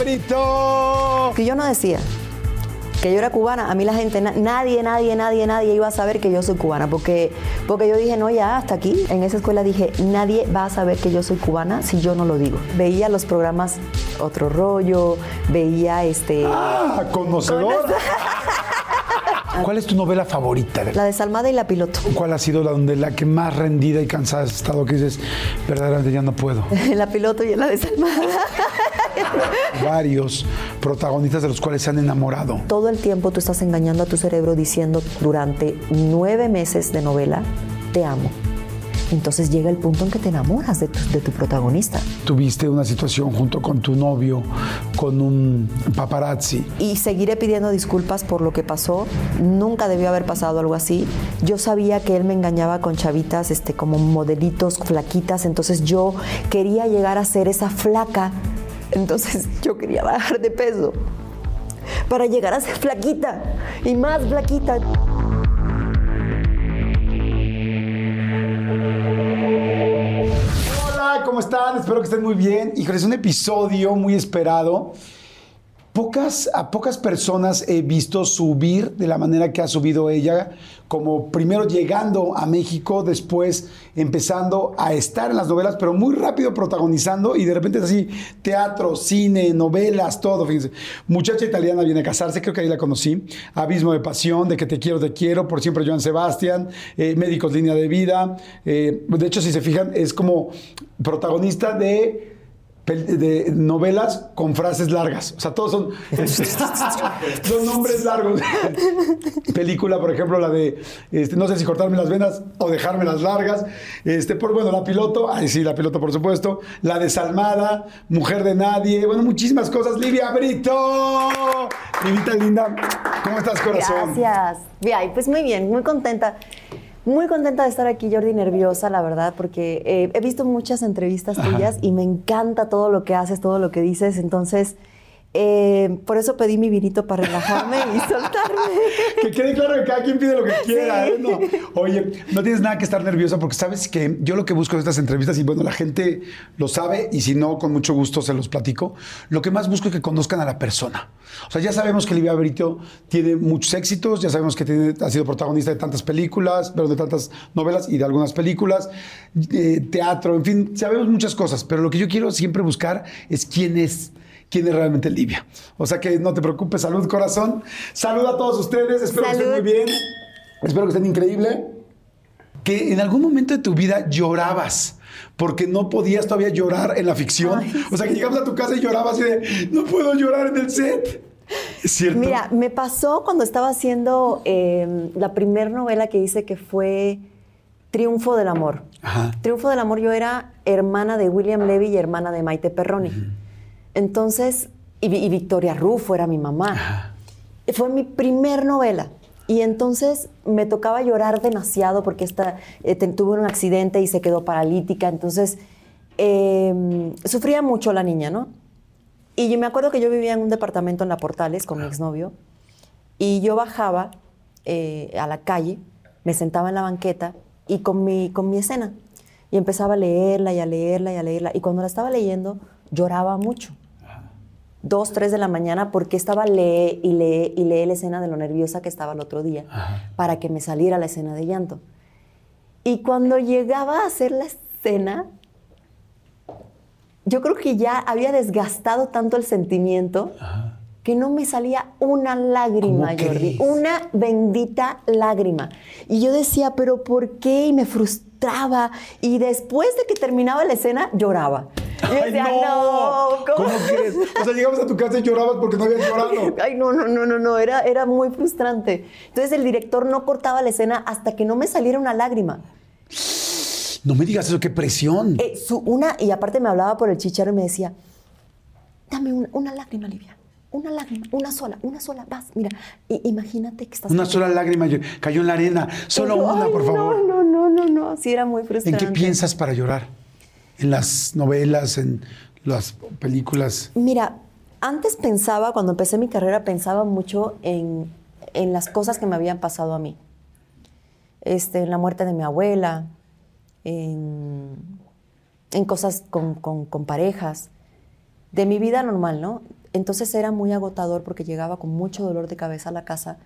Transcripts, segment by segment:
Brito. Que yo no decía que yo era cubana, a mí la gente, nadie, nadie, nadie, nadie iba a saber que yo soy cubana, porque, porque yo dije, no, ya, hasta aquí. En esa escuela dije, nadie va a saber que yo soy cubana si yo no lo digo. Veía los programas Otro Rollo, veía este... Ah, conocedor. ¿Cuál es tu novela favorita? La desalmada y la piloto. ¿Cuál ha sido la, donde, la que más rendida y cansada has estado que dices, verdaderamente ya no puedo? la piloto y la desalmada. Varios protagonistas de los cuales se han enamorado. Todo el tiempo tú estás engañando a tu cerebro diciendo durante nueve meses de novela, te amo entonces llega el punto en que te enamoras de tu, protagonista. Tuviste una situación junto con tu novio, con un paparazzi. Y seguiré pidiendo disculpas por lo que pasó. Nunca debió haber pasado algo así. Yo sabía que él me engañaba con chavitas, este, como modelitos flaquitas, entonces yo quería llegar a ser esa flaca. Entonces yo quería bajar de peso para llegar a ser flaquita y más flaquita. ¿Cómo están? Espero que estén muy bien. Híjole, es un episodio muy esperado. Pocas, a pocas personas he visto subir de la manera que ha subido ella, como primero llegando a México, después empezando a estar en las novelas, pero muy rápido protagonizando y de repente es así, teatro, cine, novelas, todo. Fíjense. Muchacha italiana viene a casarse, creo que ahí la conocí. Abismo de pasión, de que te quiero, te quiero, por siempre Joan Sebastián, eh, Médicos Línea de Vida. Eh, de hecho, si se fijan, es como protagonista de de novelas con frases largas. O sea, todos son, son nombres largos. Película, por ejemplo, la de este, no sé si cortarme las venas o dejarme las largas. Este, por, bueno, la piloto, ay sí, la piloto, por supuesto. La desalmada, Mujer de Nadie. Bueno, muchísimas cosas. Livia Brito. Livita linda, ¿cómo estás, corazón? Gracias. Bien, pues muy bien, muy contenta. Muy contenta de estar aquí, Jordi, nerviosa, la verdad, porque eh, he visto muchas entrevistas tuyas y me encanta todo lo que haces, todo lo que dices. Entonces, eh, por eso pedí mi vinito para relajarme y soltarme. que quede claro que cada quien pide lo que quiera. ¿eh? Oye, no tienes nada que estar nerviosa porque sabes que yo lo que busco en estas entrevistas, y bueno, la gente lo sabe y si no, con mucho gusto se los platico, lo que más busco es que conozcan a la persona. O sea, ya sabemos que Livia Berito tiene muchos éxitos, ya sabemos que ha sido protagonista de tantas películas, pero de tantas novelas y de algunas películas, eh, teatro, en fin, sabemos muchas cosas, pero lo que yo quiero siempre buscar es quién es quién es realmente Livia. O sea que no te preocupes, salud corazón. Salud a todos ustedes, espero que estén muy bien. Espero que estén increíble. Que en algún momento de tu vida llorabas porque no podías todavía llorar en la ficción. O sea, que llegabas a tu casa y llorabas y de, no puedo llorar en el set. ¿Es cierto? Mira, me pasó cuando estaba haciendo em, la primera novela que hice que fue Triunfo del Amor. Triunfo del Amor, yo era hermana de William Levy y hermana de Maite Perroni. Entonces, y, Victoria Rufo era mi mamá. Fue mi primer novela. Y entonces me tocaba llorar demasiado porque esta, eh, tuvo un accidente y se quedó paralítica. Entonces, em, sufría mucho la niña, ¿no? Y yo me acuerdo que yo vivía en un departamento en La Portales con mi exnovio. Y yo bajaba eh, a la calle, me sentaba en la banqueta y con mi, con mi escena. Y empezaba a leerla y a leerla y a leerla. Y cuando la estaba leyendo, lloraba mucho dos, tres de la mañana porque estaba lee y lee y lee la escena de lo nerviosa que estaba el otro día para que me saliera la escena de llanto. Y cuando llegaba a hacer la escena, yo creo que ya había desgastado tanto el sentimiento que no me salía una lágrima, Jordi, una bendita lágrima. Y yo decía, pero ¿por qué? Y me frustraba. Y después de que terminaba la escena, lloraba. Y yo decía, no, ¿cómo? crees? O sea, llegabas a tu casa y llorabas porque no habías llorado. Ay, no, no, no, no, no, era, era muy frustrante. Entonces el director no cortaba la escena hasta que no me saliera una lágrima. No me digas eso, qué presión. Eh, su, una, y aparte me hablaba por el chicharo y me decía, dame una, lágrima, Livia. Una lágrima, una sola, una sola, vas, mira, imagínate que estás... Una sola lágrima cayó en la arena, solo una, por favor. No, no, no, no, no, sí era muy frustrante. ¿En qué piensas para llorar? En las novelas, en las películas? Mira, antes pensaba, cuando empecé mi carrera, pensaba mucho en, las cosas que me habían pasado a mí. Este, en la muerte de mi abuela, en, cosas con, parejas, de mi vida normal, ¿no? entonces era muy agotador porque llegaba con mucho dolor de cabeza a la casa,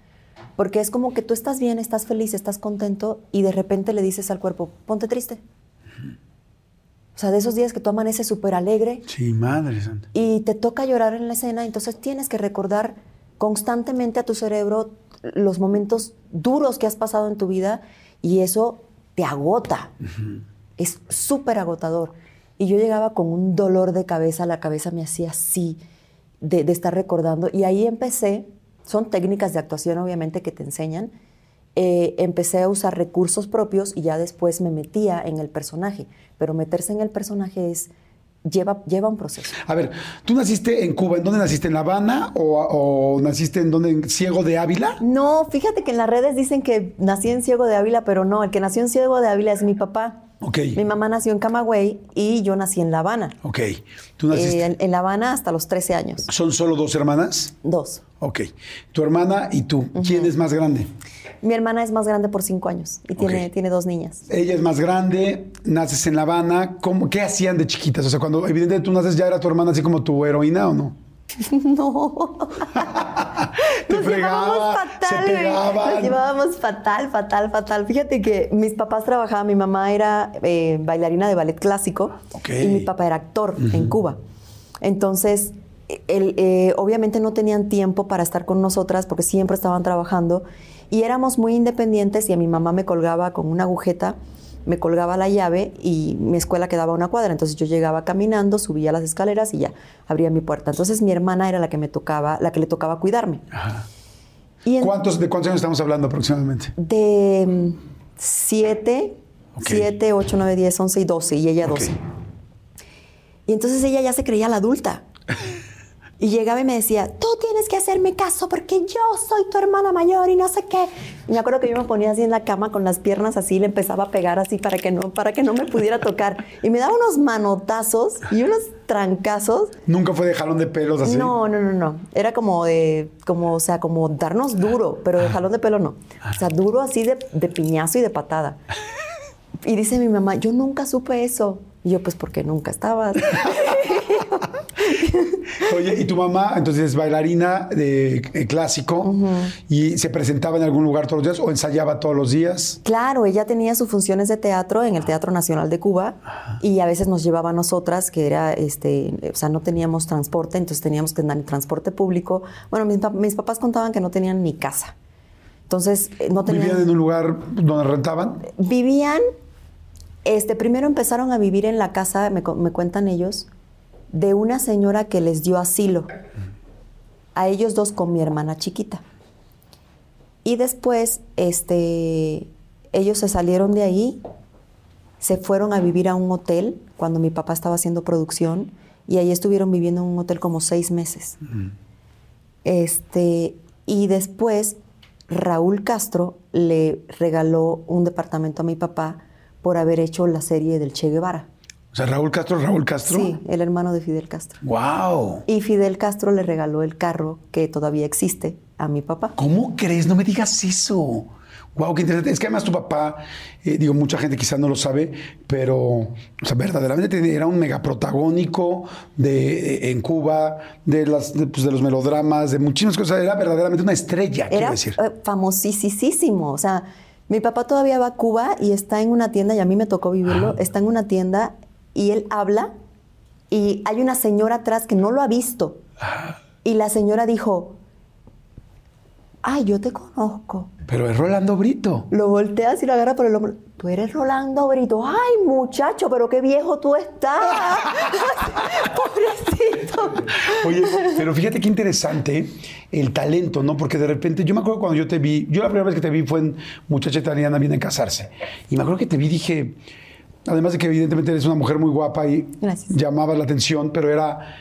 porque es como que tú estás bien, estás feliz, estás contento y de repente le dices al cuerpo, ponte triste. O sea, de esos días que tú amaneces súper alegre. Sí, madre santa. Y te toca llorar en la escena, entonces tienes que recordar constantemente a tu cerebro los momentos duros que has pasado en tu vida y eso te agota. Es súper agotador. Y yo llegaba con un dolor de cabeza, la cabeza me hacía así, de, estar recordando. Y ahí empecé, son técnicas de actuación obviamente que te enseñan, eh, empecé a usar recursos propios y ya después me metía en el personaje. Pero meterse en el personaje es lleva, lleva un proceso. A ver, ¿tú naciste en Cuba? ¿En dónde naciste? ¿En La Habana o, naciste en dónde? ¿En Ciego de Ávila? No, fíjate que en las redes dicen que nací en Ciego de Ávila, pero no, el que nació en Ciego de Ávila es mi papá. Mi mamá nació en Camagüey y yo nací en La Habana. Ok. ¿Tú naciste? Eh, en, La Habana hasta los 13 años. ¿Son solo dos hermanas? Dos. Ok. Tu hermana y tú. ¿Quién es más grande? Mi hermana es más grande por cinco años y tiene, tiene dos niñas. Ella es más grande, naces en La Habana. ¿Cómo, ¿Qué hacían de chiquitas? O sea, cuando evidentemente tú naces, ¿ya era tu hermana así como tu heroína o no? No. Te Nos llevábamos fatal, Nos llevábamos fatal, fatal, fatal. Fíjate que mis papás trabajaban, mi mamá era eh, bailarina de ballet clásico y mi papá era actor en Cuba. Entonces, eh, obviamente no tenían tiempo para estar con nosotras porque siempre estaban trabajando y éramos muy independientes y a mi mamá me colgaba con una agujeta, me colgaba la llave y mi escuela quedaba a una cuadra. Entonces yo llegaba caminando, subía las escaleras y ya abría mi puerta. Entonces mi hermana era la que me tocaba, la que le tocaba cuidarme. ¿Cuántos, ¿De cuántos años estamos hablando aproximadamente? De mm, siete, siete, ocho, nueve, diez, once y doce, y ella doce. Y entonces ella ya se creía la adulta. Y llegaba y me decía, tú tienes que hacerme caso porque yo soy tu hermana mayor y no sé qué. Y me acuerdo que yo me ponía así en la cama con las piernas así y le empezaba a pegar así para que no, para que no me pudiera tocar. Y me daba unos manotazos y unos trancazos. ¿Nunca fue de jalón de pelos así? No, no, no, no. Era como de, como, o sea, como darnos duro, pero de jalón de pelo no. O sea, duro así de, de piñazo y de patada. Y dice mi mamá, yo nunca supe eso. Y yo, pues porque nunca estabas. Oye, ¿y tu mamá entonces es bailarina de eh, clásico y se presentaba en algún lugar todos los días o ensayaba todos los días? Claro, ella tenía sus funciones de teatro en el Teatro Nacional de Cuba y a veces nos llevaba a nosotras, que era, este, o sea, no teníamos transporte, entonces teníamos que andar en transporte público. Bueno, mis, mis papás contaban que no tenían ni casa. Entonces, eh, no tenían... ¿Vivían en un lugar donde rentaban? Vivían este, primero empezaron a vivir en la casa, me, cuentan ellos, de una señora que les dio asilo. A ellos dos con mi hermana chiquita. Y después, este, ellos se salieron de ahí, se fueron a vivir a un hotel cuando mi papá estaba haciendo producción y ahí estuvieron viviendo en un hotel como seis meses. Este, y después Raúl Castro le regaló un departamento a mi papá por haber hecho la serie del Che Guevara. O sea, Raúl Castro, Raúl Castro. Sí, el hermano de Fidel Castro. ¡Wow! Y Fidel Castro le regaló el carro que todavía existe a mi papá. ¿Cómo crees? No me digas eso. Wow, qué interesante. Es que además tu papá, eh, digo, mucha gente quizás no lo sabe, pero, o sea, verdaderamente era un megaprotagónico de, en Cuba, de, las, pues, de, los melodramas, de muchísimas cosas. Era verdaderamente una estrella, quiero decir. Era famosísimo. O sea, mi papá todavía va a Cuba y está en una tienda, y a mí me tocó vivirlo, está en una tienda y él habla y hay una señora atrás que no lo ha visto. Y la señora dijo, ay, yo te conozco. Pero es Rolando Brito. Lo volteas y lo agarra por el hombro. Tú eres Rolando Brito. Ay, muchacho, pero qué viejo tú estás. Pobrecito. Oye, pero fíjate qué interesante el talento, ¿no? Porque de repente, yo me acuerdo cuando yo te vi, yo la primera vez que te vi fue en Muchacha Italiana viene a casarse. Y me acuerdo que te vi, dije, además de que evidentemente eres una mujer muy guapa y llamaba la atención, pero era,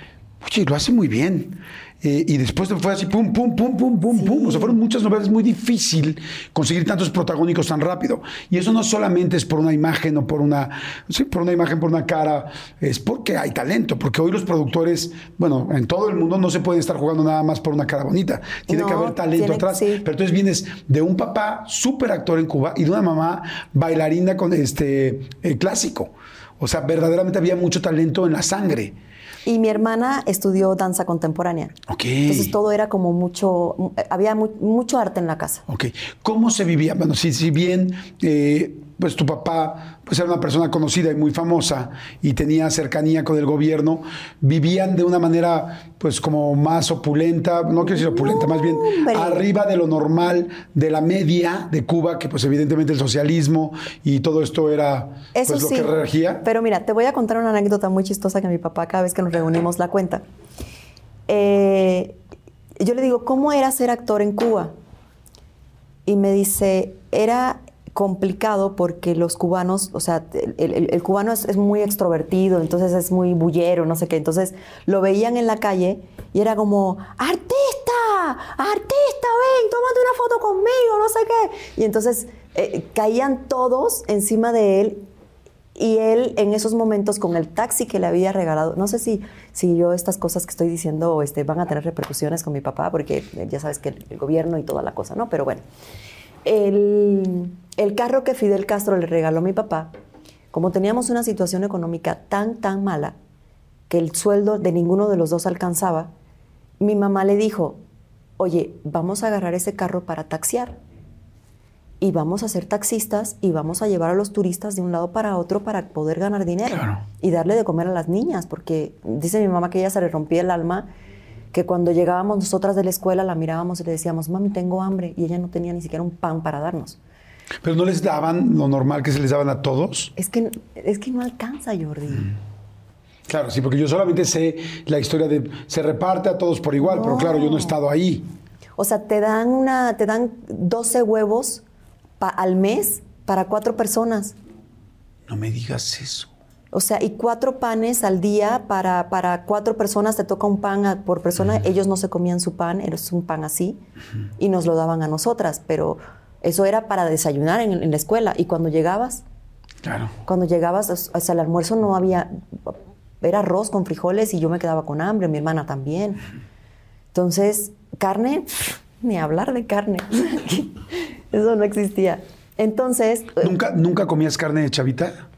oye, lo hace muy bien. Eh, y después fue así, pum, pum, pum, pum, pum, pum. O sea, fueron muchas novelas, muy difícil conseguir tantos protagónicos tan rápido. Y eso no solamente es por una imagen o por una, sí, por una imagen, por una cara, es porque hay talento, porque hoy los productores, bueno, en todo el mundo no se pueden estar jugando nada más por una cara bonita. Tiene que haber talento atrás. Pero entonces vienes de un papá súper actor en Cuba y de una mamá bailarina con este eh, clásico. O sea, verdaderamente había mucho talento en la sangre. Y mi hermana estudió danza contemporánea. Ok. Entonces todo era como mucho, había mucho arte en la casa. Ok. ¿Cómo se vivía? Bueno, si, si bien eh, pues tu papá pues era una persona conocida y muy famosa y tenía cercanía con el gobierno, vivían de una manera pues como más opulenta, no quiero decir opulenta, más bien arriba de lo normal, de la media de Cuba, que pues evidentemente el socialismo y todo esto era pues, lo que regía. Pero mira, te voy a contar una anécdota muy chistosa que mi papá cada vez que nos reunimos la cuenta. Eh, yo le digo, ¿cómo era ser actor en Cuba? Y me dice, era complicado porque los cubanos, o sea, el, cubano es, muy extrovertido, entonces es muy bullero, no sé qué. Entonces lo veían en la calle y era como, artista, artista, ven, tómate una foto conmigo, no sé qué. Y entonces eh, caían todos encima de él y él en esos momentos con el taxi que le había regalado, no sé si, si yo estas cosas que estoy diciendo este, van a tener repercusiones con mi papá, porque ya sabes que el gobierno y toda la cosa, ¿no? Pero bueno. El, carro que Fidel Castro le regaló a mi papá, como teníamos una situación económica tan, tan mala, que el sueldo de ninguno de los dos alcanzaba, mi mamá le dijo, oye, vamos a agarrar ese carro para taxiar. Y vamos a ser taxistas y vamos a llevar a los turistas de un lado para otro para poder ganar dinero y darle de comer a las niñas, porque dice mi mamá que ella se le rompía el alma que cuando llegábamos nosotras de la escuela la mirábamos y le decíamos, mami, tengo hambre, y ella no tenía ni siquiera un pan para darnos. ¿Pero no les daban lo normal que se les daban a todos? Es que, es que no alcanza, Jordi. Mm. Claro, sí, porque yo solamente sé la historia de se reparte a todos por igual, pero claro, yo no he estado ahí. O sea, te dan una, te dan 12 huevos al mes para cuatro personas. No me digas eso. O sea, y cuatro panes al día para, para cuatro personas, te toca un pan por persona. Ellos no se comían su pan, era un pan así, y nos lo daban a nosotras, pero eso era para desayunar en, la escuela. Y cuando llegabas, claro. cuando llegabas, o sea, el almuerzo no había, era arroz con frijoles y yo me quedaba con hambre, mi hermana también. Entonces, carne, ni hablar de carne. eso no existía. Entonces... ¿Nunca, ¿Nunca comías carne de chavita?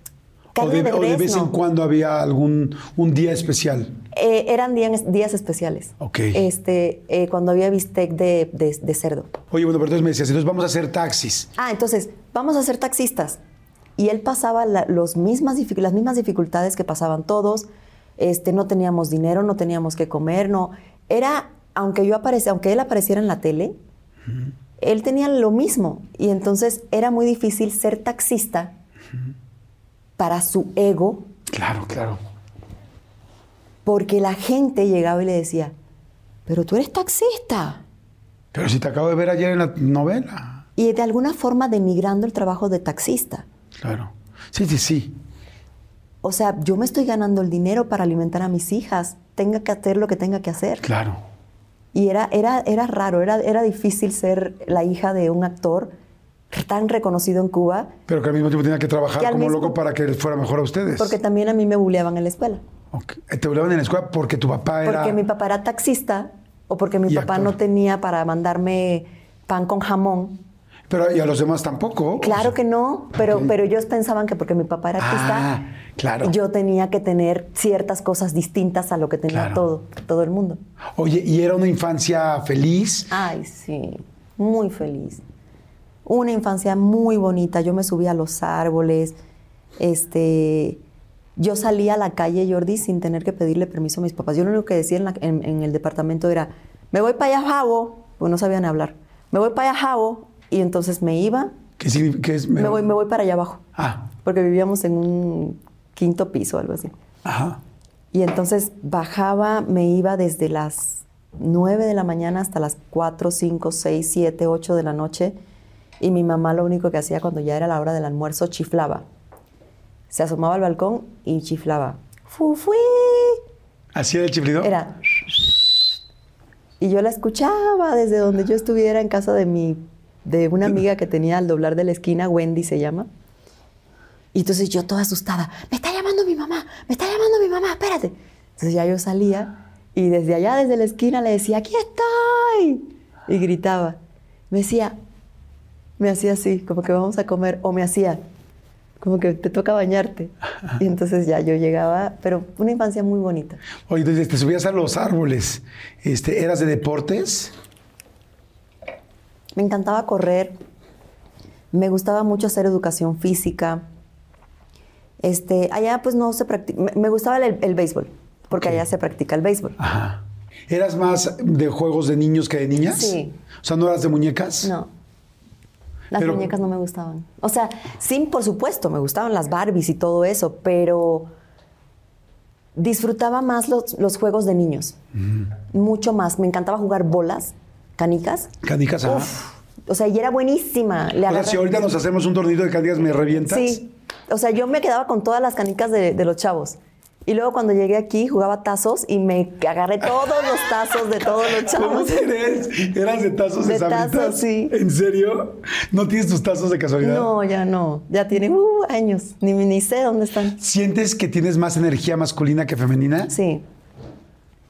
O de, vez en cuando había algún un día especial. Eh, eran días, días especiales. Ok. Este, eh, cuando había bistec de, de, cerdo. Oye, bueno, pero entonces me decías, entonces vamos a hacer taxis. Ah, entonces, vamos a ser taxistas. Y él pasaba los mismas, las mismas dificultades que pasaban todos. Este, no teníamos dinero, no teníamos que comer, no. Era, aunque yo aparecía, aunque él apareciera en la tele, él tenía lo mismo. Y entonces era muy difícil ser taxista para su ego. Claro, claro. Porque la gente llegaba y le decía, pero tú eres taxista. Pero si te acabo de ver ayer en la novela. Y de alguna forma denigrando el trabajo de taxista. Claro. Sí, sí, sí. O sea, yo me estoy ganando el dinero para alimentar a mis hijas. Tenga que hacer lo que tenga que hacer. Claro. Y era, era, era raro, era, era difícil ser la hija de un actor tan reconocido en Cuba. Pero que al mismo tiempo tenía que trabajar como loco para que fuera mejor a ustedes. Porque también a mí me buleaban en la escuela. ¿Te buleaban en la escuela porque tu papá era...? Porque mi papá era taxista o porque mi papá no tenía para mandarme pan con jamón. Pero y a los demás tampoco. Claro que no, pero, pero ellos pensaban que porque mi papá era artista, ah, claro. yo tenía que tener ciertas cosas distintas a lo que tenía todo, todo el mundo. Oye, ¿y era una infancia feliz? Ay, sí, muy feliz una infancia muy bonita. Yo me subía a los árboles, este, yo salía a la calle, Jordi, sin tener que pedirle permiso a mis papás. Yo lo único que decía en, el departamento era, me voy para allá, Javo, pues no sabían hablar. Me voy para allá, Javo, y entonces me iba. ¿Qué, es? Me... voy, me voy para allá abajo. Ah. Porque vivíamos en un quinto piso, algo así. Ajá. Y entonces bajaba, me iba desde las 9 de la mañana hasta las 4, 5, 6, 7, 8 de la noche y mi mamá lo único que hacía cuando ya era la hora del almuerzo, chiflaba. Se asomaba al balcón y chiflaba. ¡Fufui! ¿Hacía el chiflido? Era. Y yo la escuchaba desde donde yo estuviera en casa de mi, de una amiga que tenía al doblar de la esquina, Wendy se llama. Y entonces yo toda asustada, me está llamando mi mamá, me está llamando mi mamá, espérate. Entonces ya yo salía y desde allá, desde la esquina, le decía, aquí estoy. Y gritaba. Me decía, me hacía así, como que vamos a comer, o me hacía, como que te toca bañarte. Y entonces ya yo llegaba, pero una infancia muy bonita. Oye, entonces te subías a los árboles. Este, ¿Eras de deportes? Me encantaba correr. Me gustaba mucho hacer educación física. Este, allá pues no se practica. Me gustaba el, béisbol, porque allá se practica el béisbol. Ajá. ¿Eras más de juegos de niños que de niñas? Sí. O sea, ¿no eras de muñecas? No. Las muñecas no me gustaban. O sea, sí, por supuesto, me gustaban las Barbies y todo eso, pero disfrutaba más los, juegos de niños. Mm. Mucho más. Me encantaba jugar bolas, canicas. Canicas, ajá. O sea, y era buenísima. Le o sea, si ahorita nos hacemos un tornito de canicas, ¿me revientas? Sí. O sea, yo me quedaba con todas las canicas de, de los chavos. Y luego cuando llegué aquí jugaba tazos y me agarré todos los tazos de todos los chavos. ¿Cómo crees? ¿Eras de tazos de, de tazos, sí. ¿En serio? ¿No tienes tus tazos de casualidad? No, ya no. Ya tienen uh, años. Ni, ni sé dónde están. ¿Sientes que tienes más energía masculina que femenina? Sí.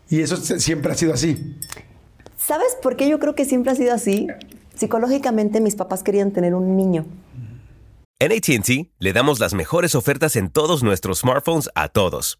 ¿Y eso siempre ha sido así? ¿Sabes por qué yo creo que siempre ha sido así? Psicológicamente mis papás querían tener un niño. En ATT le damos las mejores ofertas en todos nuestros smartphones a todos.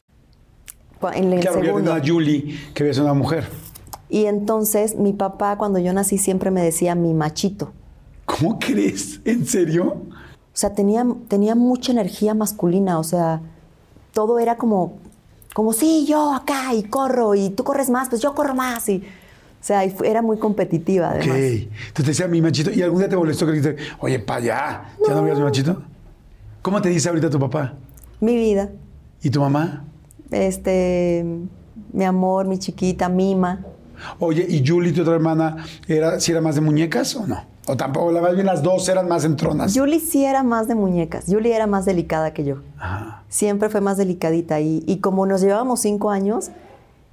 En el claro, segundo. a Julie, que es una mujer. Y entonces mi papá, cuando yo nací, siempre me decía mi machito. ¿Cómo crees? ¿En serio? O sea, tenía, tenía mucha energía masculina, o sea, todo era como, como, sí, yo acá y corro, y tú corres más, pues yo corro más, y... O sea, era muy competitiva, además. Ok. Entonces te decía mi machito. ¿Y algún día te molestó que dijiste, oye, pa' allá, ¿ya no veas mi machito? ¿Cómo te dice ahorita tu papá? Mi vida. ¿Y tu mamá? Este, mi amor, mi chiquita, Mima. Oye, ¿y Julie, tu otra hermana, era, si era más de muñecas o no? O tampoco, la más bien las dos eran más entronas. Julie sí era más de muñecas. Julie era más delicada que yo. Siempre fue más delicadita. Y, y como nos llevábamos cinco años,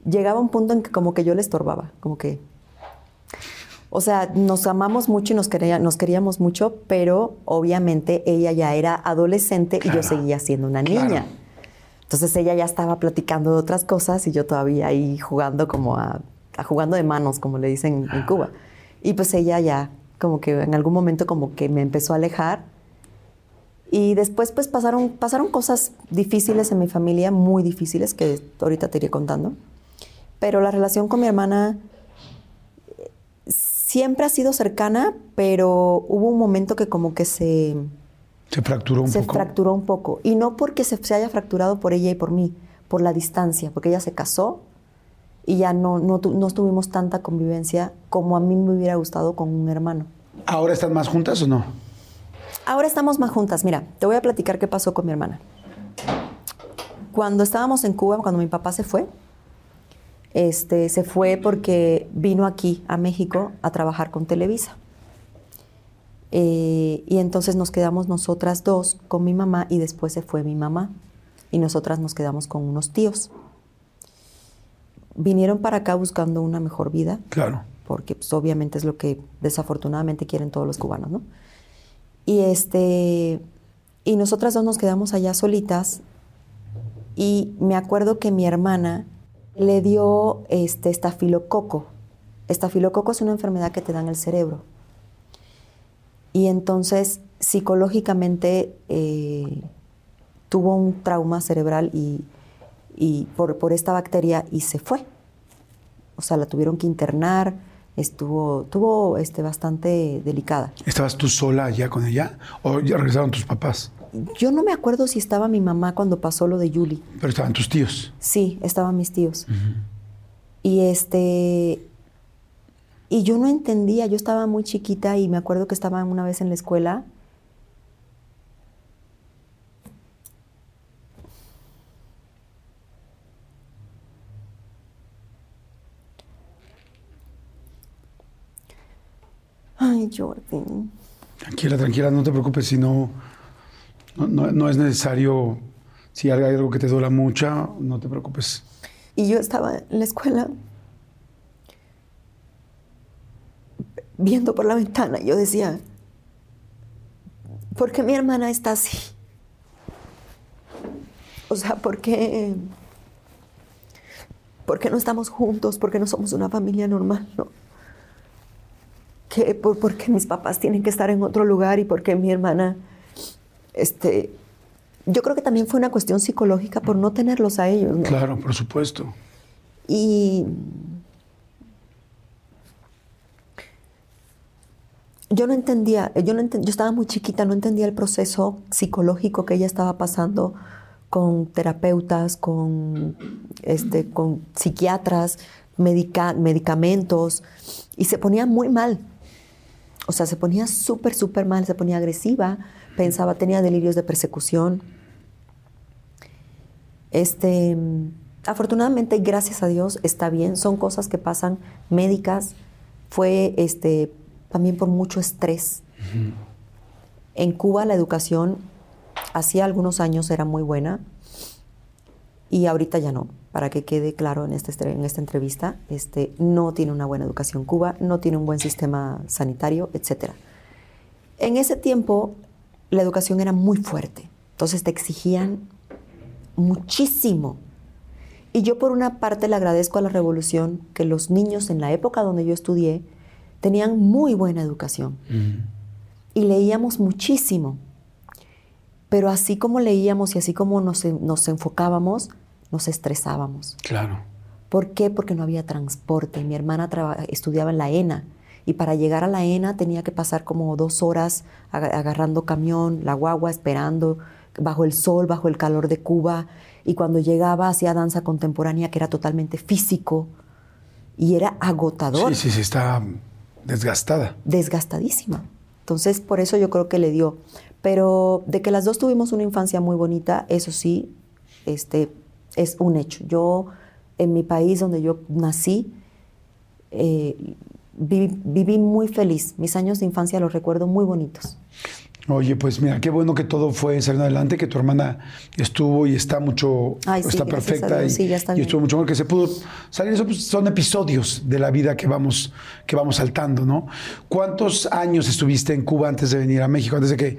llegaba un punto en que como que yo le estorbaba. Como que... O sea, nos amamos mucho y nos, quería, nos queríamos mucho, pero obviamente ella ya era adolescente y yo seguía siendo una niña. Entonces ella ya estaba platicando de otras cosas y yo todavía ahí jugando como a, jugando de manos, como le dicen en Cuba. Y pues ella ya como que en algún momento como que me empezó a alejar. Y después pues pasaron, pasaron cosas difíciles en mi familia, muy difíciles, que ahorita te iré contando. Pero la relación con mi hermana eh, siempre ha sido cercana, pero hubo un momento que como que se se fracturó un poco. Se fracturó un poco. Y no porque se, se, haya fracturado por ella y por mí, por la distancia, porque ella se casó y ya no, no, no tuvimos tanta convivencia como a mí me hubiera gustado con un hermano. ¿Ahora están más juntas o no? Ahora estamos más juntas. Mira, te voy a platicar qué pasó con mi hermana. Cuando estábamos en Cuba, cuando mi papá se fue, este, se fue porque vino aquí a México a trabajar con Televisa. Eh, y entonces nos quedamos nosotras dos con mi mamá y después se fue mi mamá y nosotras nos quedamos con unos tíos. Vinieron para acá buscando una mejor vida. Claro. Porque pues, obviamente es lo que desafortunadamente quieren todos los cubanos, ¿no? Y este y nosotras dos nos quedamos allá solitas y me acuerdo que mi hermana le dio este estafilococo. Estafilococo es una enfermedad que te da en el cerebro y entonces psicológicamente eh, tuvo un trauma cerebral y, por, por, esta bacteria y se fue. O sea, la tuvieron que internar, estuvo, tuvo este, bastante delicada. ¿Estabas tú sola allá con ella o ya regresaron tus papás? Yo no me acuerdo si estaba mi mamá cuando pasó lo de Julie. Pero estaban tus tíos. Sí, estaban mis tíos. Y este y yo no entendía, yo estaba muy chiquita y me acuerdo que estaba una vez en la escuela Ay, Jordan. Tranquila, tranquila, no te preocupes si no, no, es necesario, si hay algo que te duela mucho, no te preocupes. Y yo estaba en la escuela viendo por la ventana, yo decía, ¿por qué mi hermana está así? O sea, ¿por qué, ¿por qué no estamos juntos? ¿Por qué no somos una familia normal? ¿no? que por, porque mis papás tienen que estar en otro lugar y porque mi hermana, este, yo creo que también fue una cuestión psicológica por no tenerlos a ellos. Claro, por supuesto. Y yo no entendía, yo, no yo estaba muy chiquita, no entendía el proceso psicológico que ella estaba pasando con terapeutas, con, este, con psiquiatras, medicamentos, y se ponía muy mal. O sea, se ponía súper, súper mal, se ponía agresiva, pensaba, tenía delirios de persecución. Este, afortunadamente, gracias a Dios, está bien. Son cosas que pasan médicas. Fue este, también por mucho estrés. En Cuba la educación hacía algunos años era muy buena y ahorita ya no para que quede claro en, este, en esta entrevista, este, no tiene una buena educación Cuba, no tiene un buen sistema sanitario, etc. En ese tiempo la educación era muy fuerte, entonces te exigían muchísimo. Y yo por una parte le agradezco a la revolución que los niños en la época donde yo estudié tenían muy buena educación y leíamos muchísimo. Pero así como leíamos y así como nos, nos enfocábamos, nos estresábamos. Claro. ¿Por qué? Porque no había transporte. Mi hermana estudiaba en la ENA y para llegar a la ENA tenía que pasar como dos horas agarrando camión, la guagua, esperando, bajo el sol, bajo el calor de Cuba. Y cuando llegaba hacía danza contemporánea que era totalmente físico y era agotador. Sí, sí, sí, está desgastada. Desgastadísima. Entonces, por eso yo creo que le dio. Pero de que las dos tuvimos una infancia muy bonita, eso sí, este, es un hecho. Yo, en mi país donde yo nací, eh, viví, muy feliz. Mis años de infancia los recuerdo muy bonitos. Oye, pues mira, qué bueno que todo fue saliendo adelante, que tu hermana estuvo y está mucho, está perfecta y, sí, ya está y estuvo mucho mejor que se pudo salir. Eso pues, son episodios de la vida que vamos, que vamos saltando, ¿no? ¿Cuántos años estuviste en Cuba antes de venir a México, antes de que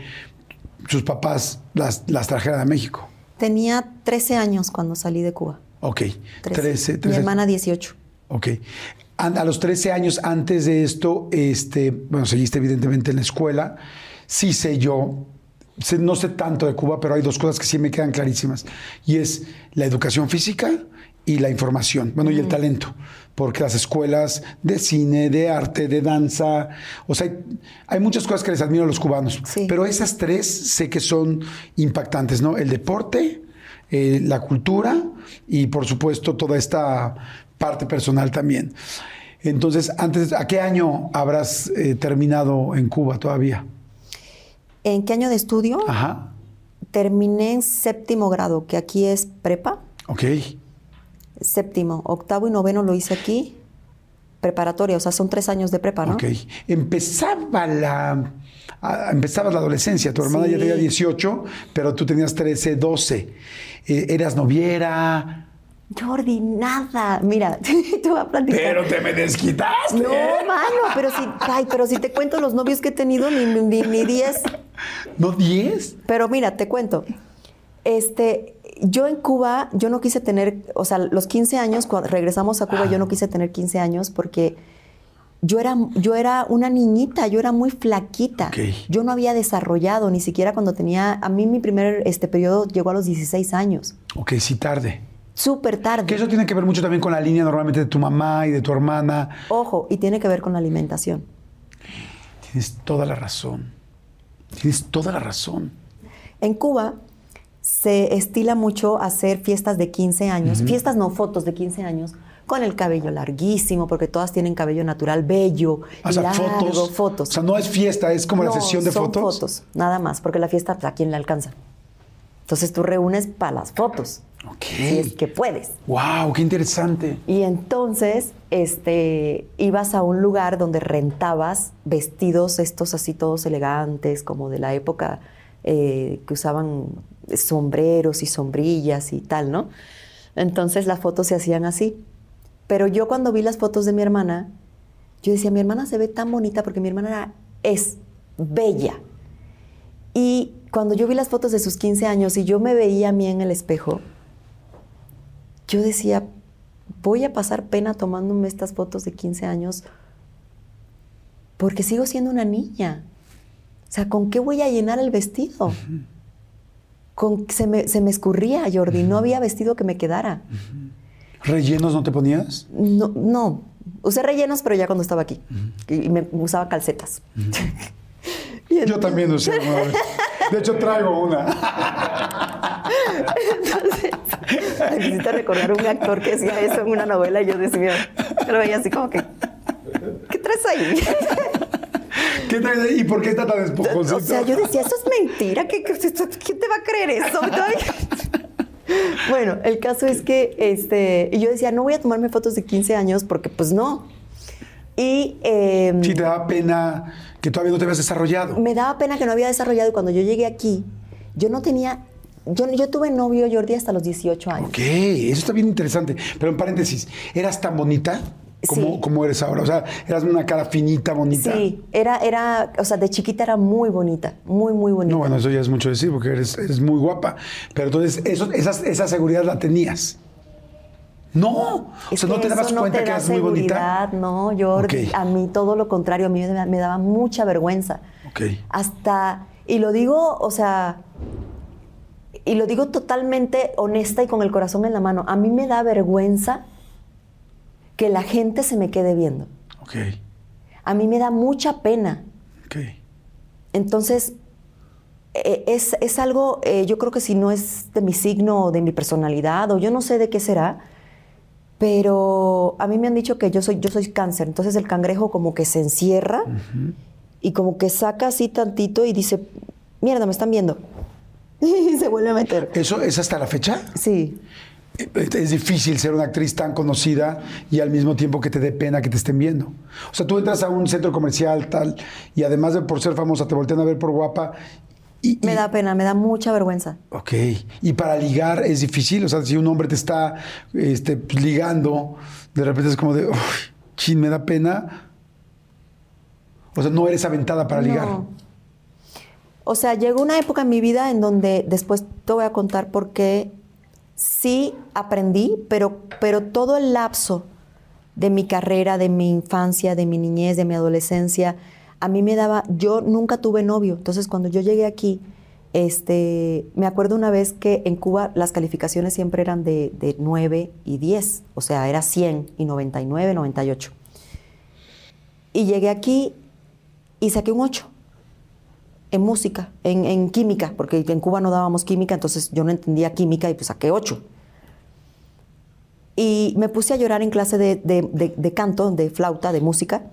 sus papás las, las trajeran a México? Tenía 13 años cuando salí de Cuba. Ok, 13. Mi hermana 18. Ok. A los 13 años antes de esto, este, bueno, seguiste evidentemente en la escuela. Sí sé yo, no sé tanto de Cuba, pero hay dos cosas que sí me quedan clarísimas. Y es la educación física y la información, bueno, y el talento porque las escuelas de cine, de arte, de danza, o sea, hay, muchas cosas que les admiro a los cubanos, pero esas tres sé que son impactantes, ¿no? El deporte, eh, la cultura y por supuesto toda esta parte personal también. Entonces, antes, ¿a qué año habrás eh, terminado en Cuba todavía? ¿En qué año de estudio? Ajá. Terminé en séptimo grado, que aquí es prepa. Ok séptimo, octavo y noveno lo hice aquí, preparatoria, o sea, son tres años de prepa, ¿no? Ok. Empezaba la, empezaba la adolescencia, tu hermana ya tenía 18, pero tú tenías 13, 12. Eh, ¿Eras noviera? Jordi, nada. Mira, te voy a platicar. Pero te me desquitaste. No, mano, pero si, ay, pero si te cuento los novios que he tenido, ni 10. Ni, ni ¿No 10? Pero mira, te cuento. Este, yo en Cuba, yo no quise tener, o sea, los 15 años, cuando regresamos a Cuba, yo no quise tener 15 años porque yo era, yo era una niñita, yo era muy flaquita. Yo no había desarrollado, ni siquiera cuando tenía, a mí mi primer este, periodo llegó a los 16 años. Ok, sí, tarde. Súper tarde. Que eso tiene que ver mucho también con la línea normalmente de tu mamá y de tu hermana. Ojo, y tiene que ver con la alimentación. Tienes toda la razón. Tienes toda la razón. En Cuba se estila mucho hacer fiestas de 15 años, fiestas no, fotos de 15 años, con el cabello larguísimo, porque todas tienen cabello natural bello, o sea, fotos, fotos. O sea, no es fiesta, es como la sesión de son fotos. fotos, nada más, porque la fiesta, pues, ¿a quién le alcanza? Entonces tú reúnes para las fotos. Ok. Si es que puedes. ¡Wow! ¡Qué interesante! Y entonces este, ibas a un lugar donde rentabas vestidos estos así todos elegantes, como de la época eh, que usaban sombreros y sombrillas y tal, ¿no? Entonces las fotos se hacían así. Pero yo cuando vi las fotos de mi hermana, yo decía, mi hermana se ve tan bonita porque mi hermana es bella. Y cuando yo vi las fotos de sus 15 años y yo me veía a mí en el espejo, yo decía, voy a pasar pena tomándome estas fotos de 15 años porque sigo siendo una niña. O sea, ¿con qué voy a llenar el vestido? Con, se, me, se me escurría, Jordi, no había vestido que me quedara. ¿Rellenos no te ponías? No, no. Usé rellenos, pero ya cuando estaba aquí. Y me usaba calcetas. Yo también usé una. De hecho, traigo una. Entonces, necesito recordar un actor que hacía eso en una novela y yo decía, lo veía así como que, ¿qué traes ahí? ¿Qué traes ahí? ¿Y por qué está tan esponjoso? O sea, yo decía, eso es mentira. ¿Quién te va a creer eso? bueno, el caso es que este, yo decía, no voy a tomarme fotos de 15 años porque pues no. Y... Eh, sí, te daba pena que todavía no te habías desarrollado. Me daba pena que no había desarrollado y cuando yo llegué aquí, yo no tenía... Yo, yo tuve novio, Jordi, hasta los 18 años. Ok, eso está bien interesante. Pero en paréntesis, ¿eras tan bonita? como, como eres ahora. O sea, eras una cara finita, bonita. Sí, era, era, o sea, de chiquita era muy bonita, muy, muy bonita. No, bueno, eso ya es mucho decir porque eres, eres muy guapa. Pero entonces, eso, esa seguridad la tenías. No, o sea, no te dabas cuenta que eras muy bonita. No, yo a mí todo lo contrario, a mí me, daba mucha vergüenza. Ok. Hasta, y lo digo, o sea, y lo digo totalmente honesta y con el corazón en la mano, a mí me da vergüenza que la gente se me quede viendo. Ok. A mí me da mucha pena. Ok. Entonces, e, es, algo, eh, yo creo que si no es de mi signo o de mi personalidad, o yo no sé de qué será, pero a mí me han dicho que yo soy, yo soy cáncer, entonces el cangrejo como que se encierra y como que saca así tantito y dice, mierda, me están viendo. y se vuelve a meter. ¿Eso es hasta la fecha? Sí es difícil ser una actriz tan conocida y al mismo tiempo que te dé pena que te estén viendo. O sea, tú entras a un centro comercial tal y además de por ser famosa te voltean a ver por guapa. Y, me da pena, me da mucha vergüenza. Ok. Y para ligar es difícil. O sea, si un hombre te está este, ligando, de repente es como de, uy, me da pena. O sea, no eres aventada para ligar. O sea, llegó una época en mi vida en donde después te voy a contar por qué sí aprendí, pero, pero todo el lapso de mi carrera, de mi infancia, de mi niñez, de mi adolescencia, a mí me daba, yo nunca tuve novio, entonces cuando yo llegué aquí, este, me acuerdo una vez que en Cuba las calificaciones siempre eran de, de 9 y 10, o sea, era 100 y 99, 98. Y llegué aquí y saqué un 8 en música, en, química, porque en Cuba no dábamos química, entonces yo no entendía química y pues saqué ocho. Y me puse a llorar en clase de, canto, de flauta, de música,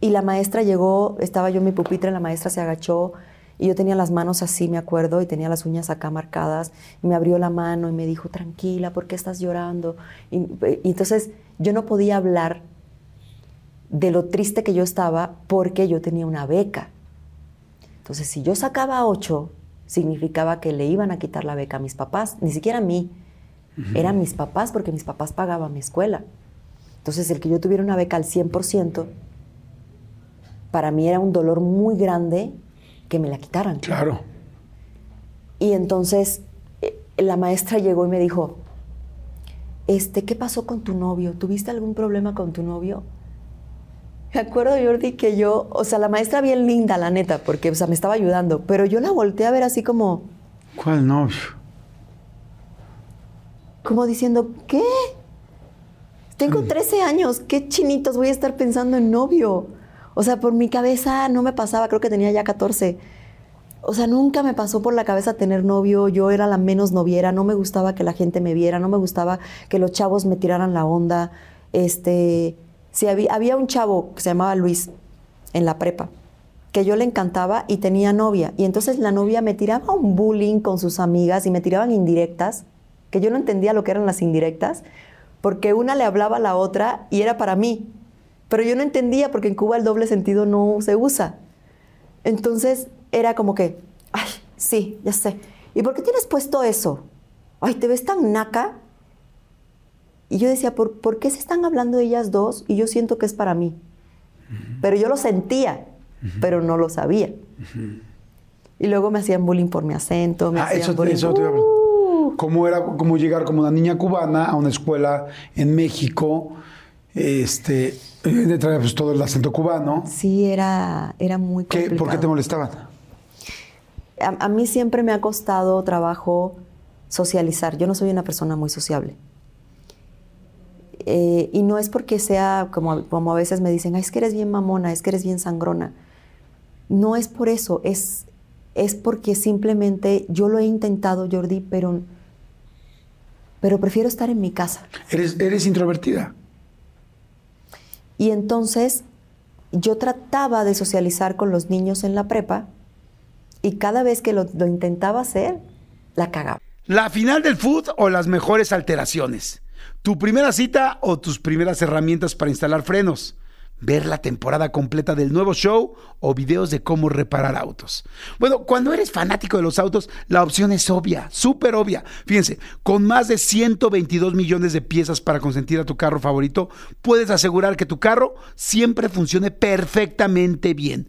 y la maestra llegó, estaba yo en mi pupitre, la maestra se agachó y yo tenía las manos así, me acuerdo, y tenía las uñas acá marcadas, y me abrió la mano y me dijo, tranquila, ¿por qué estás llorando? y entonces yo no podía hablar de lo triste que yo estaba porque yo tenía una beca. Entonces, si yo sacaba ocho, significaba que le iban a quitar la beca a mis papás, ni siquiera a mí, eran mis papás porque mis papás pagaban mi escuela. Entonces, el que yo tuviera una beca al 100%, para mí era un dolor muy grande que me la quitaran. Claro. Y entonces eh, la maestra llegó y me dijo, este, ¿qué pasó con tu novio? ¿Tuviste algún problema con tu novio? Me acuerdo, Jordi, que yo, o sea, la maestra bien linda, la neta, porque, o sea, me estaba ayudando, pero yo la volteé a ver así como... ¿Cuál novio? Como diciendo, ¿qué? Tengo 13 años, ¿qué chinitos voy a estar pensando en novio? O sea, por mi cabeza no me pasaba, creo que tenía ya 14. O sea, nunca me pasó por la cabeza tener novio, yo era la menos noviera, no me gustaba que la gente me viera, no me gustaba que los chavos me tiraran la onda. Este, si había, había un chavo que se llamaba Luis en la prepa, que yo le encantaba y tenía novia. Y entonces la novia me tiraba un bullying con sus amigas y me tiraban indirectas, que yo no entendía lo que eran las indirectas, porque una le hablaba a la otra y era para mí. Pero yo no entendía porque en Cuba el doble sentido no se usa. Entonces era como que, ay, sí, ya sé. ¿Y por qué tienes puesto eso? Ay, te ves tan naca. Y yo decía, ¿por, ¿por qué se están hablando ellas dos? Y yo siento que es para mí. Pero yo lo sentía, pero no lo sabía. Y luego me hacían bullying por mi acento. Me Ah, hacían eso, bullying. eso te iba a preguntar. ¿Cómo era cómo llegar como una niña cubana a una escuela en México? Este, de traer pues, todo el acento cubano. Sí, era, era muy ¿Qué, complicado. ¿Por qué te molestaban? a, a mí siempre me ha costado trabajo socializar. Yo no soy una persona muy sociable. Eh, y no es porque sea, como, como a veces me dicen, "Ay, es que eres bien mamona, es que eres bien sangrona. No es por eso, es, es porque simplemente yo lo he intentado, Jordi, pero, pero prefiero estar en mi casa. ¿Eres, eres introvertida? Y entonces yo trataba de socializar con los niños en la prepa y cada vez que lo, lo intentaba hacer, la cagaba. ¿La final del food o las mejores alteraciones? ¿Tu primera cita o tus primeras herramientas para instalar frenos? ¿Ver la temporada completa del nuevo show o videos de cómo reparar autos? Bueno, cuando eres fanático de los autos, la opción es obvia, súper obvia. Fíjense, con más de 122 millones de piezas para consentir a tu carro favorito, puedes asegurar que tu carro siempre funcione perfectamente bien.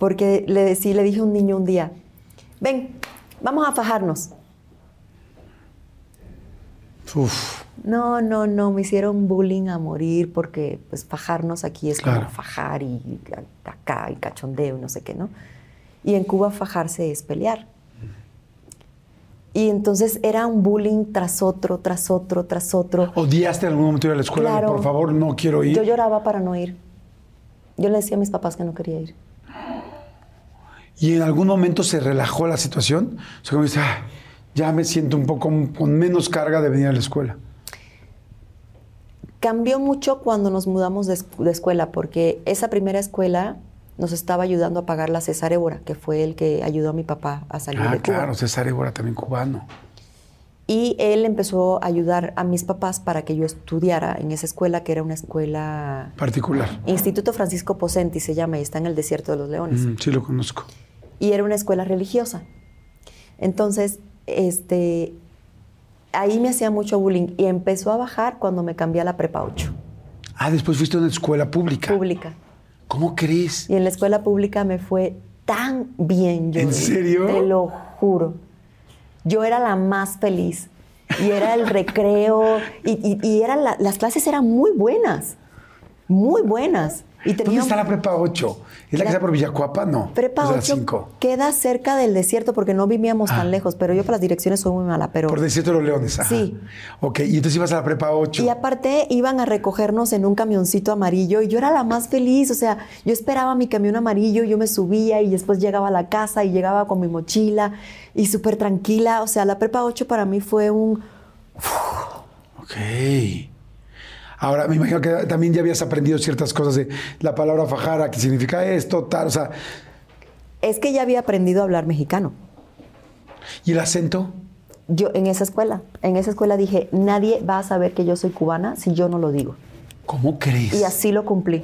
Porque le, sí, le dije a un niño un día, ven, vamos a fajarnos. Uf, No, no, no, me hicieron bullying a morir porque pues fajarnos aquí es Claro. como fajar y acá y cachondeo y no sé qué, ¿no? Y en Cuba fajarse es pelear. Y entonces era un bullying tras otro, tras otro, tras otro. ¿Odiaste en algún momento ir a la escuela? Claro. por favor, no quiero ir. Yo lloraba para no ir. Yo le decía a mis papás que no quería ir. ¿Y en algún momento se relajó la situación? O sea, como dice, "Ah, ya me siento un poco con menos carga de venir a la escuela. Cambió mucho cuando nos mudamos de, escu- de escuela, porque esa primera escuela nos estaba ayudando a pagar la César Évora, que fue el que ayudó a mi papá a salir Ah, de Cuba. claro, César Évora también cubano. Y él empezó a ayudar a mis papás para que yo estudiara en esa escuela, que era una escuela... Particular. Instituto Francisco Posenti se llama y está en el desierto de los leones. Mm, sí, lo conozco. Y era una escuela religiosa. Entonces, este, ahí me hacía mucho bullying y empezó a bajar cuando me cambié a la prepa 8, Ah, después fuiste a una escuela pública. pública. ¿Cómo crees? Y en la escuela pública me fue tan bien. ¿En Jordi, serio? Te lo juro. Yo era la más feliz. Y era el recreo. Y, y- y eran la- las clases eran muy buenas. Muy buenas. Y ¿Dónde tenía está la prepa 8? ¿Es la que está por Villacuapa? No. Prepa es la 8 5. queda cerca del desierto porque no vivíamos Ah. tan lejos, pero yo para las direcciones soy muy mala. Pero, Por Desierto de los Leones. ajá. Sí. Ok, y entonces ibas a la prepa 8. y aparte iban a recogernos en un camioncito amarillo y yo era la más feliz. O sea, yo esperaba mi camión amarillo, yo me subía y después llegaba a la casa y llegaba con mi mochila y súper tranquila. O sea, la prepa 8 para mí fue un... Ok. Ahora, me imagino que también ya habías aprendido ciertas cosas de la palabra fajara, que significa esto, tal, o sea, Es que ya había aprendido a hablar mexicano. ¿y el acento? Yo en esa escuela, en esa escuela dije, nadie va a saber que yo soy cubana si yo no lo digo. ¿Cómo crees? Y así lo cumplí.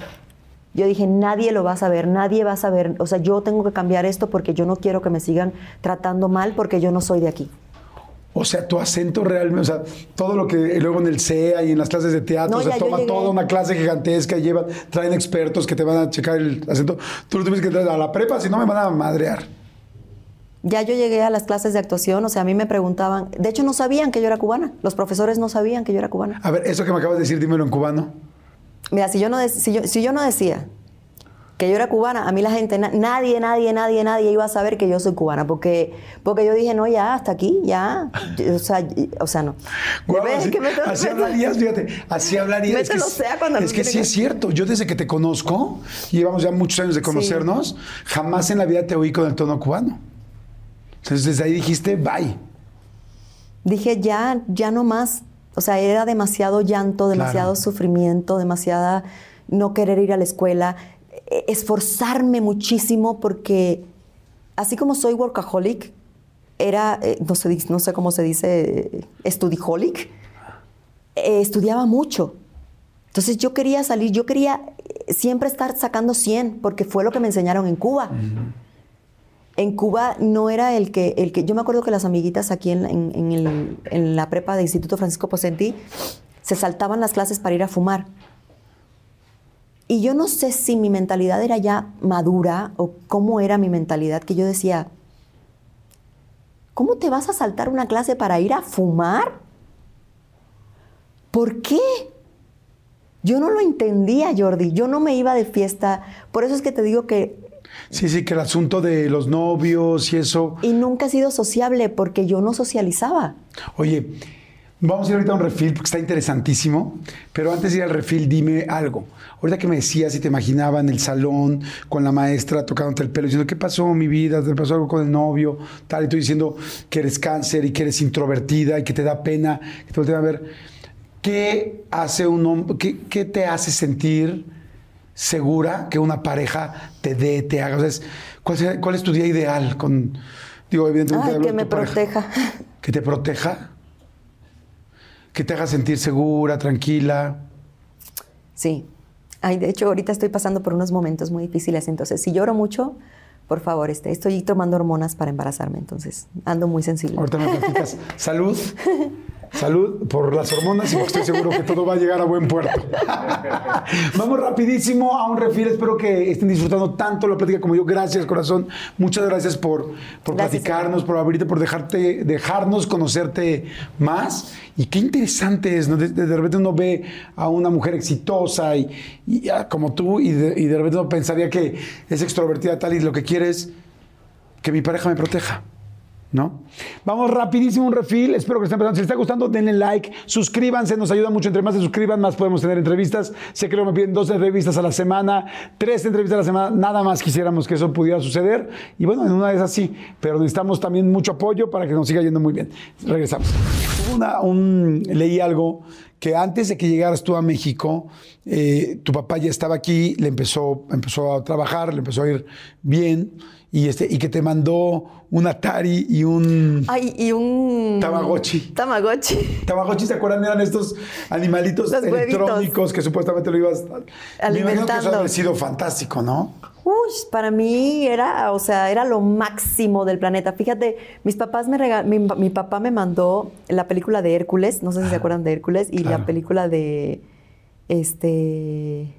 Yo dije, nadie lo va a saber, nadie va a saber. O sea, yo tengo que cambiar esto porque yo no quiero que me sigan tratando mal porque yo no soy de aquí. O sea, tu acento realmente, o sea, todo lo que luego en el CEA y en las clases de teatro, se toma toda una clase gigantesca, llevan, traen expertos que te van a checar el acento. Tú lo tienes que entrar a la prepa, si no me van a madrear. Ya yo llegué a las clases de actuación, o sea, a mí me preguntaban, de hecho no sabían que yo era cubana, los profesores no sabían que yo era cubana. A ver, eso que me acabas de decir, dímelo en cubano. Mira, si yo no, si yo, si yo no decía que yo era cubana, a mí la gente, nadie, nadie, nadie, nadie iba a saber que yo soy cubana, porque, porque yo dije, no, ya, hasta aquí, ya, o sea, o sea no. así, así hablarías, fíjate, así hablarías. Es que, sea cuando es que sí es cierto, yo desde que te conozco, llevamos ya muchos años de conocernos, jamás en la vida te oí con el tono cubano. Entonces desde ahí dijiste, bye. Dije, ya, ya no más. O sea, era demasiado llanto, demasiado sufrimiento, demasiada no querer ir a la escuela, esforzarme muchísimo porque así como soy workaholic, era, eh, no sé, no sé cómo se dice, estudiholic, eh, estudiaba mucho. Entonces yo quería salir, yo quería siempre estar sacando 100 porque fue lo que me enseñaron en Cuba. En Cuba no era el que, el que, yo me acuerdo que las amiguitas aquí en, la prepa de Instituto Francisco Pocenti se saltaban las clases para ir a fumar. Y yo no sé si mi mentalidad era ya madura o cómo era mi mentalidad, que yo decía, ¿cómo te vas a saltar una clase para ir a fumar? ¿Por qué? Yo no lo entendía, Jordi. Yo no me iba de fiesta. Por eso es que te digo que Sí, sí, que el asunto de los novios y eso. Y nunca he sido sociable porque yo no socializaba. Oye, vamos a ir ahorita a un refil porque está interesantísimo, pero antes de ir al refil, dime algo. Ahorita que me decías y te imaginaba en el salón con la maestra tocándote el pelo, diciendo, ¿qué pasó mi vida? ¿Te pasó algo con el novio? Tal, y tú diciendo que eres cáncer y que eres introvertida y que te da pena, que te a ver. ¿Qué hace un hombre, qué, qué te hace sentir? segura que una pareja te dé, te haga? O sea, ¿cuál, es tu día ideal? Con, digo, evidentemente. que me proteja. ¿Que te proteja? ¿Que te haga sentir segura, tranquila? Sí. Ay, de hecho, ahorita estoy pasando por unos momentos muy difíciles. Entonces, si lloro mucho, por favor, este, estoy tomando hormonas para embarazarme. Entonces, ando muy sensible. Ahorita me platicas. Salud. Salud por las hormonas y estoy seguro que todo va a llegar a buen puerto. Vamos rapidísimo a un refil. Espero que estén disfrutando tanto la plática como yo. Gracias, corazón. Muchas gracias por, por platicarnos, por abrirte, por dejarte, dejarnos conocerte más. Y qué interesante es, ¿no? de, repente uno ve a una mujer exitosa y, ah, como tú y de, y de repente uno pensaría que es extrovertida tal y lo que quiere es que mi pareja me proteja. ¿No? Vamos rapidísimo un refil. Espero que estén empezando. Si les está gustando, denle like, suscríbanse, nos ayuda mucho. Entre más se suscriban, más podemos tener entrevistas. Sé que luego me piden dos entrevistas a la semana, tres entrevistas a la semana. Nada más quisiéramos que eso pudiera suceder. Y bueno, en una vez así, pero necesitamos también mucho apoyo para que nos siga yendo muy bien. Regresamos. Una, un, leí algo que antes de que llegaras tú a México, eh, tu papá ya estaba aquí, le empezó, empezó a trabajar, le empezó a ir bien y, este, y que te mandó un Atari y un... Ay, y un... Tamagotchi. Tamagotchi. Tamagotchi, ¿se acuerdan? Eran estos animalitos electrónicos que supuestamente lo ibas... Alimentando. Me que eso ha sido fantástico, ¿no? Uy, para mí era, o sea, era lo máximo del planeta. Fíjate, mis papás me regal... mi, papá me mandó la película de Hércules, no sé si se acuerdan de Hércules, y la película de, este,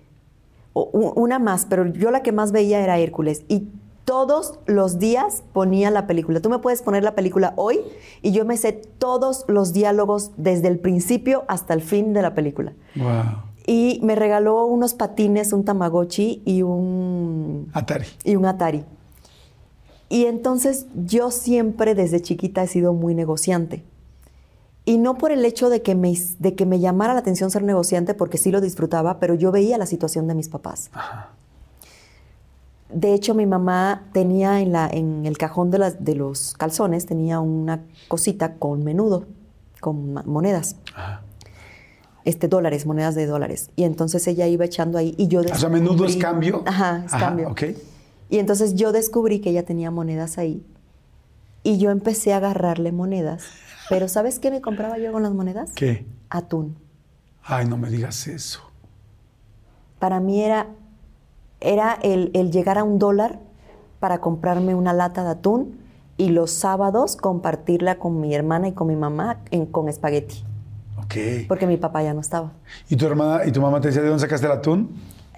una más, pero yo la que más veía era Hércules. Y todos los días ponía la película. Tú me puedes poner la película hoy y yo me sé todos los diálogos desde el principio hasta el fin de la película. Wow. Y me regaló unos patines, un Tamagotchi y un Atari. Y un Atari. Y entonces yo siempre desde chiquita he sido muy negociante. Y no por el hecho de que, me, de que me llamara la atención ser negociante, porque sí lo disfrutaba, pero yo veía la situación de mis papás. Ajá. De hecho, mi mamá tenía en, la, en el cajón de, las, de los calzones, tenía una cosita con menudo, con monedas. Este, dólares, monedas de dólares. Y entonces ella iba echando ahí y yo descubrí... O sea, menudo es cambio. Ajá, es cambio. Ok. Y entonces yo descubrí que ella tenía monedas ahí. Y yo empecé a agarrarle monedas. Pero ¿sabes qué me compraba yo con las monedas? ¿Qué? Atún. Ay, no me digas eso. para mí era, era el, llegar a un dólar para comprarme una lata de atún y los sábados compartirla con mi hermana y con mi mamá en, con espagueti. Ok. Porque mi papá ya no estaba. ¿Y tu hermana y tu mamá te decía de dónde sacaste el atún?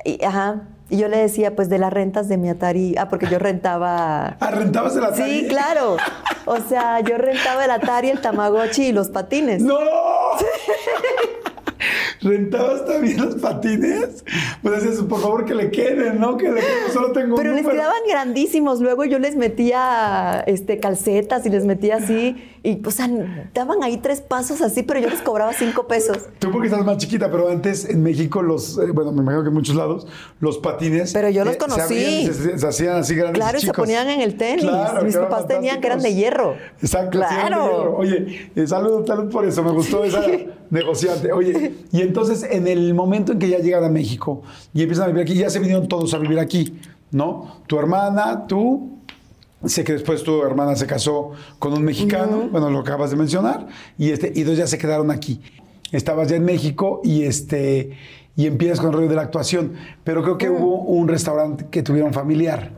Y, ajá. Y yo le decía, pues de las rentas de mi Atari. Ah, porque yo rentaba. ¿Ah, rentabas el Atari? Sí, claro. O sea, yo rentaba el Atari, el Tamagotchi y los patines. ¡No! ¿Rentabas también los patines? Pues decías, por favor, que le queden, ¿no? Que le queden, solo tengo Pero les quedaban grandísimos. Luego yo les metía este, calcetas y les metía así. Y, o sea, daban ahí tres pasos así, pero yo les cobraba cinco pesos. Tú porque estás más chiquita, pero antes en México los, eh, bueno, me imagino que en muchos lados, los patines... Pero yo los eh, conocí. Se, hacían así grandes Claro, y, se ponían en el tenis. Mis papás tenían que eran de hierro. Exacto. Claro. Oye, eh, salud, salud por eso. Me gustó esa negociante. Oye, y entonces en el momento en que ya llegan a México y empiezan a vivir aquí, ya se vinieron todos a vivir aquí, ¿no? Tu hermana, tú, Sé que después tu hermana se casó con un mexicano, bueno, lo acabas de mencionar, y, este, y dos ya se quedaron aquí. Estabas ya en México y, este, y empiezas con el rollo de la actuación, pero creo que hubo un restaurante que tuvieron familiar.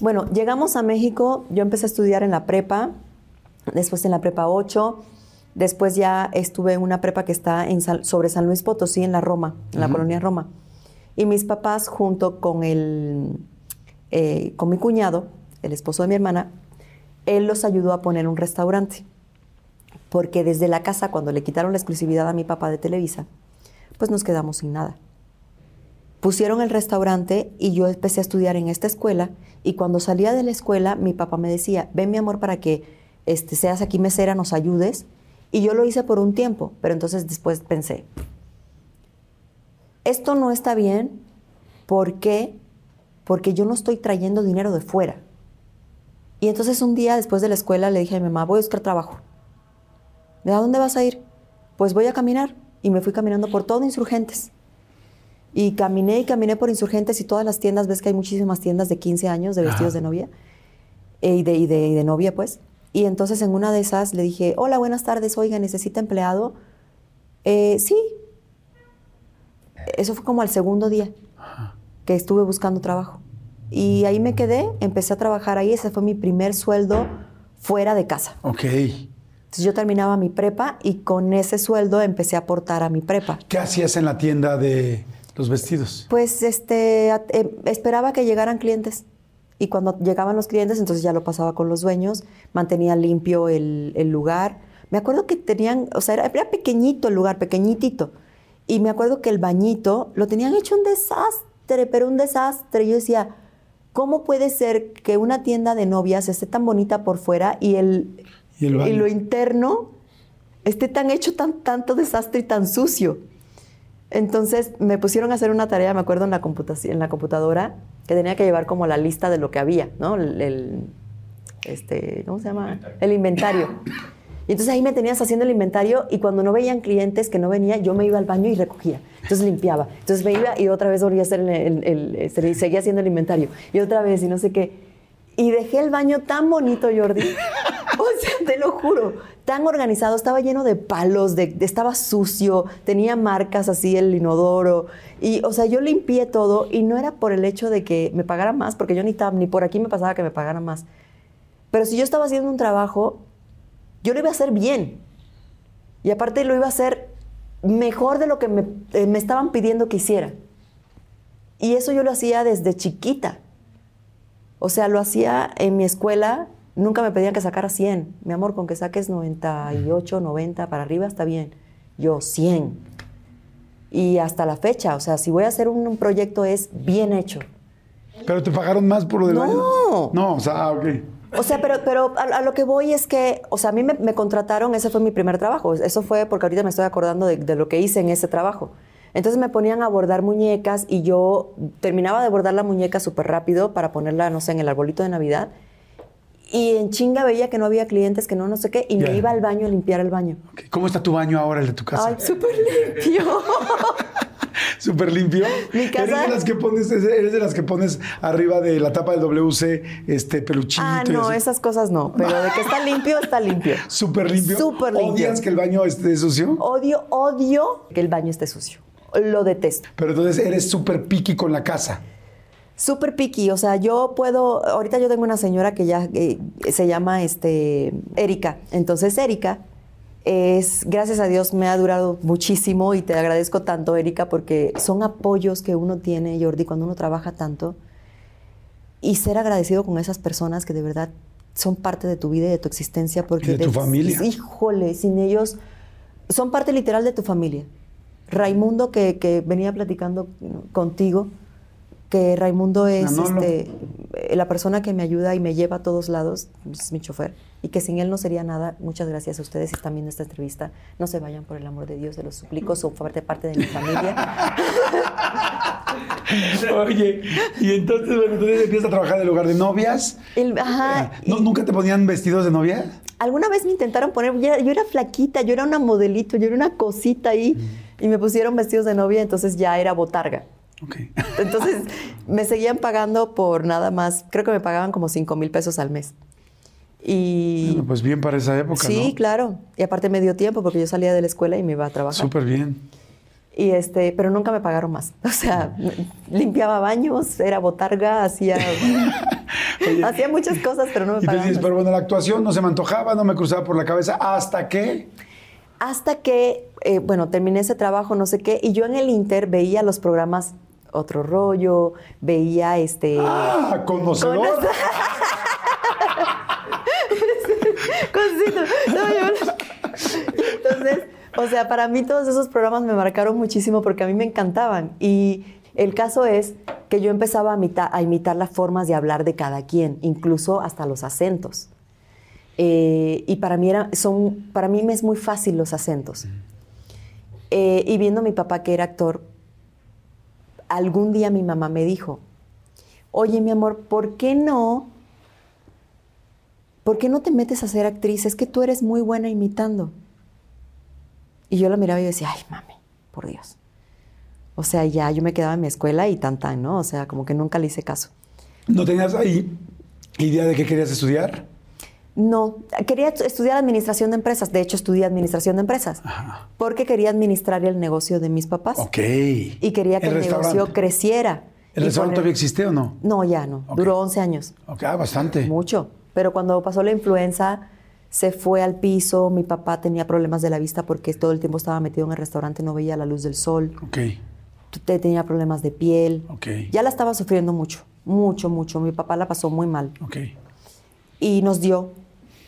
Bueno, llegamos a México, yo empecé a estudiar en la prepa, después en la prepa 8, después ya estuve en una prepa que está en, sobre San Luis Potosí, en la Roma, en la colonia Roma. Y mis papás, junto con, el, eh, con mi cuñado, el esposo de mi hermana, él los ayudó a poner un restaurante. Porque desde la casa, cuando le quitaron la exclusividad a mi papá de Televisa, pues nos quedamos sin nada. Pusieron el restaurante y yo empecé a estudiar en esta escuela y cuando salía de la escuela mi papá me decía, ven mi amor para que este, seas aquí mesera, nos ayudes. Y yo lo hice por un tiempo, pero entonces después pensé, esto no está bien, ¿por qué? Porque yo no estoy trayendo dinero de fuera. Y entonces un día después de la escuela le dije a mi mamá, voy a buscar trabajo. ¿De dónde vas a ir? Pues voy a caminar. Y me fui caminando por todo Insurgentes. Y caminé y caminé por Insurgentes y todas las tiendas, ves que hay muchísimas tiendas de 15 años de vestidos de novia. Eh, y, de, de, novia, pues. Y entonces en una de esas le dije, hola, buenas tardes, oiga, ¿necesita empleado? Eh, sí. Eso fue como al segundo día que estuve buscando trabajo. Y ahí me quedé, empecé a trabajar ahí, ese fue mi primer sueldo fuera de casa. Ok. Entonces yo terminaba mi prepa y con ese sueldo empecé a aportar a mi prepa. ¿Qué hacías en la tienda de los vestidos? Pues este, eh, esperaba que llegaran clientes. Y cuando llegaban los clientes, entonces ya lo pasaba con los dueños, mantenía limpio el, lugar. Me acuerdo que tenían, o sea, era, era, pequeñito el lugar, pequeñitito. Y me acuerdo que el bañito lo tenían hecho un desastre, pero un desastre. Yo decía, ¿Cómo puede ser que una tienda de novias esté tan bonita por fuera y, el, ¿Y, lo interno esté tan hecho, tan tanto desastre y tan sucio? Entonces me pusieron a hacer una tarea, me acuerdo, en la, en la computadora, que tenía que llevar como la lista de lo que había, ¿no? El, este, ¿Cómo se llama? El inventario. Y entonces ahí me tenías haciendo el inventario y cuando no veían clientes que no venían, yo me iba al baño y recogía. Entonces limpiaba. Entonces me iba y otra vez volvía a hacer el, seguía haciendo el inventario. Y otra vez y no sé qué. Y dejé el baño tan bonito, Jordi. O sea, te lo juro, tan organizado, estaba lleno de palos, estaba sucio, tenía marcas así el inodoro. Y, o sea, yo limpié todo y no era por el hecho de que me pagaran más, porque yo ni, ni por aquí me pasaba que me pagaran más. Pero si yo estaba haciendo un trabajo yo lo iba a hacer bien. Y aparte lo iba a hacer mejor de lo que eh, me, estaban pidiendo que hiciera. Y eso yo lo hacía desde chiquita. O sea, lo hacía en mi escuela, nunca me pedían que sacara 100. Mi amor, con que saques 98, 90 para arriba está bien. Yo 100. Y hasta la fecha, o sea, si voy a hacer un, proyecto es bien hecho. ¿Pero te pagaron más por lo del no. No, o sea, ah, ok. O sea, pero, pero a, lo que voy es que, o sea, a mí me, contrataron, ese fue mi primer trabajo. Eso fue porque ahorita me estoy acordando de, lo que hice en ese trabajo. Entonces me ponían a bordar muñecas y yo terminaba de bordar la muñeca súper rápido para ponerla, no sé, en el arbolito de Navidad. Y en chinga veía que no había clientes, que no, no sé qué, y me iba al baño a limpiar el baño. ¿Cómo está tu baño ahora, el de tu casa? Ay, súper limpio. súper limpio. Mi casa... ¿Eres de las que pones, eres de las que pones arriba de la tapa del WC este peluchito? Ah, no, esas cosas no. Pero de que está limpio, está limpio. ¿Súper limpio? Súper limpio. ¿Odias que el baño esté sucio? Odio, odio que el baño esté sucio. lo detesto. Pero entonces eres súper picky con la casa. Súper picky, o sea, yo puedo, ahorita yo tengo una señora que ya eh, se llama este, Erika, entonces Erika es, gracias a Dios, me ha durado muchísimo y te agradezco tanto, Erika, porque son apoyos que uno tiene, Jordi, cuando uno trabaja tanto y ser agradecido con esas personas que de verdad son parte de tu vida y de tu existencia. Porque y de tu familia. Híjole, sin ellos, son parte literal de tu familia. Raimundo, que, que venía platicando contigo, que Raimundo es este, la persona que me ayuda y me lleva a todos lados, es mi chofer, y que sin él no sería nada. Muchas gracias a ustedes y también esta entrevista. No se vayan por el amor de Dios, se los suplico, son parte, parte de mi familia. Oye, y entonces, bueno, entonces empiezas a trabajar en lugar de novias. ajá. Eh, ¿Nunca te ponían vestidos de novia? Alguna vez me intentaron poner, yo era, flaquita, yo era una modelito, yo era una cosita ahí, mm. y me pusieron vestidos de novia, entonces ya era botarga. Entonces me seguían pagando por nada más, creo que me pagaban como 5 mil pesos al mes. Y pues bien para esa época. Sí, claro. Y aparte me dio tiempo porque yo salía de la escuela y me iba a trabajar. Súper bien. Y este, pero nunca me pagaron más. O sea, limpiaba baños, era botarga, hacía, hacía muchas cosas, pero no me pagaban. pero bueno, la actuación no se me antojaba, no me cruzaba por la cabeza, hasta que. Hasta que, eh, bueno, terminé ese trabajo, no sé qué, y yo en el Inter veía los programas otro rollo, veía este... ¡Ah! ¿Conocedor? Entonces, o sea, para mí todos esos programas me marcaron muchísimo porque a mí me encantaban. Y el caso es que yo empezaba a imitar, las formas de hablar de cada quien, incluso hasta los acentos. Eh, y para mí, era, son, para mí me es muy fácil los acentos. Eh, y viendo a mi papá que era actor, algún día mi mamá me dijo, oye mi amor, ¿por qué no? ¿Por qué no te metes a ser actriz? Es que tú eres muy buena imitando. Y yo la miraba y decía, ay, mami, por Dios. O sea, ya yo me quedaba en mi escuela y tan ¿no? O sea, como que nunca le hice caso. ¿No tenías ahí idea de qué querías estudiar? No, quería estudiar administración de empresas. De hecho, estudié administración de empresas. Porque quería administrar el negocio de mis papás. Ok. Y quería que el, negocio creciera. ¿El restaurante todavía existe o no? No, ya no. Duró 11 años. Ok, ah, bastante. Mucho. Pero cuando pasó la influenza, se fue al piso. Mi papá tenía problemas de la vista porque todo el tiempo estaba metido en el restaurante, no veía la luz del sol. Ok. Tenía problemas de piel. Ok. Ya la estaba sufriendo mucho. Mucho, mucho. Mi papá la pasó muy mal. Ok. Y nos dio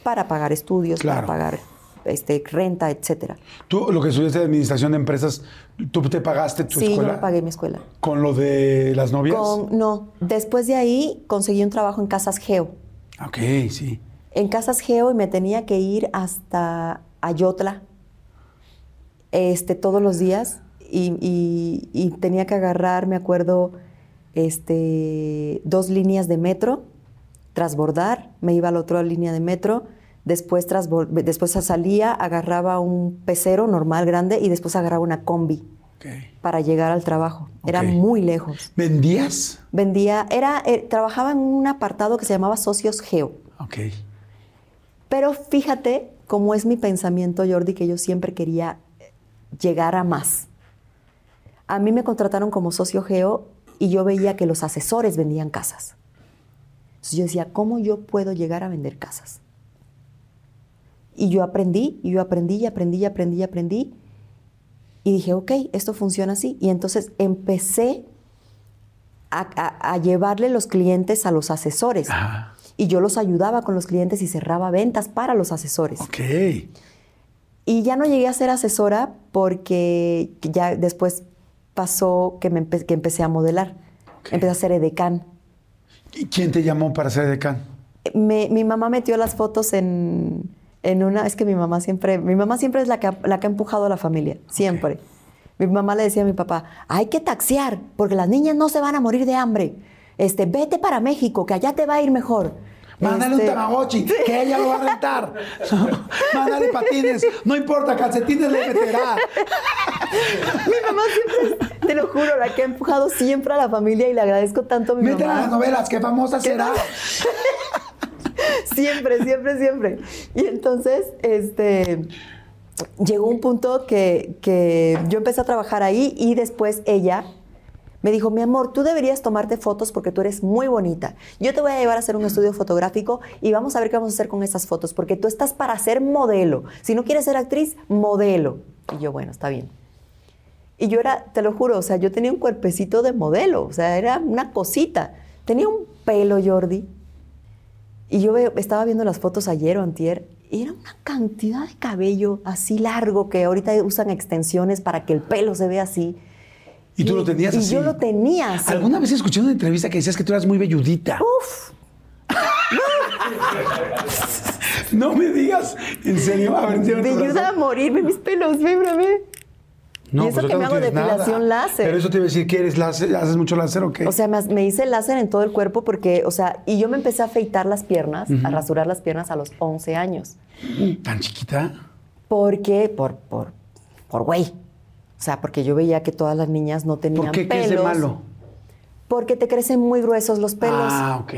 para pagar estudios, para pagar este, renta, etcétera. Tú, lo que estudiaste de administración de empresas, ¿tú te pagaste tu escuela? Sí, yo pagué mi escuela. ¿Con lo de las novias? no, después de ahí conseguí un trabajo en Casas Geo. Ok, sí. En Casas Geo y me tenía que ir hasta Ayotla este, todos los días y, y tenía que agarrar, me acuerdo, este, dos líneas de metro trasbordar, me iba a la otra línea de metro, después, después salía, agarraba un pecero normal, grande, y después agarraba una combi para llegar al trabajo. Era muy lejos. ¿Vendías? Vendía, era, eh, trabajaba en un apartado que se llamaba Socios Geo. Ok. Pero fíjate cómo es mi pensamiento, Jordi, que yo siempre quería llegar a más. A mí me contrataron como socio geo y yo veía que los asesores vendían casas. Entonces yo decía, ¿cómo yo puedo llegar a vender casas? Y yo aprendí, y yo aprendí, y aprendí, y aprendí, y aprendí. Y dije, ok, esto funciona así. Y entonces empecé a, llevarle los clientes a los asesores. Y yo los ayudaba con los clientes y cerraba ventas para los asesores. Ok. Y ya no llegué a ser asesora porque ya después pasó que, me que empecé a modelar. Empecé a ser edecán. ¿Y quién te llamó para ser decán? mi mamá metió las fotos en, una... Es que mi mamá siempre... Mi mamá siempre es la que, la que ha empujado a la familia. Siempre. Mi mamá le decía a mi papá, hay que taxiar, porque las niñas no se van a morir de hambre. Este, vete para México, que allá te va a ir mejor. Mándale un este, Tamagotchi, que ella lo va a rentar. Mándale patines, no importa, calcetines le meterá. mi mamá siempre, te lo juro, la que ha empujado siempre a la familia y le agradezco tanto a mi Métela mamá. las novelas, qué famosa será. siempre, siempre, siempre. Y entonces, este llegó un punto que, que yo empecé a trabajar ahí y después ella me dijo, mi amor, tú deberías tomarte fotos porque tú eres muy bonita. Yo te voy a llevar a hacer un estudio fotográfico y vamos a ver qué vamos a hacer con estas fotos, porque tú estás para ser modelo. Si no quieres ser actriz, modelo. Y yo, bueno, está bien. Y yo era, te lo juro, o sea, yo tenía un cuerpecito de modelo, o sea, era una cosita. Tenía un pelo, Jordi. Y yo estaba viendo las fotos ayer o antier, y era una cantidad de cabello así largo que ahorita usan extensiones para que el pelo se vea así. ¿Y tú lo tenías así? Y yo lo tenía así. ¿Alguna vez escuché una entrevista que decías que tú eras muy velludita? Uf. no me digas. ¿En serio? A ver, Velluda a morir. Ve mis pelos, ve. No, y eso pues que me hago depilación láser. Pero eso te iba a decir que eres láser, haces mucho láser o qué? O sea, me, hice láser en todo el cuerpo porque, o sea, y yo me empecé a afeitar las piernas, a rasurar las piernas a los 11 años. ¿Tan chiquita? Porque, por, por, por güey. O sea, porque yo veía que todas las niñas no tenían ¿Por qué? pelos. ¿Qué es de malo? Porque te crecen muy gruesos los pelos. Ah, ok.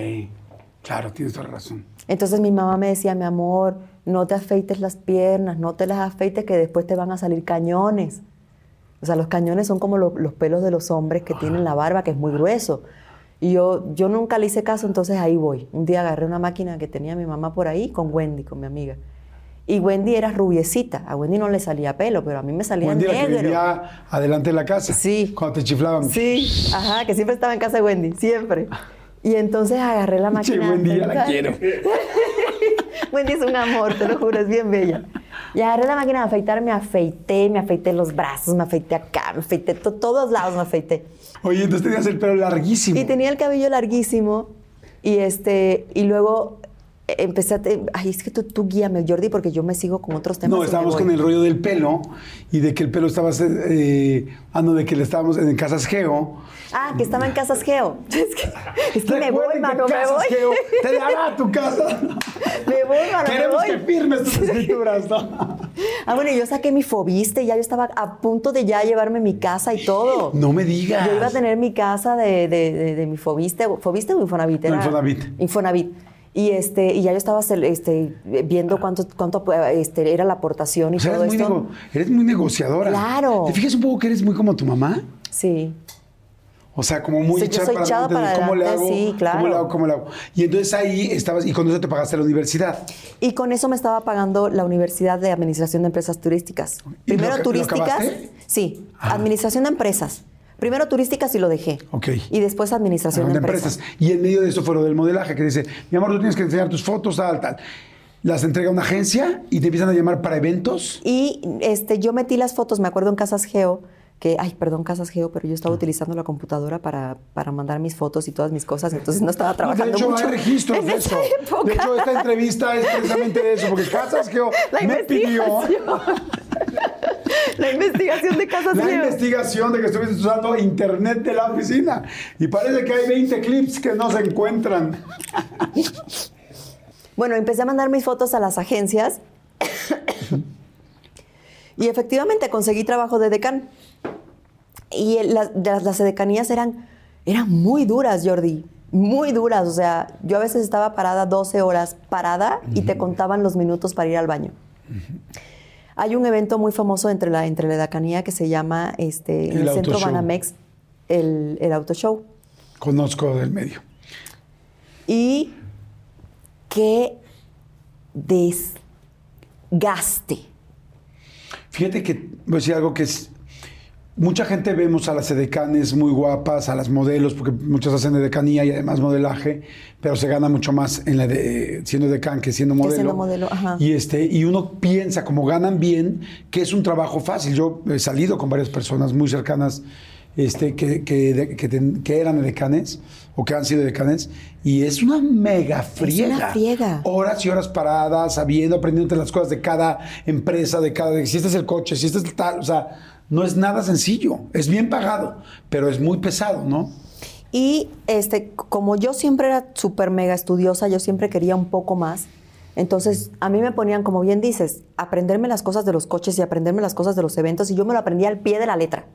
Claro, tienes toda la razón. Entonces mi mamá me decía, mi amor, no te afeites las piernas, no te las afeites que después te van a salir cañones. O sea, los cañones son como los pelos de los hombres que tienen la barba, que es muy grueso. Y yo, yo nunca le hice caso, entonces ahí voy. Un día agarré una máquina que tenía mi mamá por ahí con Wendy, con mi amiga. Y Wendy era rubiecita. A Wendy no le salía pelo, pero a mí me salía Wendy negro. que vivía adelante de la casa. Sí. Cuando te chiflaban. Sí, ajá, que siempre estaba en casa de Wendy, siempre. Y entonces agarré la máquina. Sí, Wendy, ya la quiero. Wendy es un amor, te lo juro, es bien bella. Y agarré la máquina de afeitar, me afeité, me afeité los brazos, me afeité acá, me afeité todos lados, me afeité. Oye, entonces tenías el pelo larguísimo. Y tenía el cabello larguísimo. Y este, y luego empecé a... Ay, es que tú, tú, guíame, Jordi, porque yo me sigo con otros temas. No, estábamos con el rollo del pelo y de que el pelo estaba... Eh, ah, no, de que le estábamos en Casas Geo. Ah, que estaba en Casas Geo. Es que, es que me voy, mano, me voy. Geo te dará a tu casa. me voy, mano, Queremos me voy. que firmes tus escrituras, ¿no? ah, bueno, yo saqué mi Fobiste, ya yo estaba a punto de ya llevarme mi casa y todo. No me digas. Yo iba a tener mi casa de, de, de, de mi Fobiste. ¿Fobiste o Infonavit? Era, no, Infonavit. Infonavit. Y, este, y ya yo estaba este, viendo cuánto, cuánto este, era la aportación y o sea, todo eres esto. Muy eres muy negociadora. Claro. ¿Te fijas un poco que eres muy como tu mamá? Sí. O sea, como muy sí, echada para ¿cómo le hago? sí, claro. ¿Cómo le hago? ¿Cómo le hago? Y entonces ahí estabas, y con eso te pagaste la universidad. Y con eso me estaba pagando la Universidad de Administración de Empresas Turísticas. Primero lo, turísticas. ¿lo sí, Ajá. Administración de Empresas. Primero turísticas y lo dejé. Ok. Y después administración de, de empresas. empresas. Y en medio de eso fue lo del modelaje, que dice, mi amor, tú tienes que enseñar tus fotos, tal, tal. Las entrega una agencia y te empiezan a llamar para eventos. Y este, yo metí las fotos, me acuerdo en Casas Geo, que, ay, perdón, Casas Geo, pero yo estaba utilizando la computadora para, para mandar mis fotos y todas mis cosas, entonces no estaba trabajando De hecho, mucho. hay registros de eso. Época. De hecho, esta entrevista es precisamente eso, porque Casas Geo la me pidió... La investigación de Casas La Geo. investigación de que estuviste usando internet de la oficina. Y parece que hay 20 clips que no se encuentran. Bueno, empecé a mandar mis fotos a las agencias y efectivamente conseguí trabajo de decán. Y las, las decanías eran, eran muy duras, Jordi. Muy duras. O sea, yo a veces estaba parada 12 horas parada y te contaban los minutos para ir al baño. Hay un evento muy famoso entre la, entre la decanía que se llama este, en el, el centro Banamex, el, el Auto Show. Conozco del medio. Y qué desgaste. Fíjate que voy a decir algo que es. Mucha gente vemos a las edecanes muy guapas, a las modelos, porque muchas hacen edecanía y además modelaje, pero se gana mucho más en la de, siendo decán que siendo modelo. Que siendo modelo, ajá. Y, este, y uno piensa, como ganan bien, que es un trabajo fácil. Yo he salido con varias personas muy cercanas este, que, que, que, que eran edecanes o que han sido decanes, y es una mega friega. Es una friega. Horas y horas paradas, sabiendo, aprendiendo las cosas de cada empresa, de cada. Si este es el coche, si este es el tal, o sea, no es nada sencillo. Es bien pagado, pero es muy pesado, ¿no? Y este, como yo siempre era súper mega estudiosa, yo siempre quería un poco más. Entonces, a mí me ponían, como bien dices, aprenderme las cosas de los coches y aprenderme las cosas de los eventos, y yo me lo aprendía al pie de la letra.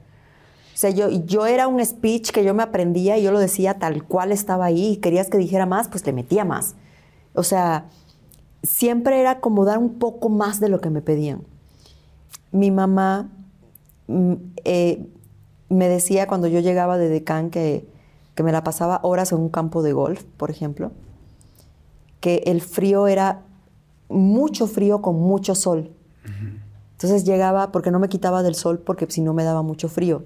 O sea, yo, yo era un speech que yo me aprendía y yo lo decía tal cual estaba ahí y querías que dijera más, pues le metía más. O sea, siempre era como dar un poco más de lo que me pedían. mi mamá eh, me decía cuando yo llegaba de Decán que, que me la pasaba horas en un campo de golf, por ejemplo, que el frío era mucho frío con mucho sol. Entonces llegaba, porque no me quitaba del sol, porque si no me daba mucho frío.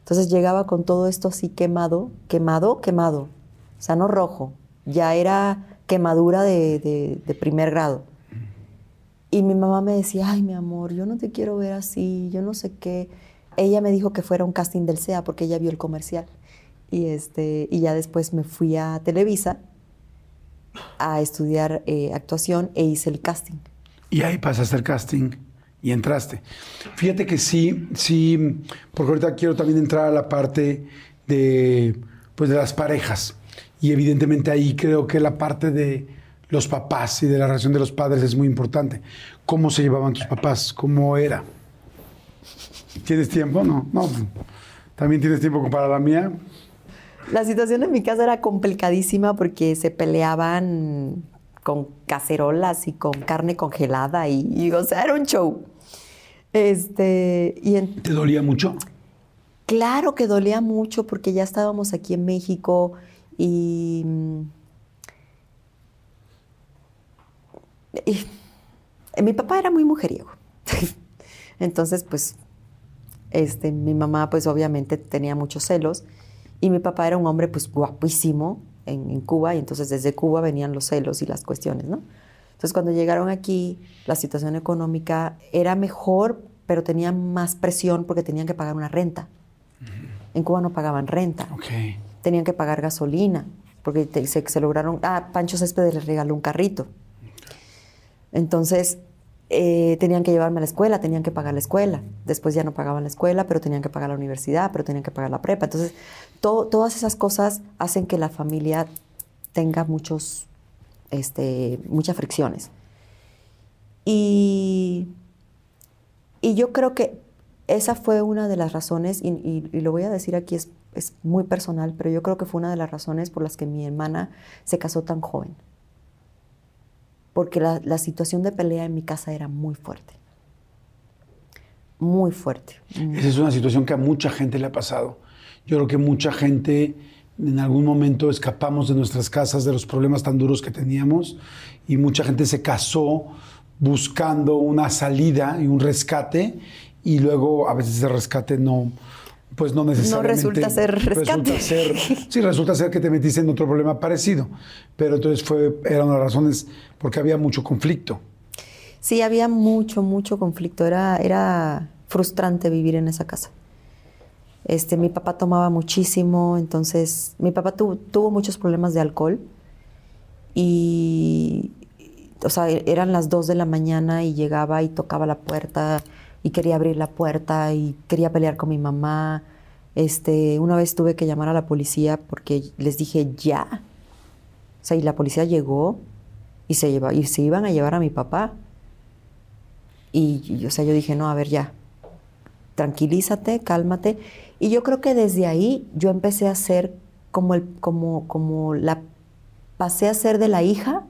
Entonces llegaba con todo esto así quemado, quemado, quemado. O sea, no rojo, ya era quemadura de, primer grado. Y mi mamá me decía, ay, mi amor, yo no te quiero ver así, yo no sé qué. Ella me dijo que fuera un casting del SEA porque ella vio el comercial. Y, este, y ya después me fui a Televisa a estudiar eh, actuación e hice el casting. Y ahí pasaste el casting y entraste. Fíjate que sí, sí, porque ahorita quiero también entrar a la parte de, pues de las parejas. Y evidentemente ahí creo que la parte de los papás y de la relación de los padres es muy importante. ¿Cómo se llevaban tus papás? ¿Cómo era? ¿Tienes tiempo? No, no. ¿También tienes tiempo para la mía? La situación en mi casa era complicadísima porque se peleaban con cacerolas y con carne congelada y, o sea, era un show. Este, y ¿Te dolía mucho? Claro que dolía mucho porque ya estábamos aquí en México y, mi papá era muy mujeriego. Entonces, pues, este, mi mamá, pues, obviamente tenía muchos celos y mi papá era un hombre, pues, guapísimo, en, Cuba y entonces desde Cuba venían los celos y las cuestiones, ¿no? Entonces cuando llegaron aquí, la situación económica era mejor, pero tenían más presión porque tenían que pagar una renta. En Cuba no pagaban renta. Tenían que pagar gasolina, porque se, lograron... Ah, Pancho Céspedes les regaló un carrito. Entonces, eh, tenían que llevarme a la escuela, tenían que pagar la escuela. Después ya no pagaban la escuela, pero tenían que pagar la universidad, pero tenían que pagar la prepa. Entonces, todas esas cosas hacen que la familia tenga muchos, este, muchas fricciones. Y, yo creo que esa fue una de las razones, y, lo voy a decir aquí, es muy personal, pero yo creo que fue una de las razones por las que mi hermana se casó tan joven porque la, situación de pelea en mi casa era muy fuerte. Muy fuerte. Esa es una situación que a mucha gente le ha pasado. Yo creo que mucha gente en algún momento escapamos de nuestras casas, de los problemas tan duros que teníamos, y mucha gente se casó buscando una salida y un rescate, y luego a veces ese rescate no, pues no necesariamente. No resulta ser rescate. sí, resulta ser que te metiste en otro problema parecido. Pero entonces fue, eran las razones porque había mucho conflicto. Sí, había mucho, mucho conflicto. Era, era frustrante vivir en esa casa. Este, mi papá tomaba muchísimo, entonces mi papá tuvo muchos problemas de alcohol y, o sea, eran las dos de la mañana y llegaba y tocaba la puerta y quería abrir la puerta y quería pelear con mi mamá. Este, una vez tuve que llamar a la policía porque les dije ya. O sea, y la policía llegó y se, lleva, y se iban a llevar a mi papá. Y, o sea, yo dije, no, a ver, ya. Tranquilízate, cálmate. Y yo creo que desde ahí yo empecé a ser como, el, como, como la... Pasé a ser de la hija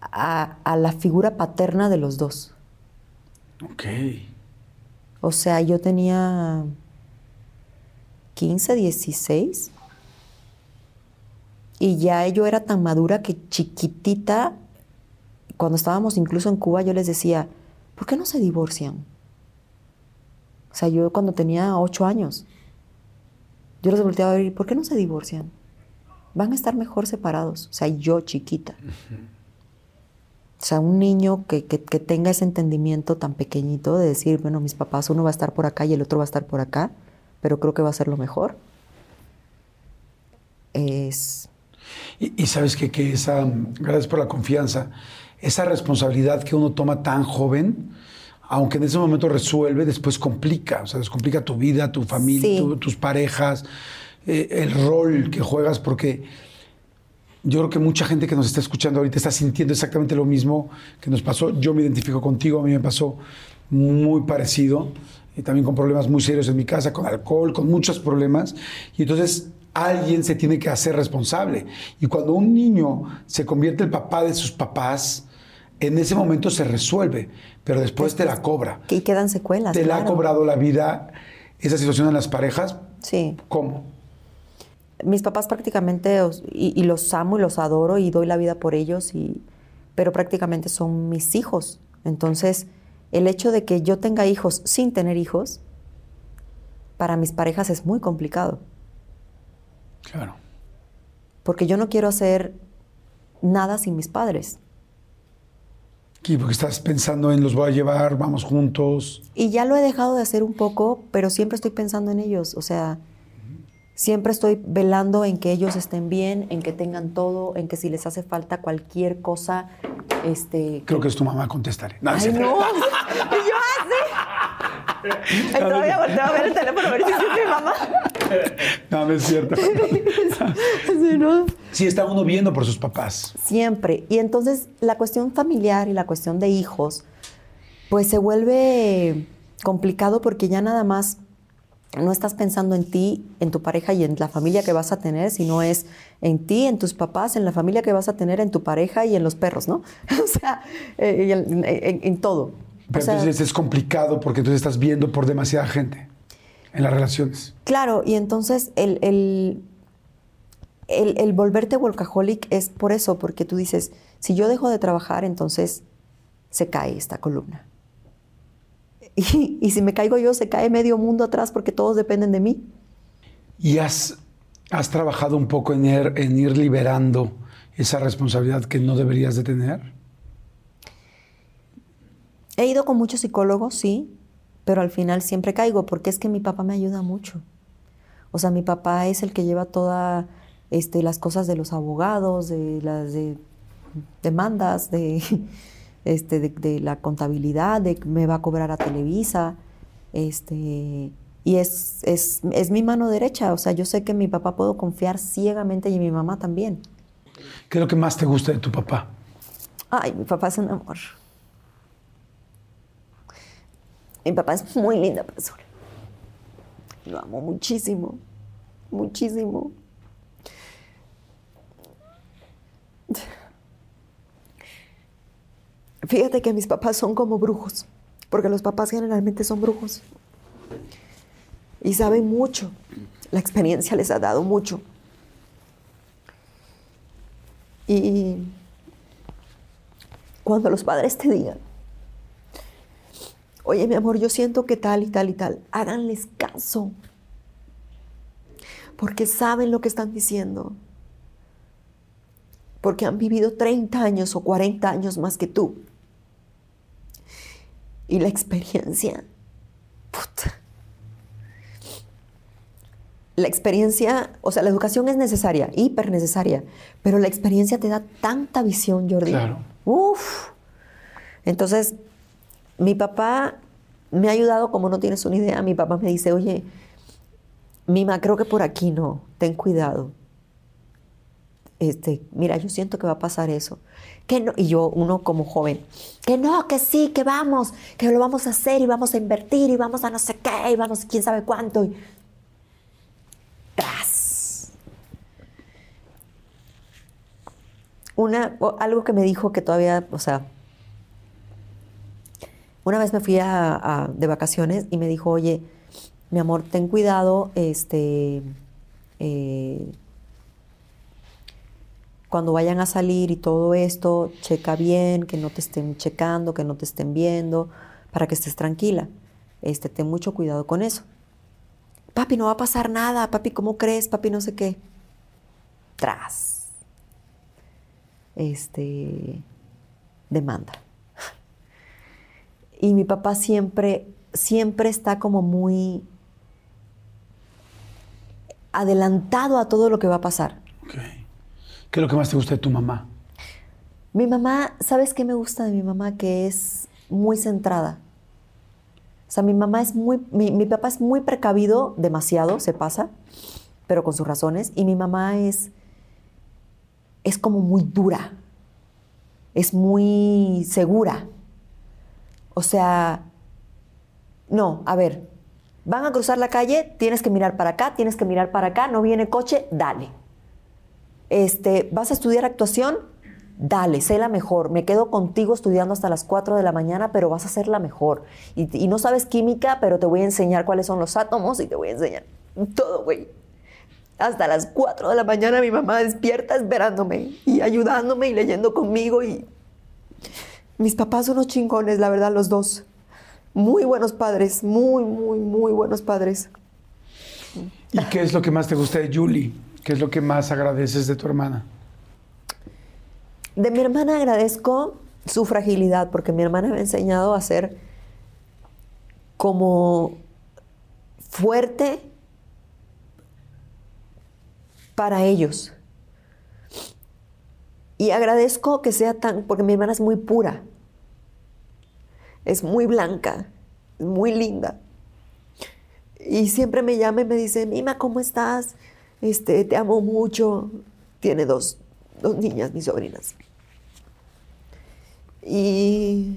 a, a la figura paterna de los dos. Ok. O sea, yo tenía 15, 16. Y ya yo era tan madura que chiquitita, cuando estábamos incluso en Cuba, yo les decía, ¿por qué no se divorcian? O sea, yo cuando tenía 8 años, yo los volteaba a ver, ¿por qué no se divorcian? Van a estar mejor separados. O sea, yo chiquita. O sea, un niño que, tenga ese entendimiento tan pequeñito de decir, bueno, mis papás, uno va a estar por acá y el otro va a estar por acá, pero creo que va a ser lo mejor. Es... Y, sabes que, que esa, gracias por la confianza, esa responsabilidad que uno toma tan joven, aunque en ese momento resuelve, después complica, o sea, descomplica tu vida, tu familia, tus parejas, eh, el rol que juegas, porque yo creo que mucha gente que nos está escuchando ahorita está sintiendo exactamente lo mismo que nos pasó. Yo me identifico contigo, a mí me pasó muy parecido, y también con problemas muy serios en mi casa, con alcohol, con muchos problemas. Y entonces alguien se tiene que hacer responsable. Y cuando un niño se convierte el papá de sus papás, en ese momento se resuelve, pero después, te la cobra. Y quedan secuelas. ¿Te la ha cobrado la vida esa situación en las parejas? Sí. ¿Cómo? Mis papás prácticamente, y, los amo y los adoro y doy la vida por ellos, y, pero prácticamente son mis hijos. Entonces, el hecho de que yo tenga hijos sin tener hijos, para mis parejas es muy complicado. Claro. Porque yo no quiero hacer nada sin mis padres. Sí, porque estás pensando en los voy a llevar, vamos juntos. Y ya lo he dejado de hacer un poco, pero siempre estoy pensando en ellos. O sea, siempre estoy velando en que ellos estén bien, en que tengan todo, en que si les hace falta cualquier cosa, este... Creo que es tu mamá, contestaré. No, Ay, no. yo así. Todavía volteo a ver el teléfono a ver si es mi mamá. No, no es cierto. Sí, está uno viendo por sus papás. Siempre. Y entonces la cuestión familiar y la cuestión de hijos, pues se vuelve complicado porque ya nada más no estás pensando en ti, en tu pareja y en la familia que vas a tener, sino es en ti, en tus papás, en la familia que vas a tener, en tu pareja y en los perros, ¿no? o sea, eh, en, todo. Pero entonces es complicado porque entonces estás viendo por demasiada gente en las relaciones. Claro, y entonces el, el, el, volverte workaholic es por eso, porque tú dices, si yo dejo de trabajar, entonces se cae esta columna. Y, si me caigo yo, se cae medio mundo atrás porque todos dependen de mí. ¿Y has, has trabajado un poco en ir, en ir liberando esa responsabilidad que no deberías de tener? He ido con muchos psicólogos, sí, pero al final siempre caigo porque es que mi papá me ayuda mucho. O sea, mi papá es el que lleva todas este, las cosas de los abogados, de las demandas, de, este, de, la contabilidad, de me va a cobrar a Televisa. Este, y es, es, es, mi mano derecha. O sea, yo sé que mi papá puedo confiar ciegamente y mi mamá también. ¿Qué es lo que más te gusta de tu papá? Ay, mi papá es un amor. Mi papá es muy linda persona. Lo amo muchísimo, muchísimo. Fíjate que mis papás son como brujos, porque los papás generalmente son brujos. Y saben mucho. La experiencia les ha dado mucho. Y cuando los padres te digan, oye mi amor, yo siento que tal y tal y tal, háganles caso, porque saben lo que están diciendo, porque han vivido 30 años o 40 años más que tú. Y la experiencia, puta. La experiencia, o sea, la educación es necesaria, hiper necesaria, pero la experiencia te da tanta visión, Jordi. Claro. Uf. Entonces, mi papá me ha ayudado como no tienes una idea. Mi papá me dice, oye, Mima, creo que por aquí no, ten cuidado. Este, mira, yo siento que va a pasar eso. Que no, y yo, uno como joven, que no, que sí, que vamos, que lo vamos a hacer y vamos a invertir y vamos a no sé qué y vamos quién sabe cuánto. Y, tras. Una, algo que me dijo que todavía, o sea, una vez me fui a, de vacaciones y me dijo, oye, mi amor, ten cuidado, este, eh, cuando vayan a salir y todo esto, checa bien, que no te estén checando, que no te estén viendo, para que estés tranquila. Este, ten mucho cuidado con eso. Papi, no va a pasar nada, papi, ¿cómo crees? Papi, no sé qué. Tras. Este, demanda. Y mi papá siempre, siempre está como muy adelantado a todo lo que va a pasar. ¿Qué es lo que más te gusta de tu mamá? Mi mamá, ¿sabes qué me gusta de mi mamá? Que es muy centrada. O sea, mi mamá es muy, mi, papá es muy precavido, demasiado, se pasa, pero con sus razones. Y mi mamá es, es como muy dura, es muy segura. O sea, no, a ver, van a cruzar la calle, tienes que mirar para acá, tienes que mirar para acá, no viene coche, dale. Este, vas a estudiar actuación, dale, sé la mejor, me quedo contigo estudiando hasta las 4 de la mañana, pero vas a ser la mejor. Y, no sabes química, pero te voy a enseñar cuáles son los átomos y te voy a enseñar todo, güey. Hasta las 4 de la mañana mi mamá despierta esperándome y ayudándome y leyendo conmigo y mis papás son unos chingones, la verdad, los dos. Muy buenos padres, muy, muy, muy buenos padres. ¿Y qué es lo que más te gusta de Julie? ¿Qué es lo que más agradeces de tu hermana? De mi hermana agradezco su fragilidad, porque mi hermana me ha enseñado a ser como fuerte para ellos. Y agradezco que sea tan, porque mi hermana es muy pura, es muy blanca, muy linda. Y siempre me llama y me dice, Mima, ¿cómo estás? Este, te amo mucho. Tiene dos, dos niñas, mis sobrinas. Y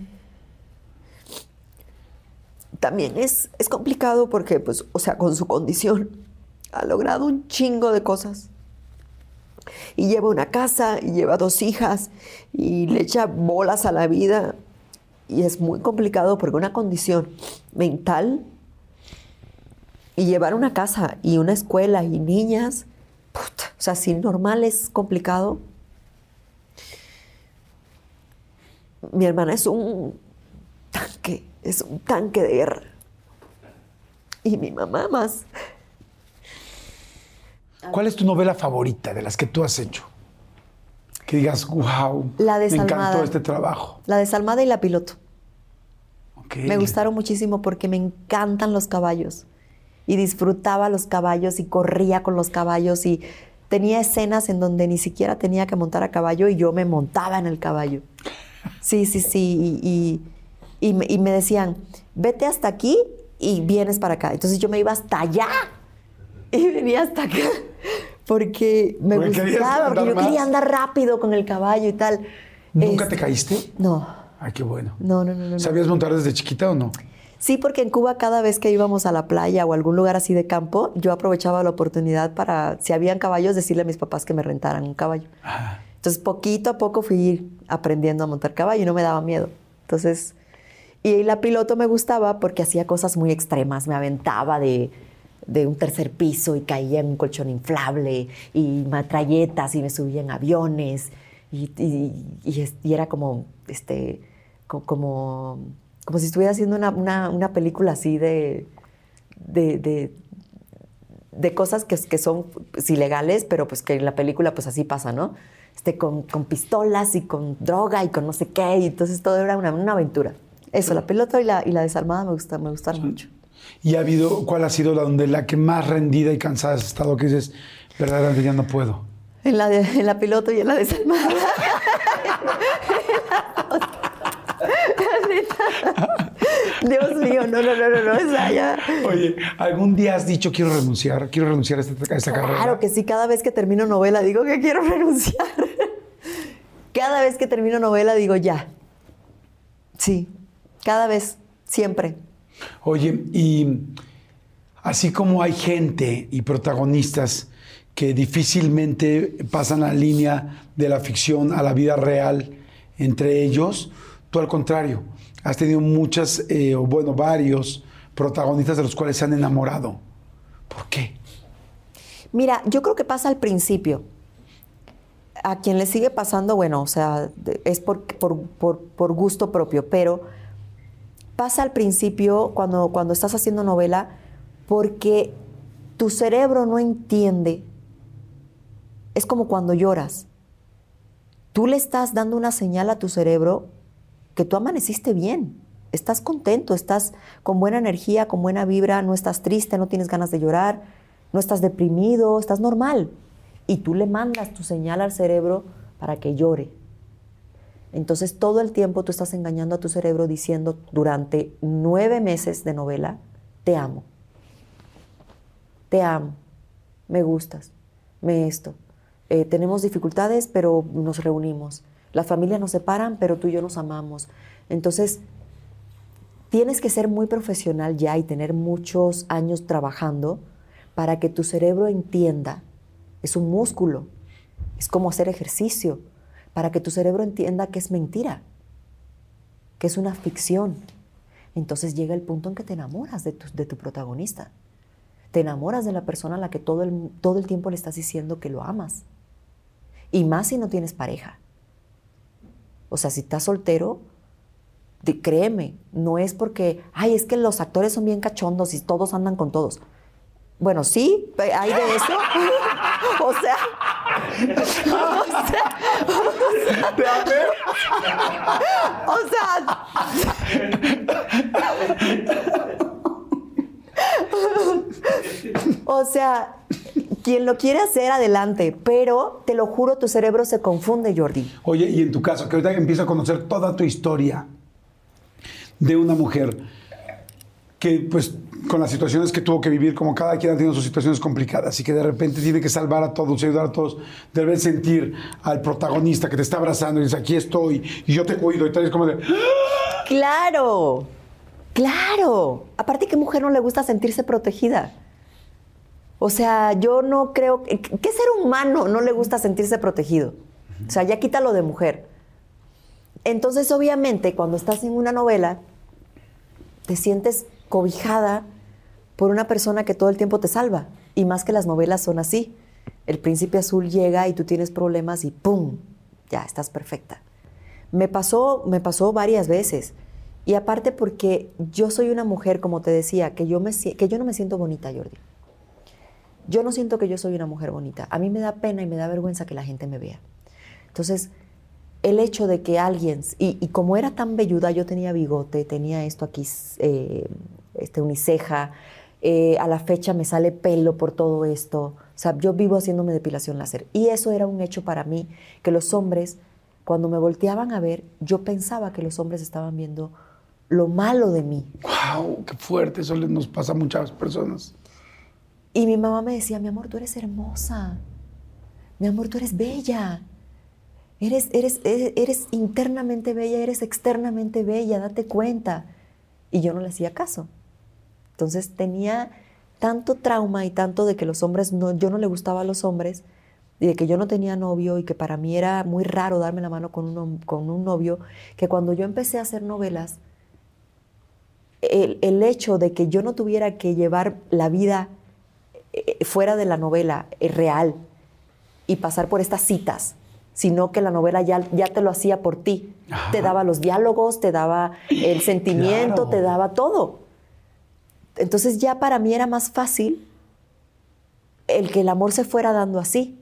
también es, es complicado porque, pues, o sea, con su condición ha logrado un chingo de cosas. Y lleva una casa, y lleva dos hijas, y le echa bolas a la vida. Y es muy complicado porque una condición mental y llevar una casa y una escuela y niñas, puta, o sea, si normal es complicado. Mi hermana es un tanque, es un tanque de guerra. Y mi mamá más. ¿Cuál es tu novela favorita de las que tú has hecho? Que digas, wow, La me encantó este trabajo. La desalmada y la piloto. Me gustaron muchísimo porque me encantan los caballos. Y disfrutaba los caballos y corría con los caballos y tenía escenas en donde ni siquiera tenía que montar a caballo y yo me montaba en el caballo. Sí, sí, sí. Y, y- y me, y me decían, vete hasta aquí y vienes para acá. Entonces yo me iba hasta allá y venía hasta acá porque me Porque gustaba, porque yo quería andar rápido con el caballo y tal. ¿Nunca Este, te caíste? No, Ay, qué bueno. no, no, no. no. ¿Sabías montar desde chiquita o no? Sí, porque en Cuba cada vez que íbamos a la playa o algún lugar así de campo, yo aprovechaba la oportunidad para, si habían caballos, decirle a mis papás que me rentaran un caballo. Ajá. Entonces, poquito a poco fui aprendiendo a montar caballo y no me daba miedo. Entonces, y la piloto me gustaba porque hacía cosas muy extremas. Me aventaba de, de un tercer piso y caía en un colchón inflable y matralletas y me subía en aviones y, y- y es- y era como, este, co- como, como si estuviera haciendo una, una- una película así de, de, de- de cosas que, que son pues, ilegales, pero pues que en la película pues así pasa, ¿no? Este, con, con pistolas y con droga y con no sé qué, y entonces todo era una, una aventura. Eso, la pelota y la, y la desarmada me, gusta, me gustaron mucho. ¿Y ha habido, cuál ha sido la donde la que más rendida y cansada has estado? Que dices, verdaderamente ya no puedo. En la, de- en la piloto y en la desarmada. Dios mío, no, no, no, no, no, esa ya. Oye, ¿algún día has dicho quiero renunciar? Quiero renunciar a esta, a esta carrera. Claro que sí, cada vez que termino novela digo que quiero renunciar. Cada vez que termino novela digo ya. Sí, cada vez, siempre. Oye, y así como hay gente y protagonistas que difícilmente pasan la línea de la ficción a la vida real entre ellos, tú al contrario, has tenido muchas, eh, o bueno, varios protagonistas de los cuales se han enamorado. ¿Por qué? Mira, yo creo que pasa al principio. A quien le sigue pasando, bueno, o sea, es por, por- por- por gusto propio, pero pasa al principio cuando, cuando estás haciendo novela porque tu cerebro no entiende. Es como cuando lloras. Tú le estás dando una señal a tu cerebro que tú amaneciste bien. Estás contento, estás con buena energía, con buena vibra, no estás triste, no tienes ganas de llorar, no estás deprimido, estás normal. Y tú le mandas tu señal al cerebro para que llore. Entonces todo el tiempo tú estás engañando a tu cerebro diciendo durante nueve meses de novela, te amo, te amo, me gustas, me esto. Eh, tenemos dificultades, pero nos reunimos. Las familias nos separan, pero tú y yo nos amamos. Entonces, tienes que ser muy profesional ya y tener muchos años trabajando para que tu cerebro entienda. Es un músculo, es como hacer ejercicio. para que tu cerebro entienda que es mentira, que es una ficción. Entonces llega el punto en que te enamoras de tu, de tu protagonista. Te enamoras de la persona a la que todo el, todo el tiempo le estás diciendo que lo amas. Y más si no tienes pareja. O sea, si estás soltero, créeme, no es porque, ay, es que los actores son bien cachondos y todos andan con todos. Bueno, sí, hay de eso. o sea, o sea, o sea, o sea, quien lo quiere hacer, adelante. Pero te lo juro, tu cerebro se confunde, Jordi. Oye, y en tu caso, que ahorita empiezo a conocer toda tu historia de una mujer que, pues, con las situaciones que tuvo que vivir, como cada quien ha tenido sus situaciones complicadas y que de repente tiene que salvar a todos ayudar a todos, debe sentir al protagonista que te está abrazando y dice, aquí estoy y yo te cuido y tal, es como de... Claro, claro. Aparte, ¿qué mujer no le gusta sentirse protegida? O sea, yo no creo... ¿Qué ser humano no le gusta sentirse protegido? O sea, ya quítalo de mujer. Entonces, obviamente, cuando estás en una novela, te sientes cobijada por una persona que todo el tiempo te salva. Y más que las novelas son así. El príncipe azul llega y tú tienes problemas y ¡pum! Ya, estás perfecta. Me pasó, me pasó varias veces. Y aparte porque yo soy una mujer, como te decía, que yo, me, que yo no me siento bonita, Jordi. Yo no siento que yo soy una mujer bonita. A mí me da pena y me da vergüenza que la gente me vea. Entonces, el hecho de que alguien, y, como era tan velluda, yo tenía bigote, tenía esto aquí, eh, este, uniceja, eh, a la fecha me sale pelo por todo esto. O sea, yo vivo haciéndome depilación láser. Y eso era un hecho para mí, que los hombres, cuando me volteaban a ver, yo pensaba que los hombres estaban viendo lo malo de mí. ¡Wow! ¡Qué fuerte! Eso nos pasa a muchas personas. Y mi mamá me decía, mi amor, tú eres hermosa. Mi amor, tú eres bella. Eres, eres, eres, internamente bella, eres externamente bella, date cuenta. Y yo no le hacía caso. Entonces tenía tanto trauma y tanto de que los hombres, no, yo no le gustaba a los hombres, y de que yo no tenía novio y que para mí era muy raro darme la mano con un, con un novio, que cuando yo empecé a hacer novelas, el, el hecho de que yo no tuviera que llevar la vida eh, fuera de la novela eh, real y pasar por estas citas, sino que la novela ya, ya te lo hacía por ti. Te daba los diálogos, te daba el sentimiento, te daba todo. Entonces ya para mí era más fácil el que el amor se fuera dando así.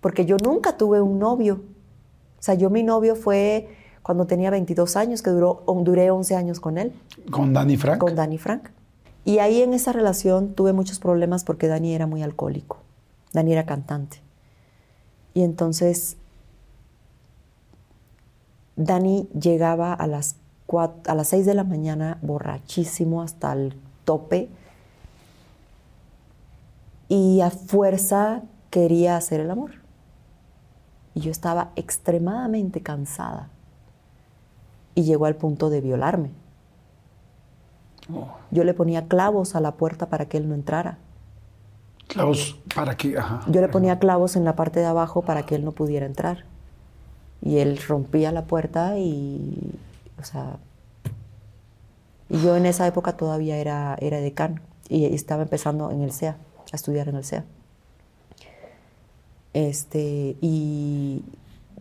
Porque yo nunca tuve un novio. O sea, yo mi novio fue cuando tenía 22 años, que duró, duré 11 años con él. ¿Con Danny Frank? Con Danny Frank. Y ahí en esa relación tuve muchos problemas porque Dani era muy alcohólico. Dani era cantante. Y entonces Dani llegaba a las, a las 6 de la mañana borrachísimo hasta el tope y a fuerza quería hacer el amor. Y yo estaba extremadamente cansada y llegó al punto de violarme. Yo le ponía clavos a la puerta para que él no entrara. ¿Clavos para qué? Yo le ponía clavos en la parte de abajo para que él no pudiera entrar. Y él rompía la puerta y, o sea, y yo en esa época todavía era, era decano y estaba empezando en el CEA, a estudiar en el CEA. Este, y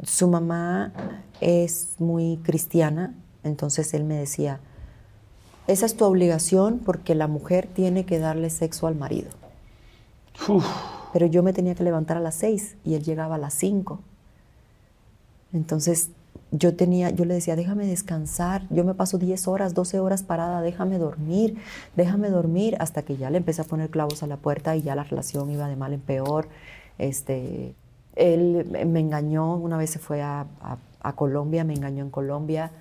su mamá es muy cristiana, entonces él me decía, esa es tu obligación porque la mujer tiene que darle sexo al marido. Pero yo me tenía que levantar a las seis y él llegaba a las cinco. Entonces yo tenía, yo le decía, déjame descansar, yo me paso 10 horas, 12 horas parada, déjame dormir, déjame dormir, hasta que ya le empecé a poner clavos a la puerta y ya la relación iba de mal en peor. Este, él me engañó, una vez se fue a, a Colombia, me engañó en Colombia.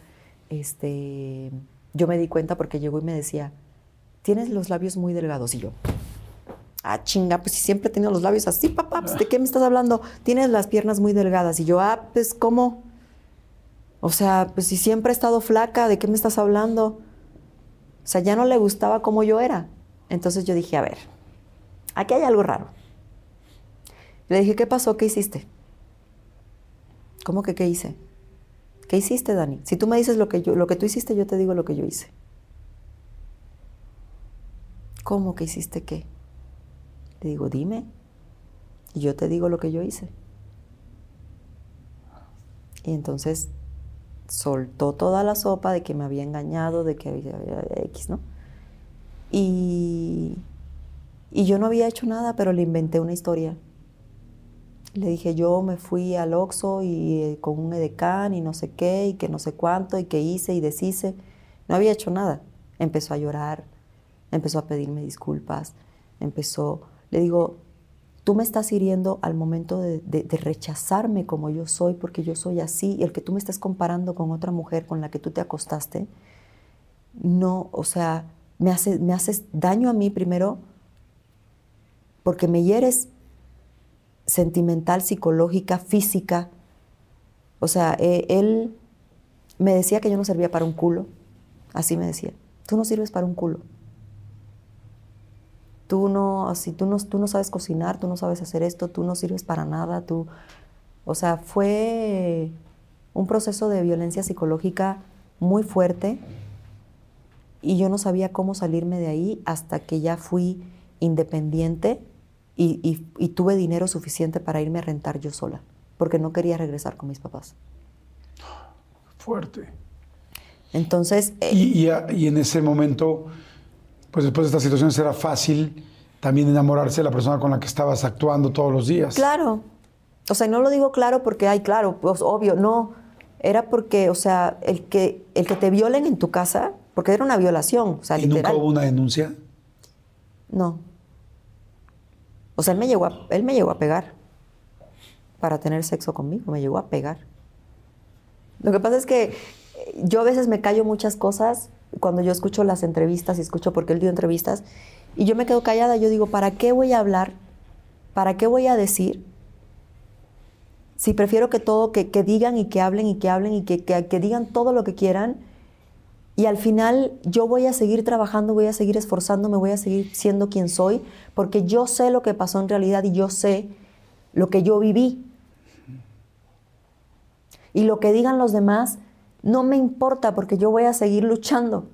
Este, yo me di cuenta porque llegó y me decía, tienes los labios muy delgados. Y yo, ah, chinga, pues si siempre he tenido los labios así, papá, pues, ¿de qué me estás hablando? Tienes las piernas muy delgadas. Y yo, ah, pues ¿cómo? O sea, pues si siempre he estado flaca, ¿de qué me estás hablando? O sea, ya no le gustaba como yo era. Entonces yo dije, a ver, aquí hay algo raro. Le dije, ¿qué pasó? ¿Qué hiciste? ¿Cómo que qué hice? ¿Qué hiciste, Dani? Si tú me dices lo que, yo, lo que tú hiciste, yo te digo lo que yo hice. ¿Cómo que hiciste qué? Le digo, dime. Y yo te digo lo que yo hice. Y entonces soltó toda la sopa de que me había engañado, de que había X, ¿no? Y, y yo no había hecho nada, pero le inventé una historia. Le dije, yo me fui al Oxxo y eh, con un edecán y no sé qué, y que no sé cuánto, y que hice y deshice. No había hecho nada. Empezó a llorar, empezó a pedirme disculpas, empezó, le digo, tú me estás hiriendo al momento de, rechazarme como yo soy, porque yo soy así, y el que tú me estés comparando con otra mujer con la que tú te acostaste, no, o sea, me, hace, me haces daño a mí primero, porque me hieres sentimental, psicológica, física. O sea, eh, él me decía que yo no servía para un culo, así me decía, tú no sirves para un culo. Tú no, así, tú no, tú no sabes cocinar, tú no sabes hacer esto, tú no sirves para nada, tú... O sea, fue un proceso de violencia psicológica muy fuerte y yo no sabía cómo salirme de ahí hasta que ya fui independiente y, tuve dinero suficiente para irme a rentar yo sola, porque no quería regresar con mis papás. Fuerte. Entonces... y, eh, y en ese momento pues después de esta situación será fácil también enamorarse de la persona con la que estabas actuando todos los días. Claro. O sea, no lo digo claro porque, ay, claro, pues obvio, no. Era porque, o sea, el que, el que te violen en tu casa, porque era una violación, o sea, ¿Y nunca hubo una denuncia? No. O sea, él me llegó a, él me llegó a pegar para tener sexo conmigo, me llegó a pegar. Lo que pasa es que yo a veces me callo muchas cosas cuando yo escucho las entrevistas y escucho porque él dio entrevistas y yo me quedo callada, yo digo, ¿para qué voy a hablar? ¿Para qué voy a decir? Si prefiero que todo, que, digan y que hablen y que hablen y que, que, digan todo lo que quieran y al final yo voy a seguir trabajando, voy a seguir esforzándome, voy a seguir siendo quien soy, porque yo sé lo que pasó en realidad y yo sé lo que yo viví. Y lo que digan los demás no me importa porque yo voy a seguir luchando.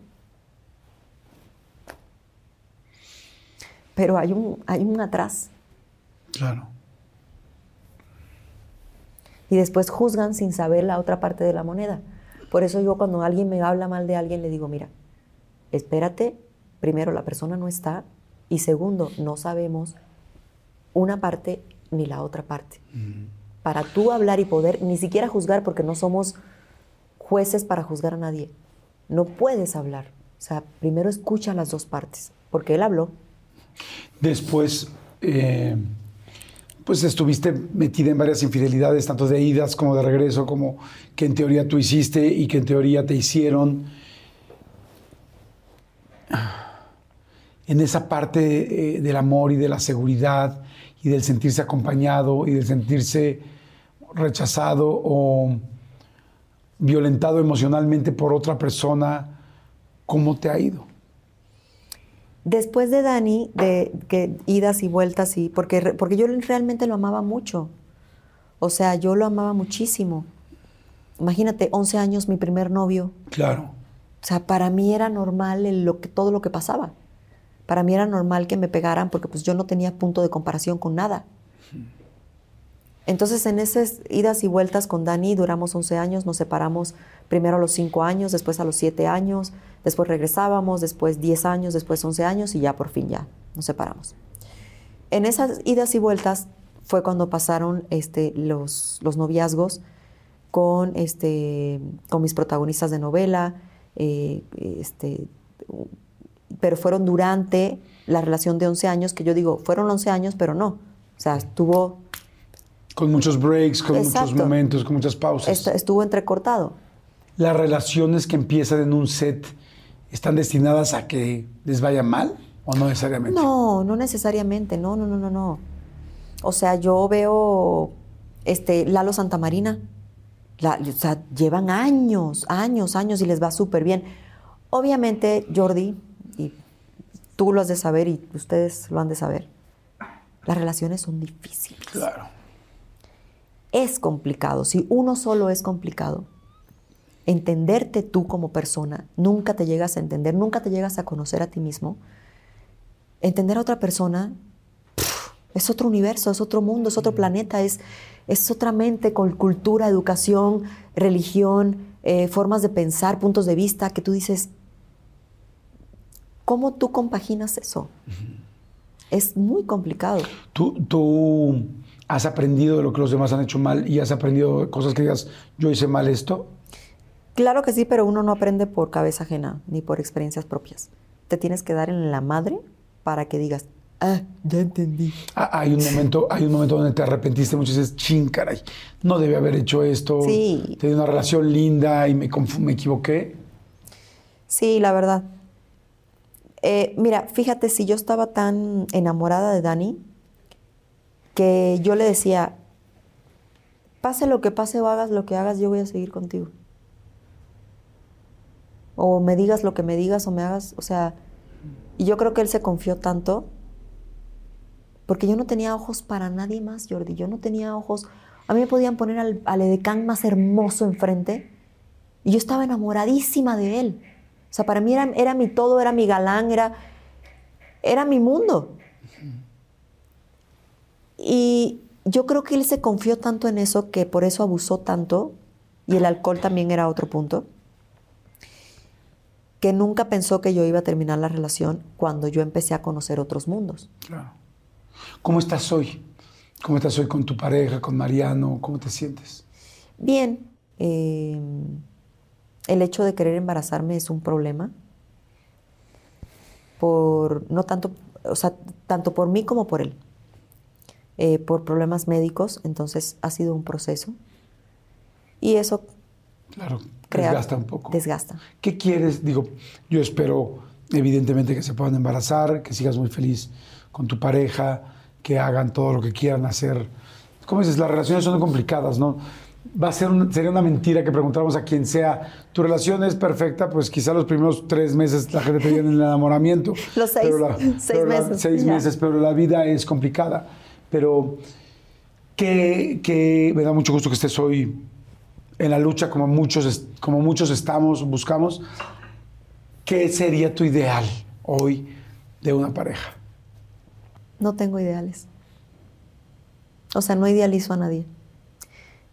Pero hay un, hay un atrás. Claro. Y después juzgan sin saber la otra parte de la moneda. Por eso yo cuando alguien me habla mal de alguien le digo, mira, espérate, primero la persona no está y segundo, no sabemos una parte ni la otra parte. Para tú hablar y poder ni siquiera juzgar porque no somos jueces para juzgar a nadie. No puedes hablar. O sea, primero escucha las dos partes, porque él habló. Después, eh, pues estuviste metida en varias infidelidades, tanto de idas como de regreso, como que en teoría tú hiciste y que en teoría te hicieron. En esa parte eh, del amor y de la seguridad y del sentirse acompañado y del sentirse rechazado o violentado emocionalmente por otra persona, ¿cómo te ha ido? Después de Dani, de que idas y vueltas, y porque, porque yo realmente lo amaba mucho. O sea, yo lo amaba muchísimo. Imagínate, 11 años, mi primer novio. Claro. O sea, para mí era normal lo que, todo lo que pasaba. Para mí era normal que me pegaran porque pues yo no tenía punto de comparación con nada. Entonces, en esas idas y vueltas con Dani duramos 11 años, nos separamos primero a los 5 años, después a los 7 años, después regresábamos, después 10 años, después 11 años y ya por fin ya nos separamos. En esas idas y vueltas fue cuando pasaron este, los, noviazgos con, este, con mis protagonistas de novela, eh, este, pero fueron durante la relación de 11 años, que yo digo, fueron 11 años, pero no. O sea, estuvo con muchos breaks, con muchos momentos, con muchas pausas. Estuvo entrecortado. ¿Las relaciones que empiezan en un set están destinadas a que les vaya mal o no necesariamente? No, no necesariamente, no, no, no, no, no. O sea, yo veo este, Lalo Santamarina. La, o sea, llevan años, años, años y les va súper bien. Obviamente, Jordi, y tú lo has de saber y ustedes lo han de saber, las relaciones son difíciles. Claro es complicado. Si uno solo es complicado, entenderte tú como persona, nunca te llegas a entender, nunca te llegas a conocer a ti mismo. Entender a otra persona es otro universo, es otro mundo, es otro planeta, es, es otra mente con cultura, educación, religión, eh, formas de pensar, puntos de vista, que tú dices, ¿cómo tú compaginas eso? Es muy complicado. ¿Tú, ¿Tú has aprendido de lo que los demás han hecho mal y has aprendido cosas que digas, yo hice mal esto? Claro que sí, pero uno no aprende por cabeza ajena ni por experiencias propias. Te tienes que dar en la madre para que digas, ah, ya entendí. Ah, hay, un momento, hay un momento donde te arrepentiste mucho y dices, ching, caray, no debí haber hecho esto. Sí. Tenía una relación linda y me, me equivoqué. Sí, la verdad. Eh, mira, fíjate, si yo estaba tan enamorada de Dani, que yo le decía, pase lo que pase o hagas lo que hagas, yo voy a seguir contigo. O me digas lo que me digas o me hagas, o sea, y yo creo que él se confió tanto, porque yo no tenía ojos para nadie más, Jordi, yo no tenía ojos, a mí me podían poner al, al edecán más hermoso enfrente, y yo estaba enamoradísima de él. O sea, para mí era, era mi todo, era mi galán, era, era mi mundo. Y yo creo que él se confió tanto en eso que por eso abusó tanto, y el alcohol también era otro punto, que nunca pensó que yo iba a terminar la relación cuando yo empecé a conocer otros mundos. Claro. ¿Cómo estás hoy? ¿Cómo estás hoy con tu pareja, con Mariano? ¿Cómo te sientes? Bien. Eh, el hecho de querer embarazarme es un problema. Por, no tanto, o sea, tanto por mí como por él. Eh, por problemas médicos, entonces ha sido un proceso. Y eso claro, desgasta un poco. Desgasta. ¿Qué quieres? Digo, yo espero evidentemente que se puedan embarazar, que sigas muy feliz con tu pareja, que hagan todo lo que quieran hacer. Como dices, las relaciones son complicadas, ¿no? Va a ser sería una mentira que preguntáramos a quien sea, tu relación es perfecta, pues quizá los primeros tres meses la gente te viene en el enamoramiento. Los seis, seis meses. seis meses, pero la vida es complicada pero que, me da mucho gusto que estés hoy en la lucha como muchos, como muchos estamos, buscamos. ¿Qué sería tu ideal hoy de una pareja? No tengo ideales. O sea, no idealizo a nadie.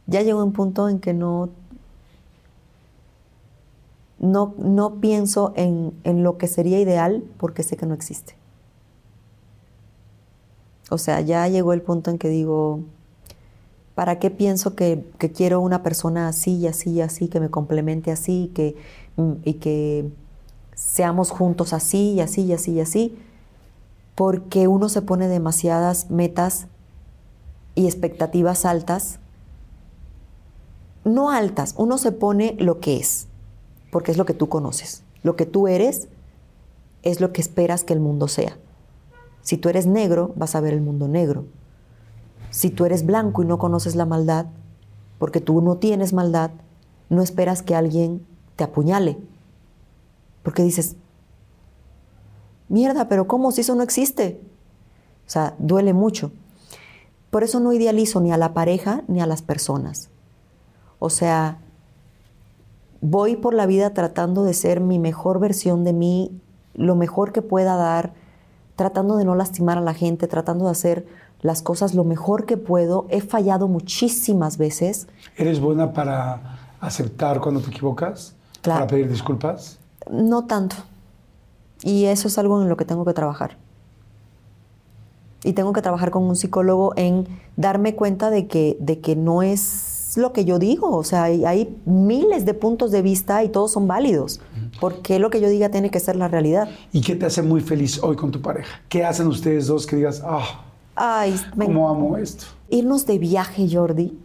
Ya llegó un punto en que no, no, no pienso en, en lo que sería ideal porque sé que no existe. O sea, ya llegó el punto en que digo, ¿para qué pienso que, quiero una persona así y así y así, que me complemente así que, y que seamos juntos así y así y así y así? Porque uno se pone demasiadas metas y expectativas altas. No altas, uno se pone lo que es, porque es lo que tú conoces. Lo que tú eres es lo que esperas que el mundo sea. Si tú eres negro, vas a ver el mundo negro. Si tú eres blanco y no conoces la maldad, porque tú no tienes maldad, no esperas que alguien te apuñale. Porque dices, mierda, pero ¿cómo si eso no existe? O sea, duele mucho. Por eso no idealizo ni a la pareja ni a las personas. O sea, voy por la vida tratando de ser mi mejor versión de mí, lo mejor que pueda dar, tratando de no lastimar a la gente, tratando de hacer las cosas lo mejor que puedo. He fallado muchísimas veces. ¿Eres buena para aceptar cuando te equivocas? ¿Para pedir disculpas? No tanto. Y eso es algo en lo que tengo que trabajar. Y tengo que trabajar con un psicólogo en darme cuenta de que, de que no es lo que yo digo. O sea, hay, hay miles de puntos de vista y todos son válidos porque lo que yo diga tiene que ser la realidad. ¿Y qué te hace muy feliz hoy con tu pareja? ¿Qué hacen ustedes dos que digas, ah, Ay, cómo amo esto? Irnos de viaje, Jordi.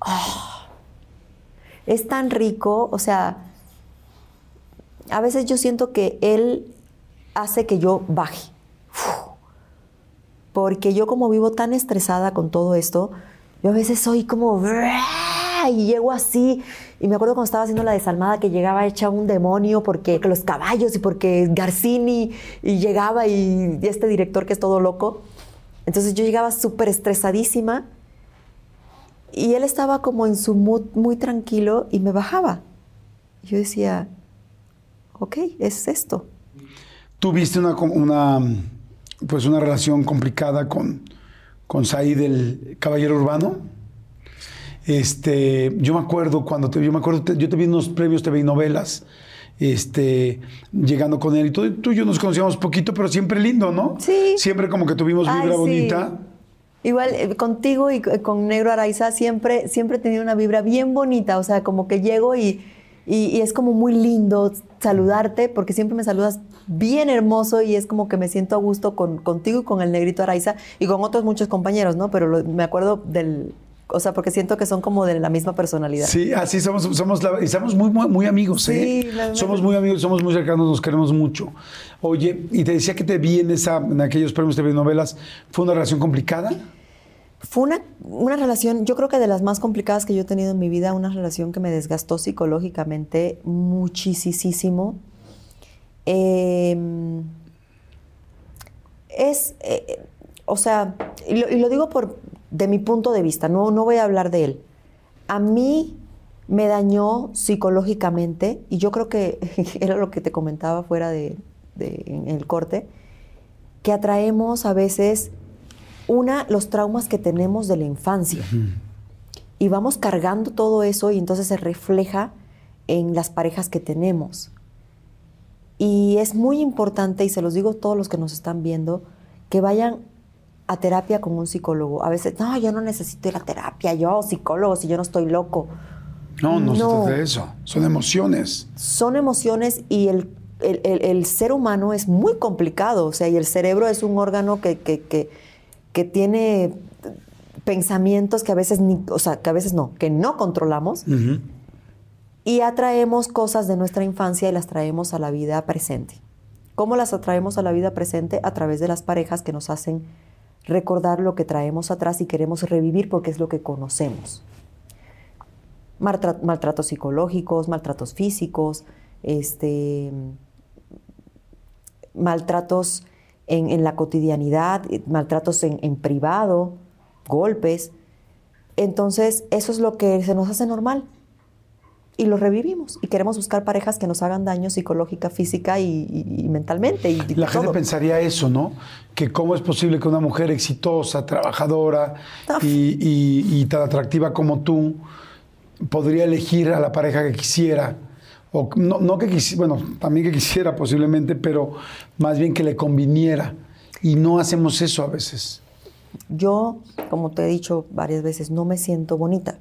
Ah, es tan rico, o sea, a veces yo siento que él hace que yo baje. Porque yo como vivo tan estresada con todo esto, yo a veces soy como y llego así. Y me acuerdo cuando estaba haciendo la desalmada que llegaba hecha un demonio porque los caballos y porque Garcini y llegaba y, este director que es todo loco. Entonces yo llegaba súper estresadísima Y él estaba como en su mood muy tranquilo y me bajaba. Yo decía, ok, es esto. ¿Tuviste una, una, pues una relación complicada con, con Said, el caballero urbano? Este, yo me acuerdo cuando te, yo me acuerdo, yo te vi en unos premios TV y novelas, este, llegando con él y todo, tú y yo nos conocíamos poquito, pero siempre lindo, ¿no? Sí. Siempre como que tuvimos vibra bonita. Igual eh, contigo y con Negro Araiza siempre, siempre he tenido una vibra bien bonita, o sea, como que llego y, y, es como muy lindo saludarte porque siempre me saludas bien hermoso y es como que me siento a gusto con, contigo y con el Negrito Araiza y con otros muchos compañeros, ¿no? Pero me acuerdo del, o sea, porque siento que son como de la misma personalidad. Sí, así somos, somos, y somos muy, muy, amigos, ¿eh? Sí, somos muy amigos, somos muy cercanos, nos queremos mucho. Oye, y te decía que te vi en, esa, en aquellos premios de novelas, ¿fue una relación complicada? Fue una, una relación, yo creo que de las más complicadas que yo he tenido en mi vida, una relación que me desgastó psicológicamente muchísimo. Em, es, eh, o sea, y lo, digo por, de mi punto de vista, no, no voy a hablar de él. A mí me dañó psicológicamente, y yo creo que era lo que te comentaba fuera de, en el corte, que atraemos a veces una, los traumas que tenemos de la infancia. Y vamos cargando todo eso y entonces se refleja en las parejas que tenemos. Y es muy importante, y se los digo a todos los que nos están viendo, que vayan a terapia con un psicólogo. A veces, no, yo no necesito ir a terapia, yo psicólogo, si yo no estoy loco. No, no, se trata de eso. Son emociones. Son emociones y el, el, ser humano es muy complicado. O sea, y el cerebro es un órgano que, que que tiene pensamientos que a veces ni, o sea, que a veces no, que no controlamos. Y atraemos cosas de nuestra infancia y las traemos a la vida presente. ¿Cómo las atraemos a la vida presente? A través de las parejas que nos hacen recordar lo que traemos atrás y queremos revivir porque es lo que conocemos. maltratos psicológicos, maltratos físicos, este, maltratos en, la cotidianidad, eh, maltratos en, privado, golpes. Entonces, eso es lo que se nos hace normal. Y lo revivimos. Y queremos buscar parejas que nos hagan daño psicológica, física y, mentalmente. Y, la gente pensaría eso, ¿no? Que cómo es posible que una mujer exitosa, trabajadora y, tan atractiva como tú podría elegir a la pareja que quisiera o no, que quisiera, bueno, también que quisiera posiblemente, pero más bien que le conviniera. Y no hacemos eso a veces. Yo, como te he dicho varias veces, no me siento bonita.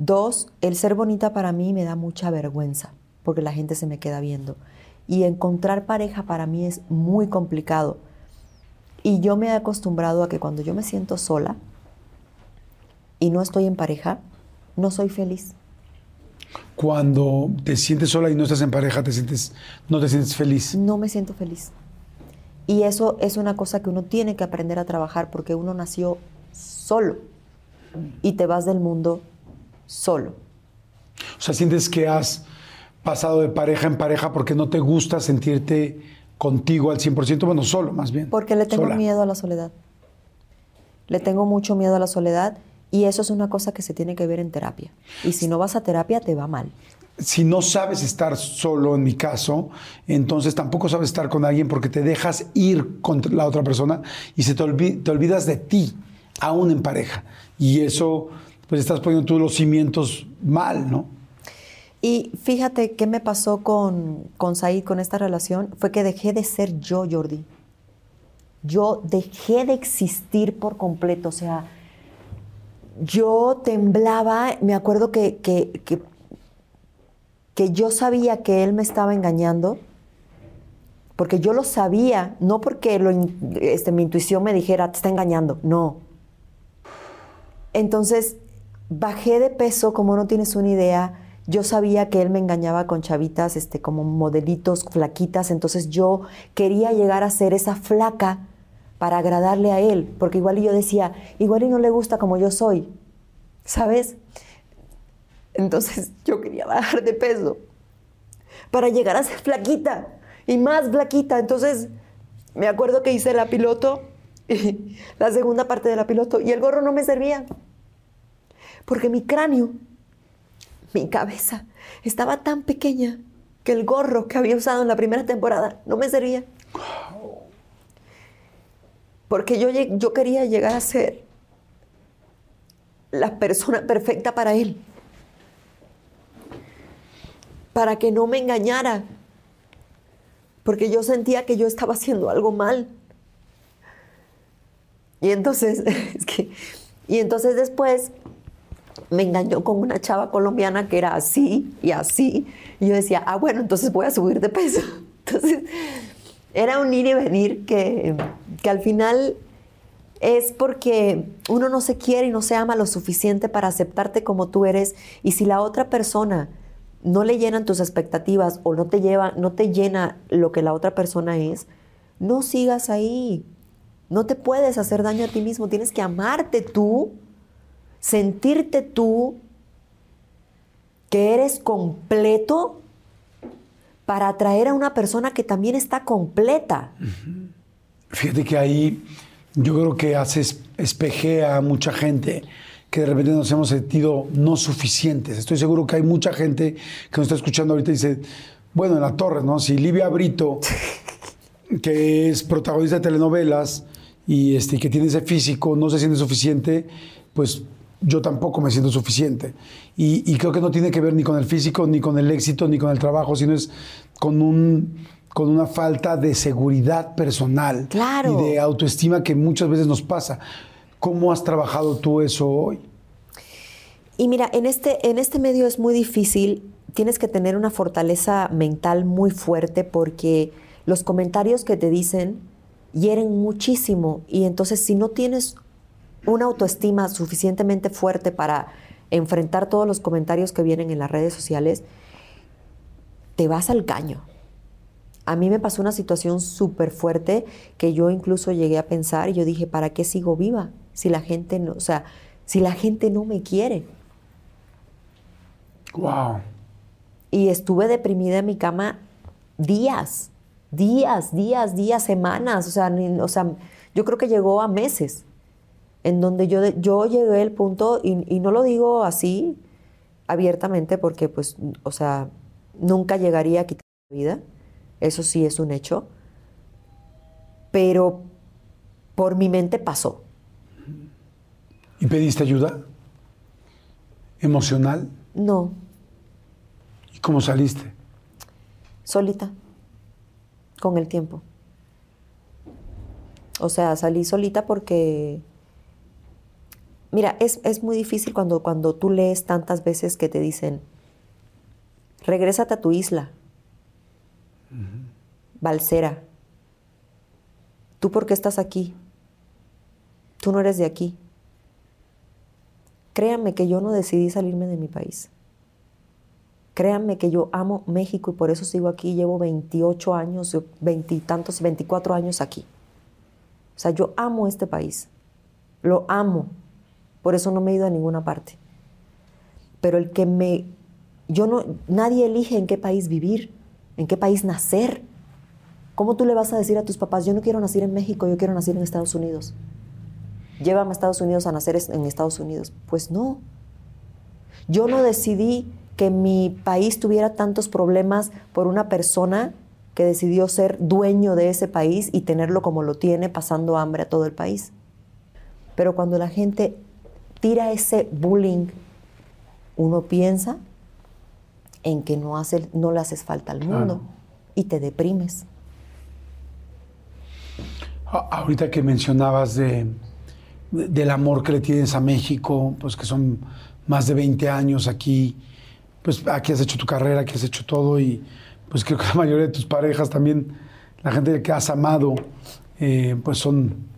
Dos, el ser bonita para mí me da mucha vergüenza, porque la gente se me queda viendo. Y encontrar pareja para mí es muy complicado. Y yo me he acostumbrado a que cuando yo me siento sola y no estoy en pareja, no soy feliz cuando te sientes sola y no estás en pareja, te sientes, no te sientes feliz. No me siento feliz. Y eso es una cosa que uno tiene que aprender a trabajar porque uno nació solo y te vas del mundo solo. O sea, sientes que has pasado de pareja en pareja porque no te gusta sentirte contigo al 100%, bueno, solo más bien. Porque le tengo miedo a la soledad. Le tengo mucho miedo a la soledad y eso es una cosa que se tiene que ver en terapia. Y si no vas a terapia, te va mal. Si no sabes estar solo, en mi caso, entonces tampoco sabes estar con alguien porque te dejas ir con la otra persona y se te, te olvidas de ti, aún en pareja. Y eso, pues estás poniendo tú los cimientos mal, ¿no? Y fíjate qué me pasó con, con Said, con esta relación, fue que dejé de ser yo, Jordi. Yo dejé de existir por completo, o sea, yo temblaba, me acuerdo que, que, que, yo sabía que él me estaba engañando, porque yo lo sabía, no porque este, mi intuición me dijera, te está engañando, no. Entonces, bajé de peso, como no tienes una idea, yo sabía que él me engañaba con chavitas, este, como modelitos, flaquitas, entonces yo quería llegar a ser esa flaca para agradarle a él, porque igual yo decía, igual y no le gusta como yo soy, ¿sabes? Entonces yo quería bajar de peso para llegar a ser flaquita y más flaquita. Entonces me acuerdo que hice la piloto, la segunda parte de la piloto, y el gorro no me servía. Porque mi cráneo, mi cabeza, estaba tan pequeña que el gorro que había usado en la primera temporada no me servía. Porque yo, yo quería llegar a ser la persona perfecta para él. Para que no me engañara. Porque yo sentía que yo estaba haciendo algo mal. Y entonces, y entonces después me engañó con una chava colombiana que era así y así. Y yo decía, ah, bueno, entonces voy a subir de peso. Entonces, era un ir y venir que, que al final es porque uno no se quiere y no se ama lo suficiente para aceptarte como tú eres. Y si la otra persona no le llenan tus expectativas o no te lleva, no te llena lo que la otra persona es, no sigas ahí. No te puedes hacer daño a ti mismo. Tienes que amarte tú sentirte tú que eres completo para atraer a una persona que también está completa. Fíjate que ahí yo creo que haces espejea a mucha gente que de repente nos hemos sentido no suficientes. Estoy seguro que hay mucha gente que nos está escuchando ahorita y dice, bueno, en la torre, ¿no? Si Livia Brito, que es protagonista de telenovelas y este, que tiene ese físico, no se siente suficiente, pues yo tampoco me siento suficiente. Y, creo que no tiene que ver ni con el físico, ni con el éxito, ni con el trabajo, sino es con, un, con una falta de seguridad personal y de autoestima que muchas veces nos pasa. ¿Cómo has trabajado tú eso hoy? Y mira, en este, en este medio es muy difícil, tienes que tener una fortaleza mental muy fuerte porque los comentarios que te dicen hieren muchísimo y entonces si no tienes una autoestima suficientemente fuerte para enfrentar todos los comentarios que vienen en las redes sociales, te vas al caño. A mí me pasó una situación súper fuerte que yo incluso llegué a pensar y yo dije, ¿para qué sigo viva? Si la gente no, o sea, si la gente no me quiere. Wow. Y estuve deprimida en mi cama días, días, días, días, semanas, o sea, o sea, yo creo que llegó a meses en donde yo, yo llegué al punto, y, no lo digo así abiertamente porque, pues, o sea, nunca llegaría a quitar la vida, eso sí es un hecho, pero por mi mente pasó. ¿Y pediste ayuda? ¿Emocional? No. ¿Y cómo saliste? Solita, con el tiempo. O sea, salí solita porque Mira, es, muy difícil cuando, cuando tú lees tantas veces que te dicen, regrésate a tu isla, Balsera, ¿tú por qué estás aquí? Tú no eres de aquí. Créanme que yo no decidí salirme de mi país. Créanme que yo amo México y por eso sigo aquí. Llevo 28 años, veintitantos, 24 años aquí. O sea, yo amo este país. Lo amo. Por eso no me he ido a ninguna parte. Pero el que me... Yo no... Nadie elige en qué país vivir, en qué país nacer. ¿Cómo tú le vas a decir a tus papás, yo no quiero nacer en México, yo quiero nacer en Estados Unidos? Llévame a Estados Unidos a nacer en Estados Unidos. Pues no. Yo no decidí que mi país tuviera tantos problemas por una persona que decidió ser dueño de ese país y tenerlo como lo tiene, pasando hambre a todo el país. Pero cuando la gente tira ese bullying, uno piensa en que no, hace, no le haces falta al mundo y te deprimes. Ahorita que mencionabas de, del amor que le tienes a México, pues que son más de 20 años aquí, pues aquí has hecho tu carrera, aquí has hecho todo y pues creo que la mayoría de tus parejas también, la gente que has amado, eh, pues son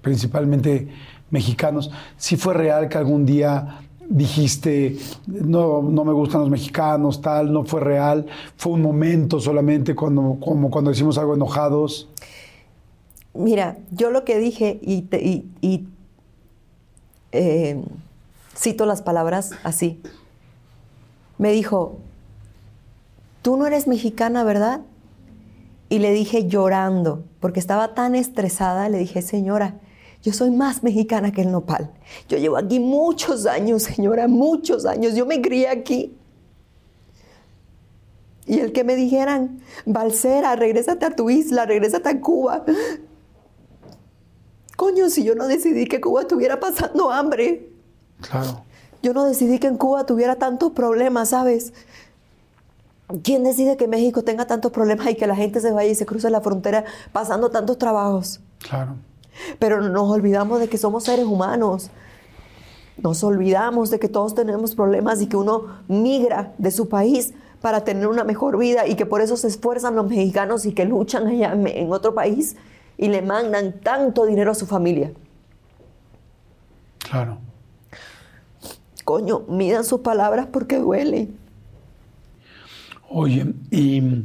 principalmente mexicanos. Si fue real que algún día dijiste, no, no me gustan los mexicanos, tal, no fue real, fue un momento solamente cuando, como cuando hicimos algo enojados. Mira, yo lo que dije y, eh, cito las palabras así. Me dijo, tú no eres mexicana, ¿verdad? Y le dije llorando, porque estaba tan estresada, le dije, señora, Yo soy más mexicana que el nopal. Yo llevo aquí muchos años, señora, muchos años. Yo me crié aquí. Y el que me dijeran, Balsera, regrésate a tu isla, regrésate a Cuba. Coño, si yo no decidí que Cuba estuviera pasando hambre. Claro. Yo no decidí que en Cuba tuviera tantos problemas, ¿sabes? ¿Quién decide que México tenga tantos problemas y que la gente se vaya y se cruce la frontera pasando tantos trabajos? Claro. Pero nos olvidamos de que somos seres humanos. Nos olvidamos de que todos tenemos problemas y que uno migra de su país para tener una mejor vida y que por eso se esfuerzan los mexicanos y que luchan allá en otro país y le mandan tanto dinero a su familia. Claro. Coño, midan sus palabras porque duele. Oye, y...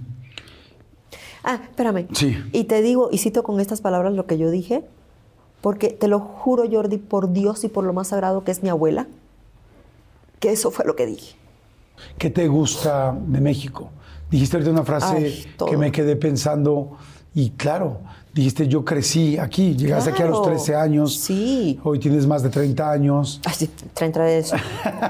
Ah, espérame. Sí. Y te digo, y cito con estas palabras lo que yo dije, porque te lo juro, Jordi, por Dios y por lo más sagrado que es mi abuela, que eso fue lo que dije. ¿Qué te gusta de México? Dijiste ahorita una frase que me quedé pensando y claro, dijiste yo crecí aquí, llegaste aquí a los 13 años. Sí. Hoy tienes más de 30 años. Ay, sí, 30 de eso.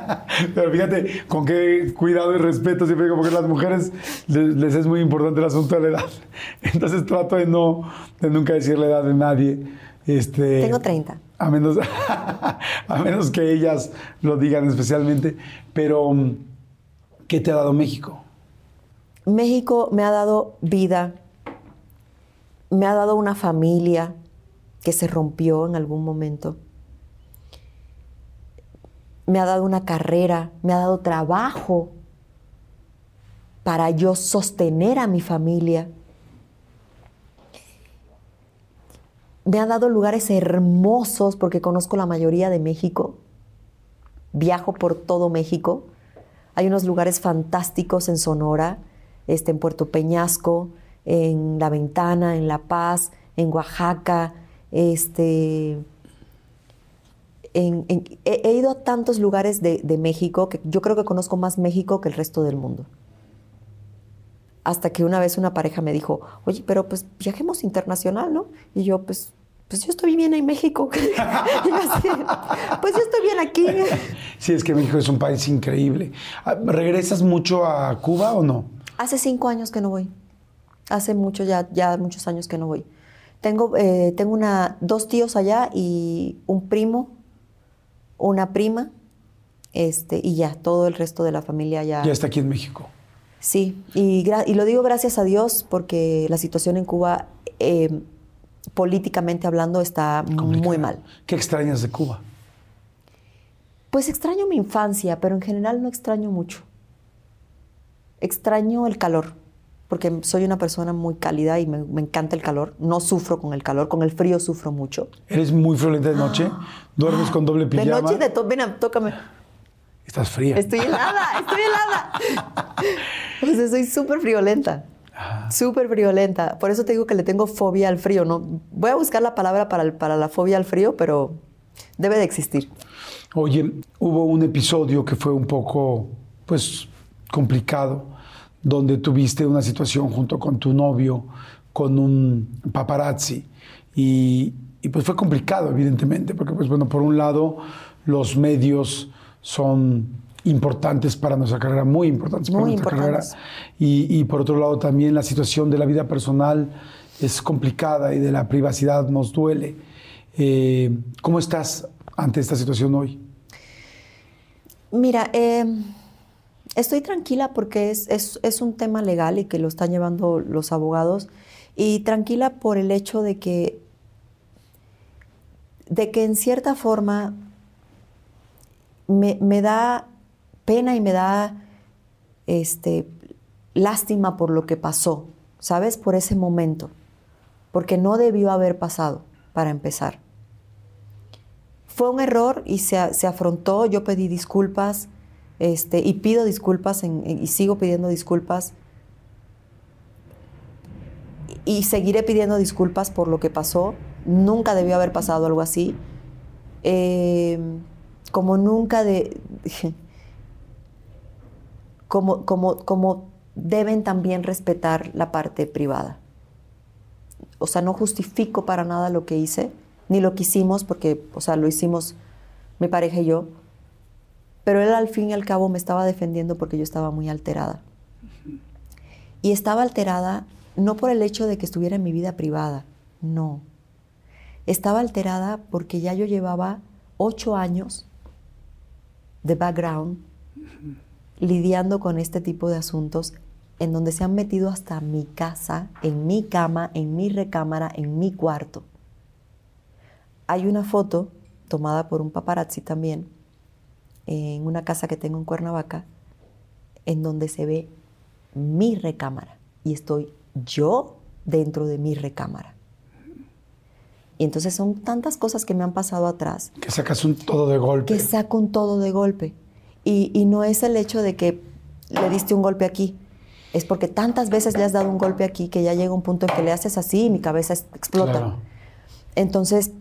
Pero fíjate, con qué cuidado y respeto siempre digo, porque a las mujeres les, es muy importante el asunto de la edad. Entonces trato de no, de nunca decir la edad de nadie. Este, Tengo 30. A menos, a menos que ellas lo digan especialmente. Pero ¿Qué te ha dado México? México me ha dado vida, me ha dado una familia que se rompió en algún momento, me ha dado una carrera, me ha dado trabajo para yo sostener a mi familia. Me ha dado lugares hermosos porque conozco la mayoría de México. Viajo por todo México hay unos lugares fantásticos en Sonora, este, en Puerto Peñasco, en La Ventana, en La Paz, en Oaxaca. Este, he, ido a tantos lugares de, México que yo creo que conozco más México que el resto del mundo. Hasta que una vez una pareja me dijo, oye, pero pues viajemos internacional, ¿no? Y yo, pues, pues yo estoy bien en México. pues yo estoy bien aquí. Sí, es que México es un país increíble. Ah, ¿Regresas mucho a Cuba o no? Hace cinco años que no voy. Hace mucho, ya, ya muchos años que no voy. Tengo, eh, tengo una, dos tíos allá y un primo, una prima, este, y ya, todo el resto de la familia ya. Ya está aquí en México. Sí, y, y lo digo gracias a Dios porque la situación en Cuba eh, políticamente hablando, está muy mal. ¿Qué extrañas de Cuba? Pues extraño mi infancia, pero en general no extraño mucho. Extraño el calor, porque soy una persona muy cálida y me, encanta el calor. No sufro con el calor, con el frío sufro mucho. ¿Eres muy friolenta de noche? ¿Duermes con doble pijama? De noche, de todo. Ven, tócame. Estás fría. Estoy helada, estoy helada. o sea, soy súper friolenta. Súper friolenta. Por eso te digo que le tengo fobia al frío. ¿no? Voy a buscar la palabra para, para la fobia al frío, pero debe de existir. Oye, hubo un episodio que fue un poco, pues, complicado, donde tuviste una situación junto con tu novio, con un paparazzi. Y, y pues fue complicado, evidentemente, porque, pues, bueno, por un lado, los medios son importantes para nuestra carrera, muy importantes para nuestra carrera. Y, por otro lado también la situación de la vida personal es complicada y de la privacidad nos duele. Eh, ¿Cómo estás ante esta situación hoy? Mira, em, estoy tranquila porque es, es, un tema legal y que lo están llevando los abogados y tranquila por el hecho de que, de que en cierta forma me, me da pena y me da este, lástima por lo que pasó, ¿sabes? Por ese momento, porque no debió haber pasado, para empezar. Fue un error y se, afrontó, yo pedí disculpas este, y pido disculpas y sigo pidiendo disculpas y seguiré pidiendo disculpas por lo que pasó. Nunca debió haber pasado algo así. Eh, como nunca de como, como, como deben también respetar la parte privada. O sea, no justifico para nada lo que hice, ni lo quisimos porque, o sea, lo hicimos mi pareja y yo. Pero él al fin y al cabo me estaba defendiendo porque yo estaba muy alterada. Y estaba alterada no por el hecho de que estuviera en mi vida privada, no. Estaba alterada porque ya yo llevaba ocho años de background lidiando con este tipo de asuntos en donde se han metido hasta mi casa, en mi cama, en mi recámara, en mi cuarto. Hay una foto tomada por un paparazzi también en una casa que tengo en Cuernavaca, en donde se ve mi recámara y estoy yo dentro de mi recámara. Y entonces son tantas cosas que me han pasado atrás. Que sacas un todo de golpe. Que saco un todo de golpe. Y, y no es el hecho de que le diste un golpe aquí. Es porque tantas veces le has dado un golpe aquí que ya llega un punto en que le haces así y mi cabeza explota. Entonces,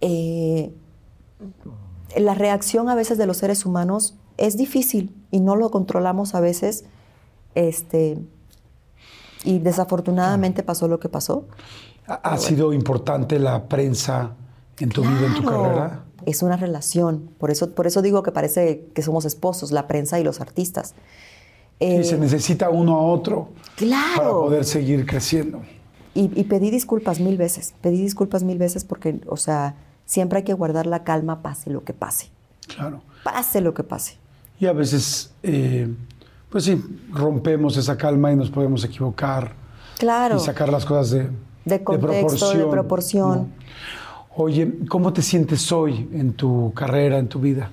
eh, la reacción a veces de los seres humanos es difícil y no lo controlamos a veces. Este, y desafortunadamente pasó lo que pasó. ¿Ha, sido importante la prensa en tu vida, en tu carrera? Es una relación. Por eso, por eso digo que parece que somos esposos, la prensa y los artistas. y se eh, necesita uno a otro claro. para poder seguir creciendo. Y, y, pedí disculpas mil veces, pedí disculpas mil veces porque, o sea, siempre hay que guardar la calma, pase lo que pase. Claro. Pase lo que pase. Y a veces, eh, pues sí, rompemos esa calma y nos podemos equivocar. Claro. Y sacar las cosas de, de contexto, de proporción. Oye, ¿cómo te sientes hoy en tu carrera, en tu vida?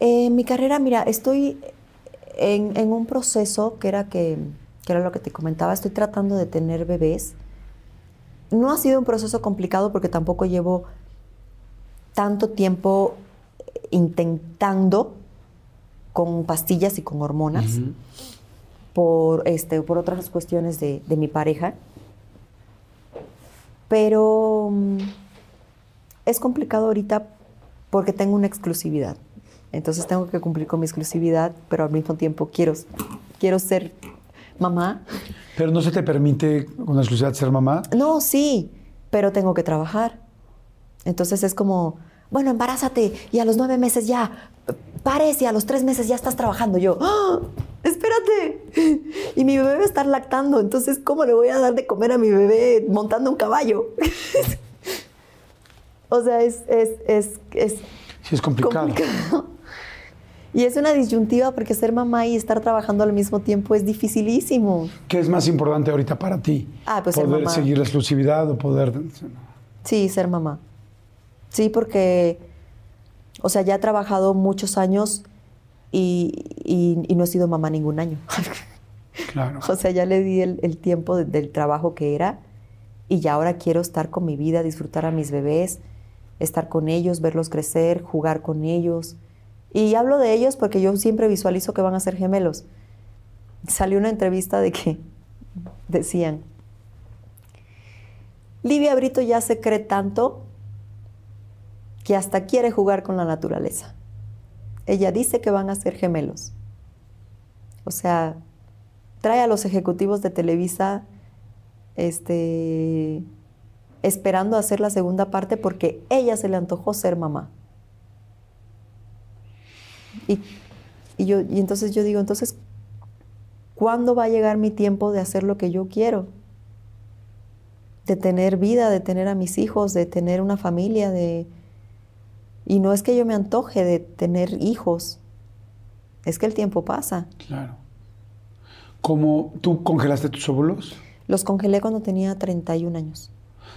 Eh, mi carrera, mira, estoy en, en un proceso que era que, que, era lo que te comentaba, estoy tratando de tener bebés. No ha sido un proceso complicado porque tampoco llevo tanto tiempo intentando con pastillas y con hormonas por, este, por otras cuestiones de, de mi pareja. Pero mm, es complicado ahorita porque tengo una exclusividad. Entonces tengo que cumplir con mi exclusividad, pero al mismo tiempo quiero, quiero ser mamá. ¿Pero no se te permite con la exclusividad ser mamá? No, sí, pero tengo que trabajar. Entonces es como, bueno, embarázate y a los nueve meses ya, pares y a los tres meses ya estás trabajando. Yo, ¡Ah! espérate. Y mi bebé va a estar lactando, entonces, ¿cómo le voy a dar de comer a mi bebé montando un caballo? o sea, es, es, es, es, sí, es complicado. complicado. Y es una disyuntiva porque ser mamá y estar trabajando al mismo tiempo es dificilísimo. ¿Qué es más importante ahorita para ti? Ah, pues ¿Poder ser mamá. seguir la exclusividad o poder...? Sí, ser mamá. Sí, porque, o sea, ya he trabajado muchos años y, no he sido mamá ningún año. Claro. o sea, ya le di el, tiempo del trabajo que era y ya ahora quiero estar con mi vida, disfrutar a mis bebés, estar con ellos, verlos crecer, jugar con ellos. Y hablo de ellos porque yo siempre visualizo que van a ser gemelos. Salió una entrevista de que decían, Livia Brito ya se cree tanto que hasta quiere jugar con la naturaleza. Ella dice que van a ser gemelos. O sea, trae a los ejecutivos de Televisa este, esperando hacer la segunda parte porque ella se le antojó ser mamá. Y, y, yo, y entonces yo digo, entonces, ¿cuándo va a llegar mi tiempo de hacer lo que yo quiero? De tener vida, de tener a mis hijos, de tener una familia, de, y no es que yo me antoje de tener hijos, es que el tiempo pasa. Claro. ¿Cómo tú congelaste tus óvulos? Los congelé cuando tenía 31 años.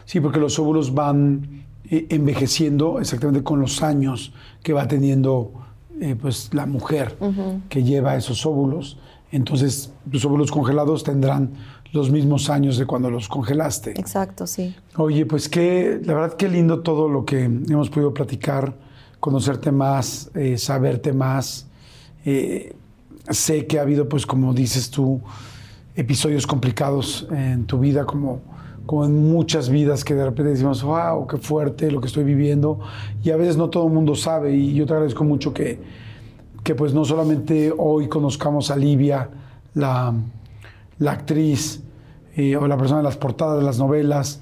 Sí, porque los óvulos van eh, envejeciendo exactamente con los años que va teniendo eh, pues, la mujer que lleva esos óvulos. Entonces, tus óvulos congelados tendrán los mismos años de cuando los congelaste. Exacto, sí. Oye, pues qué, la verdad qué lindo todo lo que hemos podido platicar, conocerte más, eh, saberte más. Eh, sé que ha habido, pues como dices tú, episodios complicados en tu vida, como, como en muchas vidas que de repente decimos, wow, qué fuerte lo que estoy viviendo. Y a veces no todo el mundo sabe. Y yo te agradezco mucho que, que pues no solamente hoy conozcamos a Livia, la, la actriz, eh, o la persona de las portadas de las novelas,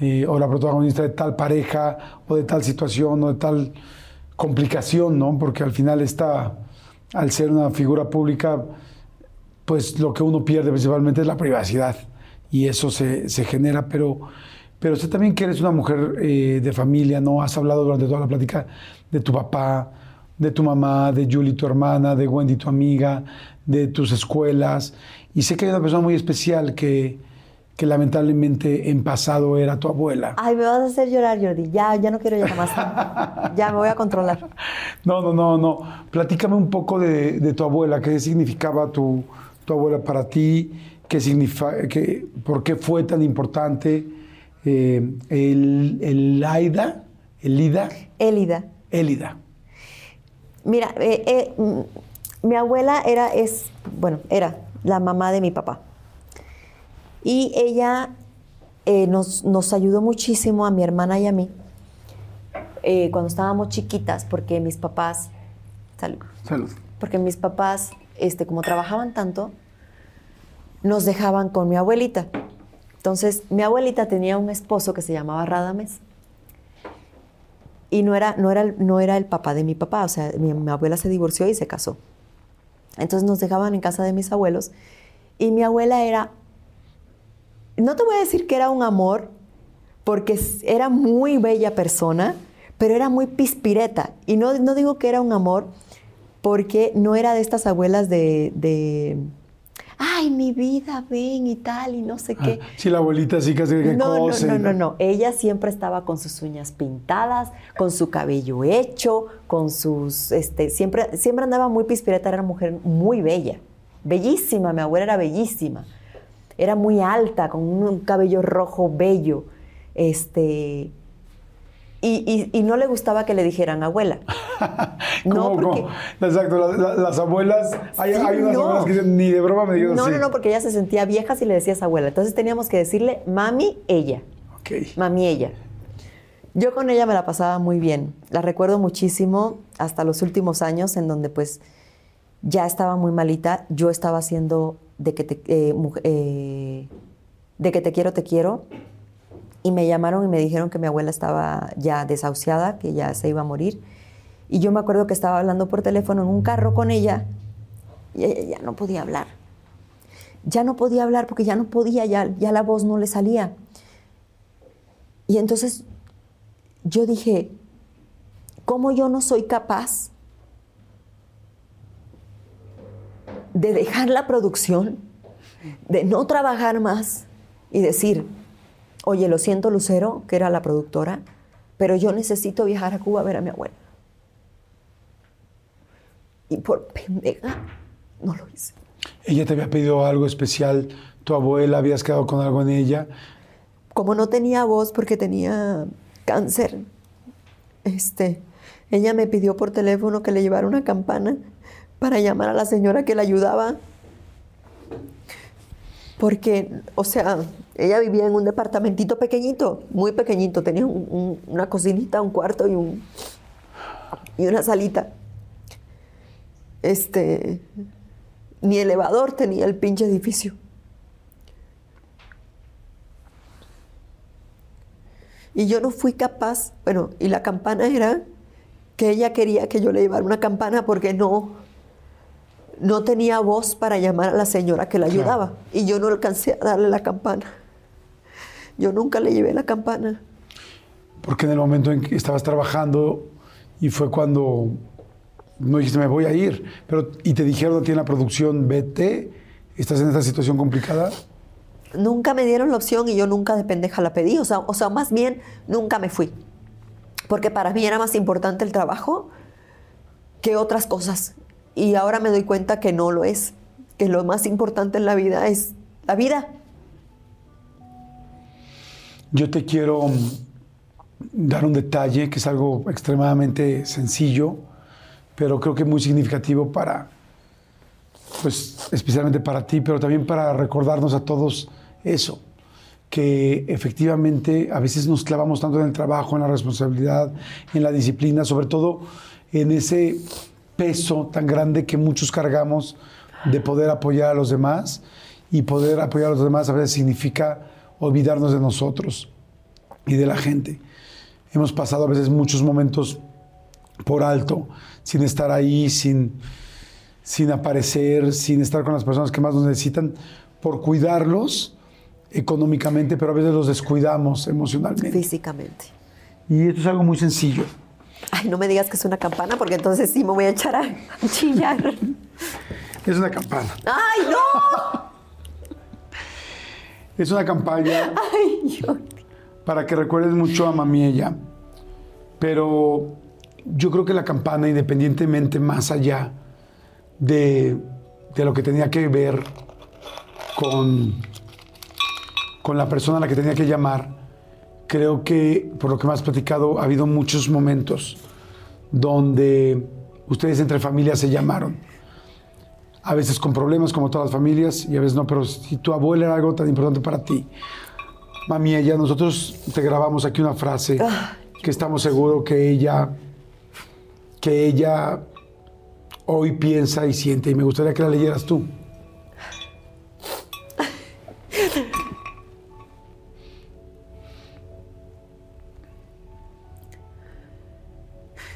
eh, o la protagonista de tal pareja o de tal situación o de tal complicación, ¿no? Porque al final está, al ser una figura pública, pues lo que uno pierde principalmente es la privacidad y eso se, genera, pero, pero usted también que eres una mujer eh, de familia, ¿no? Has hablado durante toda la plática de tu papá, de tu mamá, de Julie, tu hermana, de Wendy, tu amiga, de tus escuelas, y sé que hay una persona muy especial que, que lamentablemente en pasado era tu abuela. Ay, me vas a hacer llorar, Jordi. Ya, ya no quiero llorar más. ya me voy a controlar. No, no, no, no. Platícame un poco de, tu abuela. ¿Qué significaba tu, abuela para ti? ¿Qué significa, qué, ¿Por qué fue tan importante? Eh, el, el Aida, Elida. Elida. Elida. Mira, eh, eh, mi abuela era, es, bueno, era la mamá de mi papá. Y ella eh, nos, nos, ayudó muchísimo a mi hermana y a mí eh, cuando estábamos chiquitas, porque mis papás, salud, salud. porque mis papás, este, como trabajaban tanto, nos dejaban con mi abuelita. Entonces, mi abuelita tenía un esposo que se llamaba Radames. Y no era, no, era, no era el papá de mi papá, o sea, mi, mi abuela se divorció y se casó. Entonces nos dejaban en casa de mis abuelos. Y mi abuela era no te voy a decir que era un amor, porque era muy bella persona, pero era muy pispireta. Y no, no digo que era un amor, porque no era de estas abuelas de, ay, mi vida, ven y tal, y no sé qué. Ah, sí, la abuelita sí casi que no, cose. No, no, no, no. Ella siempre estaba con sus uñas pintadas, con su cabello hecho, con sus, este, siempre, siempre andaba muy pispireta, era una mujer muy bella. Bellísima, mi abuela era bellísima era muy alta, con un cabello rojo bello. Este, y, no le gustaba que le dijeran abuela. no, porque... Exacto, las, abuelas, hay, unas abuelas que dicen, ni de broma me digo No, no, no, porque ella se sentía vieja si le decías abuela. Entonces teníamos que decirle mami, ella. Ok. Mami, ella. Yo con ella me la pasaba muy bien. La recuerdo muchísimo hasta los últimos años en donde pues ya estaba muy malita. Yo estaba haciendo de que te, eh, eh, de que te quiero, te quiero. Y me llamaron y me dijeron que mi abuela estaba ya desahuciada, que ya se iba a morir. Y yo me acuerdo que estaba hablando por teléfono en un carro con ella y ella ya no podía hablar. Ya no podía hablar porque ya no podía, ya, ya la voz no le salía. Y entonces yo dije, ¿cómo yo no soy capaz de dejar la producción, de no trabajar más y decir, oye, lo siento Lucero, que era la productora, pero yo necesito viajar a Cuba a ver a mi abuela. Y por pendeja no lo hice. ¿Ella te había pedido algo especial? ¿Tu abuela habías quedado con algo en ella? Como no tenía voz porque tenía cáncer, este, ella me pidió por teléfono que le llevara una campana para llamar a la señora que la ayudaba. Porque, o sea, ella vivía en un departamentito pequeñito, muy pequeñito. Tenía una cocinita, un cuarto y, un, y una salita. Este, ni elevador tenía el pinche edificio. Y yo no fui capaz, bueno, y la campana era que ella quería que yo le llevara una campana porque no, no tenía voz para llamar a la señora que la ayudaba y yo no alcancé a darle la campana. Yo nunca le llevé la campana. Porque en el momento en que estabas trabajando y fue cuando no dijiste me voy a ir, pero y te dijeron a ti en la producción vete, estás en esta situación complicada. Nunca me dieron la opción y yo nunca de pendeja la pedí, o sea, o sea, más bien nunca me fui. Porque para mí era más importante el trabajo que otras cosas. Y ahora me doy cuenta que no lo es, que lo más importante en la vida es la vida. Yo te quiero mm, dar un detalle que es algo extremadamente sencillo, pero creo que muy significativo para, pues especialmente para ti, pero también para recordarnos a todos eso, que efectivamente a veces nos clavamos tanto en el trabajo, en la responsabilidad, en la disciplina, sobre todo en ese peso tan grande que muchos cargamos de poder apoyar a los demás y poder apoyar a los demás a veces significa olvidarnos de nosotros. y de la gente. Hemos pasado a veces muchos momentos por alto, sin estar ahí, sin, sin aparecer, sin estar con las personas que más nos necesitan, por cuidarlos económicamente, pero a veces los descuidamos emocionalmente. Físicamente. Y esto es algo muy sencillo. Ay, no me digas que es una campana, porque entonces sí me voy a echar a chillar. Es una campana. ¡Ay, no! Es una campaña Ay, yo. para que recuerdes mucho a mami ella. Pero yo creo que la campana, independientemente más allá de, de lo que tenía que ver con, con la persona a la que tenía que llamar, creo que, por lo que me has platicado, ha habido muchos momentos donde ustedes entre familias se llamaron. A veces con problemas, como todas las familias, y a veces no, pero si tu abuela era algo tan importante para ti, mami, ella, nosotros te grabamos aquí una frase que estamos seguros que ella, que ella hoy piensa y siente, y me gustaría que la leyeras tú.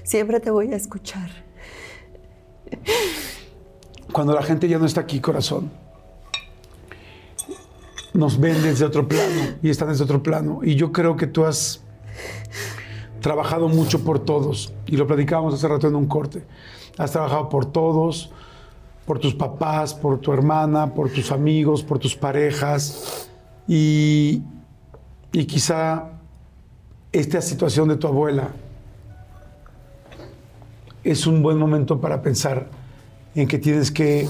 Siempre te voy a escuchar. Cuando la gente ya no está aquí, corazón, nos ven desde otro plano y están desde otro plano. Y yo creo que tú has trabajado mucho por todos. Y lo platicábamos hace rato en un corte. Has trabajado por todos, por tus papás, por tu hermana, por tus amigos, por tus parejas. Y, y quizá esta situación de tu abuela es un buen momento para pensar en que tienes que,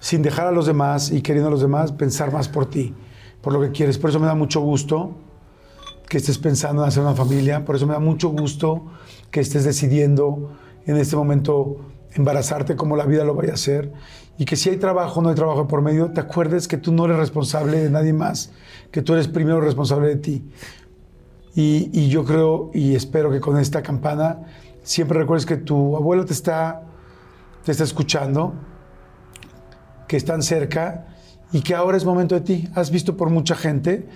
sin dejar a los demás y queriendo a los demás, pensar más por ti, por lo que quieres. Por eso me da mucho gusto que estés pensando en hacer una familia, por eso me da mucho gusto que estés decidiendo en este momento embarazarte como la vida lo vaya a hacer y que si hay trabajo no hay trabajo por medio, te acuerdes que tú no eres responsable de nadie más, que tú eres primero responsable de ti. Y, y yo creo y espero que con esta campana siempre recuerdes que tu abuelo te está, te está escuchando, que están cerca y que ahora es momento de ti. Has visto por mucha gente.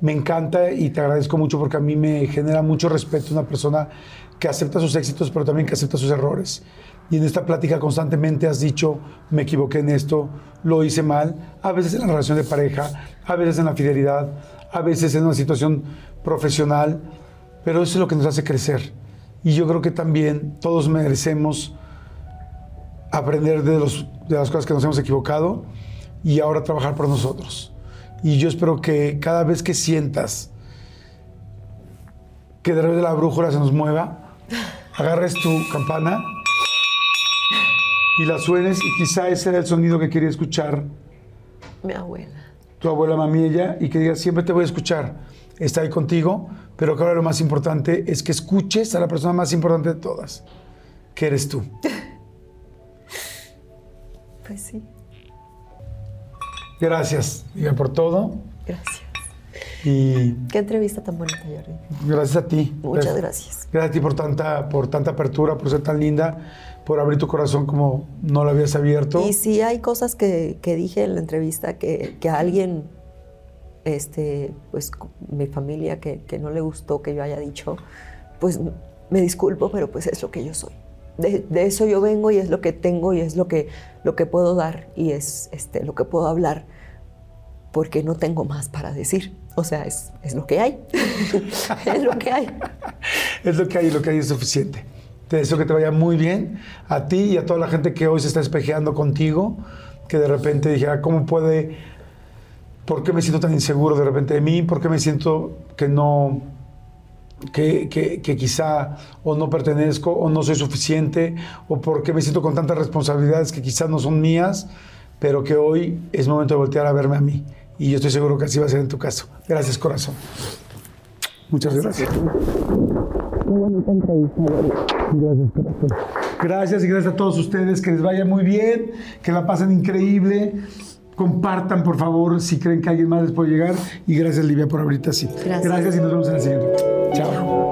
Me encanta y te agradezco mucho porque a mí me genera mucho respeto una persona que acepta sus éxitos, pero también que acepta sus errores. Y en esta plática constantemente has dicho, me equivoqué en esto, lo hice mal, a veces en la relación de pareja, a veces en la fidelidad, a veces en una situación profesional, pero eso es lo que nos hace crecer. Y yo creo que también todos merecemos aprender de, los, de las cosas que nos hemos equivocado y ahora trabajar por nosotros. Y yo espero que cada vez que sientas que de repente la brújula se nos mueva, agarres tu campana y la suenes y quizá ese era el sonido que quería escuchar Mi abuela. tu abuela mami ella y que digas siempre te voy a escuchar, está ahí contigo, pero que ahora lo más importante es que escuches a la persona más importante de todas, que eres tú. Pues sí, Gracias, Diga, por todo gracias. y Qué entrevista tan bonita, Jordi. gracias a ti. Muchas gracias. Gracias a ti por tanta, por tanta apertura, por ser tan linda, por abrir tu corazón como no lo habías abierto. Y si hay cosas que, que dije en la entrevista que, que a alguien, este, pues mi familia, que, que no le gustó que yo haya dicho, pues me disculpo, pero pues es lo que yo soy. De, de eso yo vengo y es lo que tengo y es lo que, lo que puedo dar y es este, lo que puedo hablar porque no tengo más para decir. O sea, es, es lo que hay. es lo que hay. Es lo que hay y lo que hay es suficiente. Te deseo que te vaya muy bien a ti y a toda la gente que hoy se está espejeando contigo, que de repente dijera, ¿cómo puede, por qué me siento tan inseguro de repente de mí? ¿Por qué me siento que no, que, que, que quizá o no pertenezco o no soy suficiente? ¿O por qué me siento con tantas responsabilidades que quizás no son mías, pero que hoy es momento de voltear a verme a mí? Y yo estoy seguro que así va a ser en tu caso. Gracias, corazón. Muchas gracias. Qué bonita entrevista, Gracias, corazón. Gracias y gracias a todos ustedes. Que les vaya muy bien, que la pasen increíble. Compartan, por favor, si creen que alguien más les puede llegar. Y gracias, Livia, por ahorita así. Gracias. Gracias y nos vemos en la siguiente. Chao.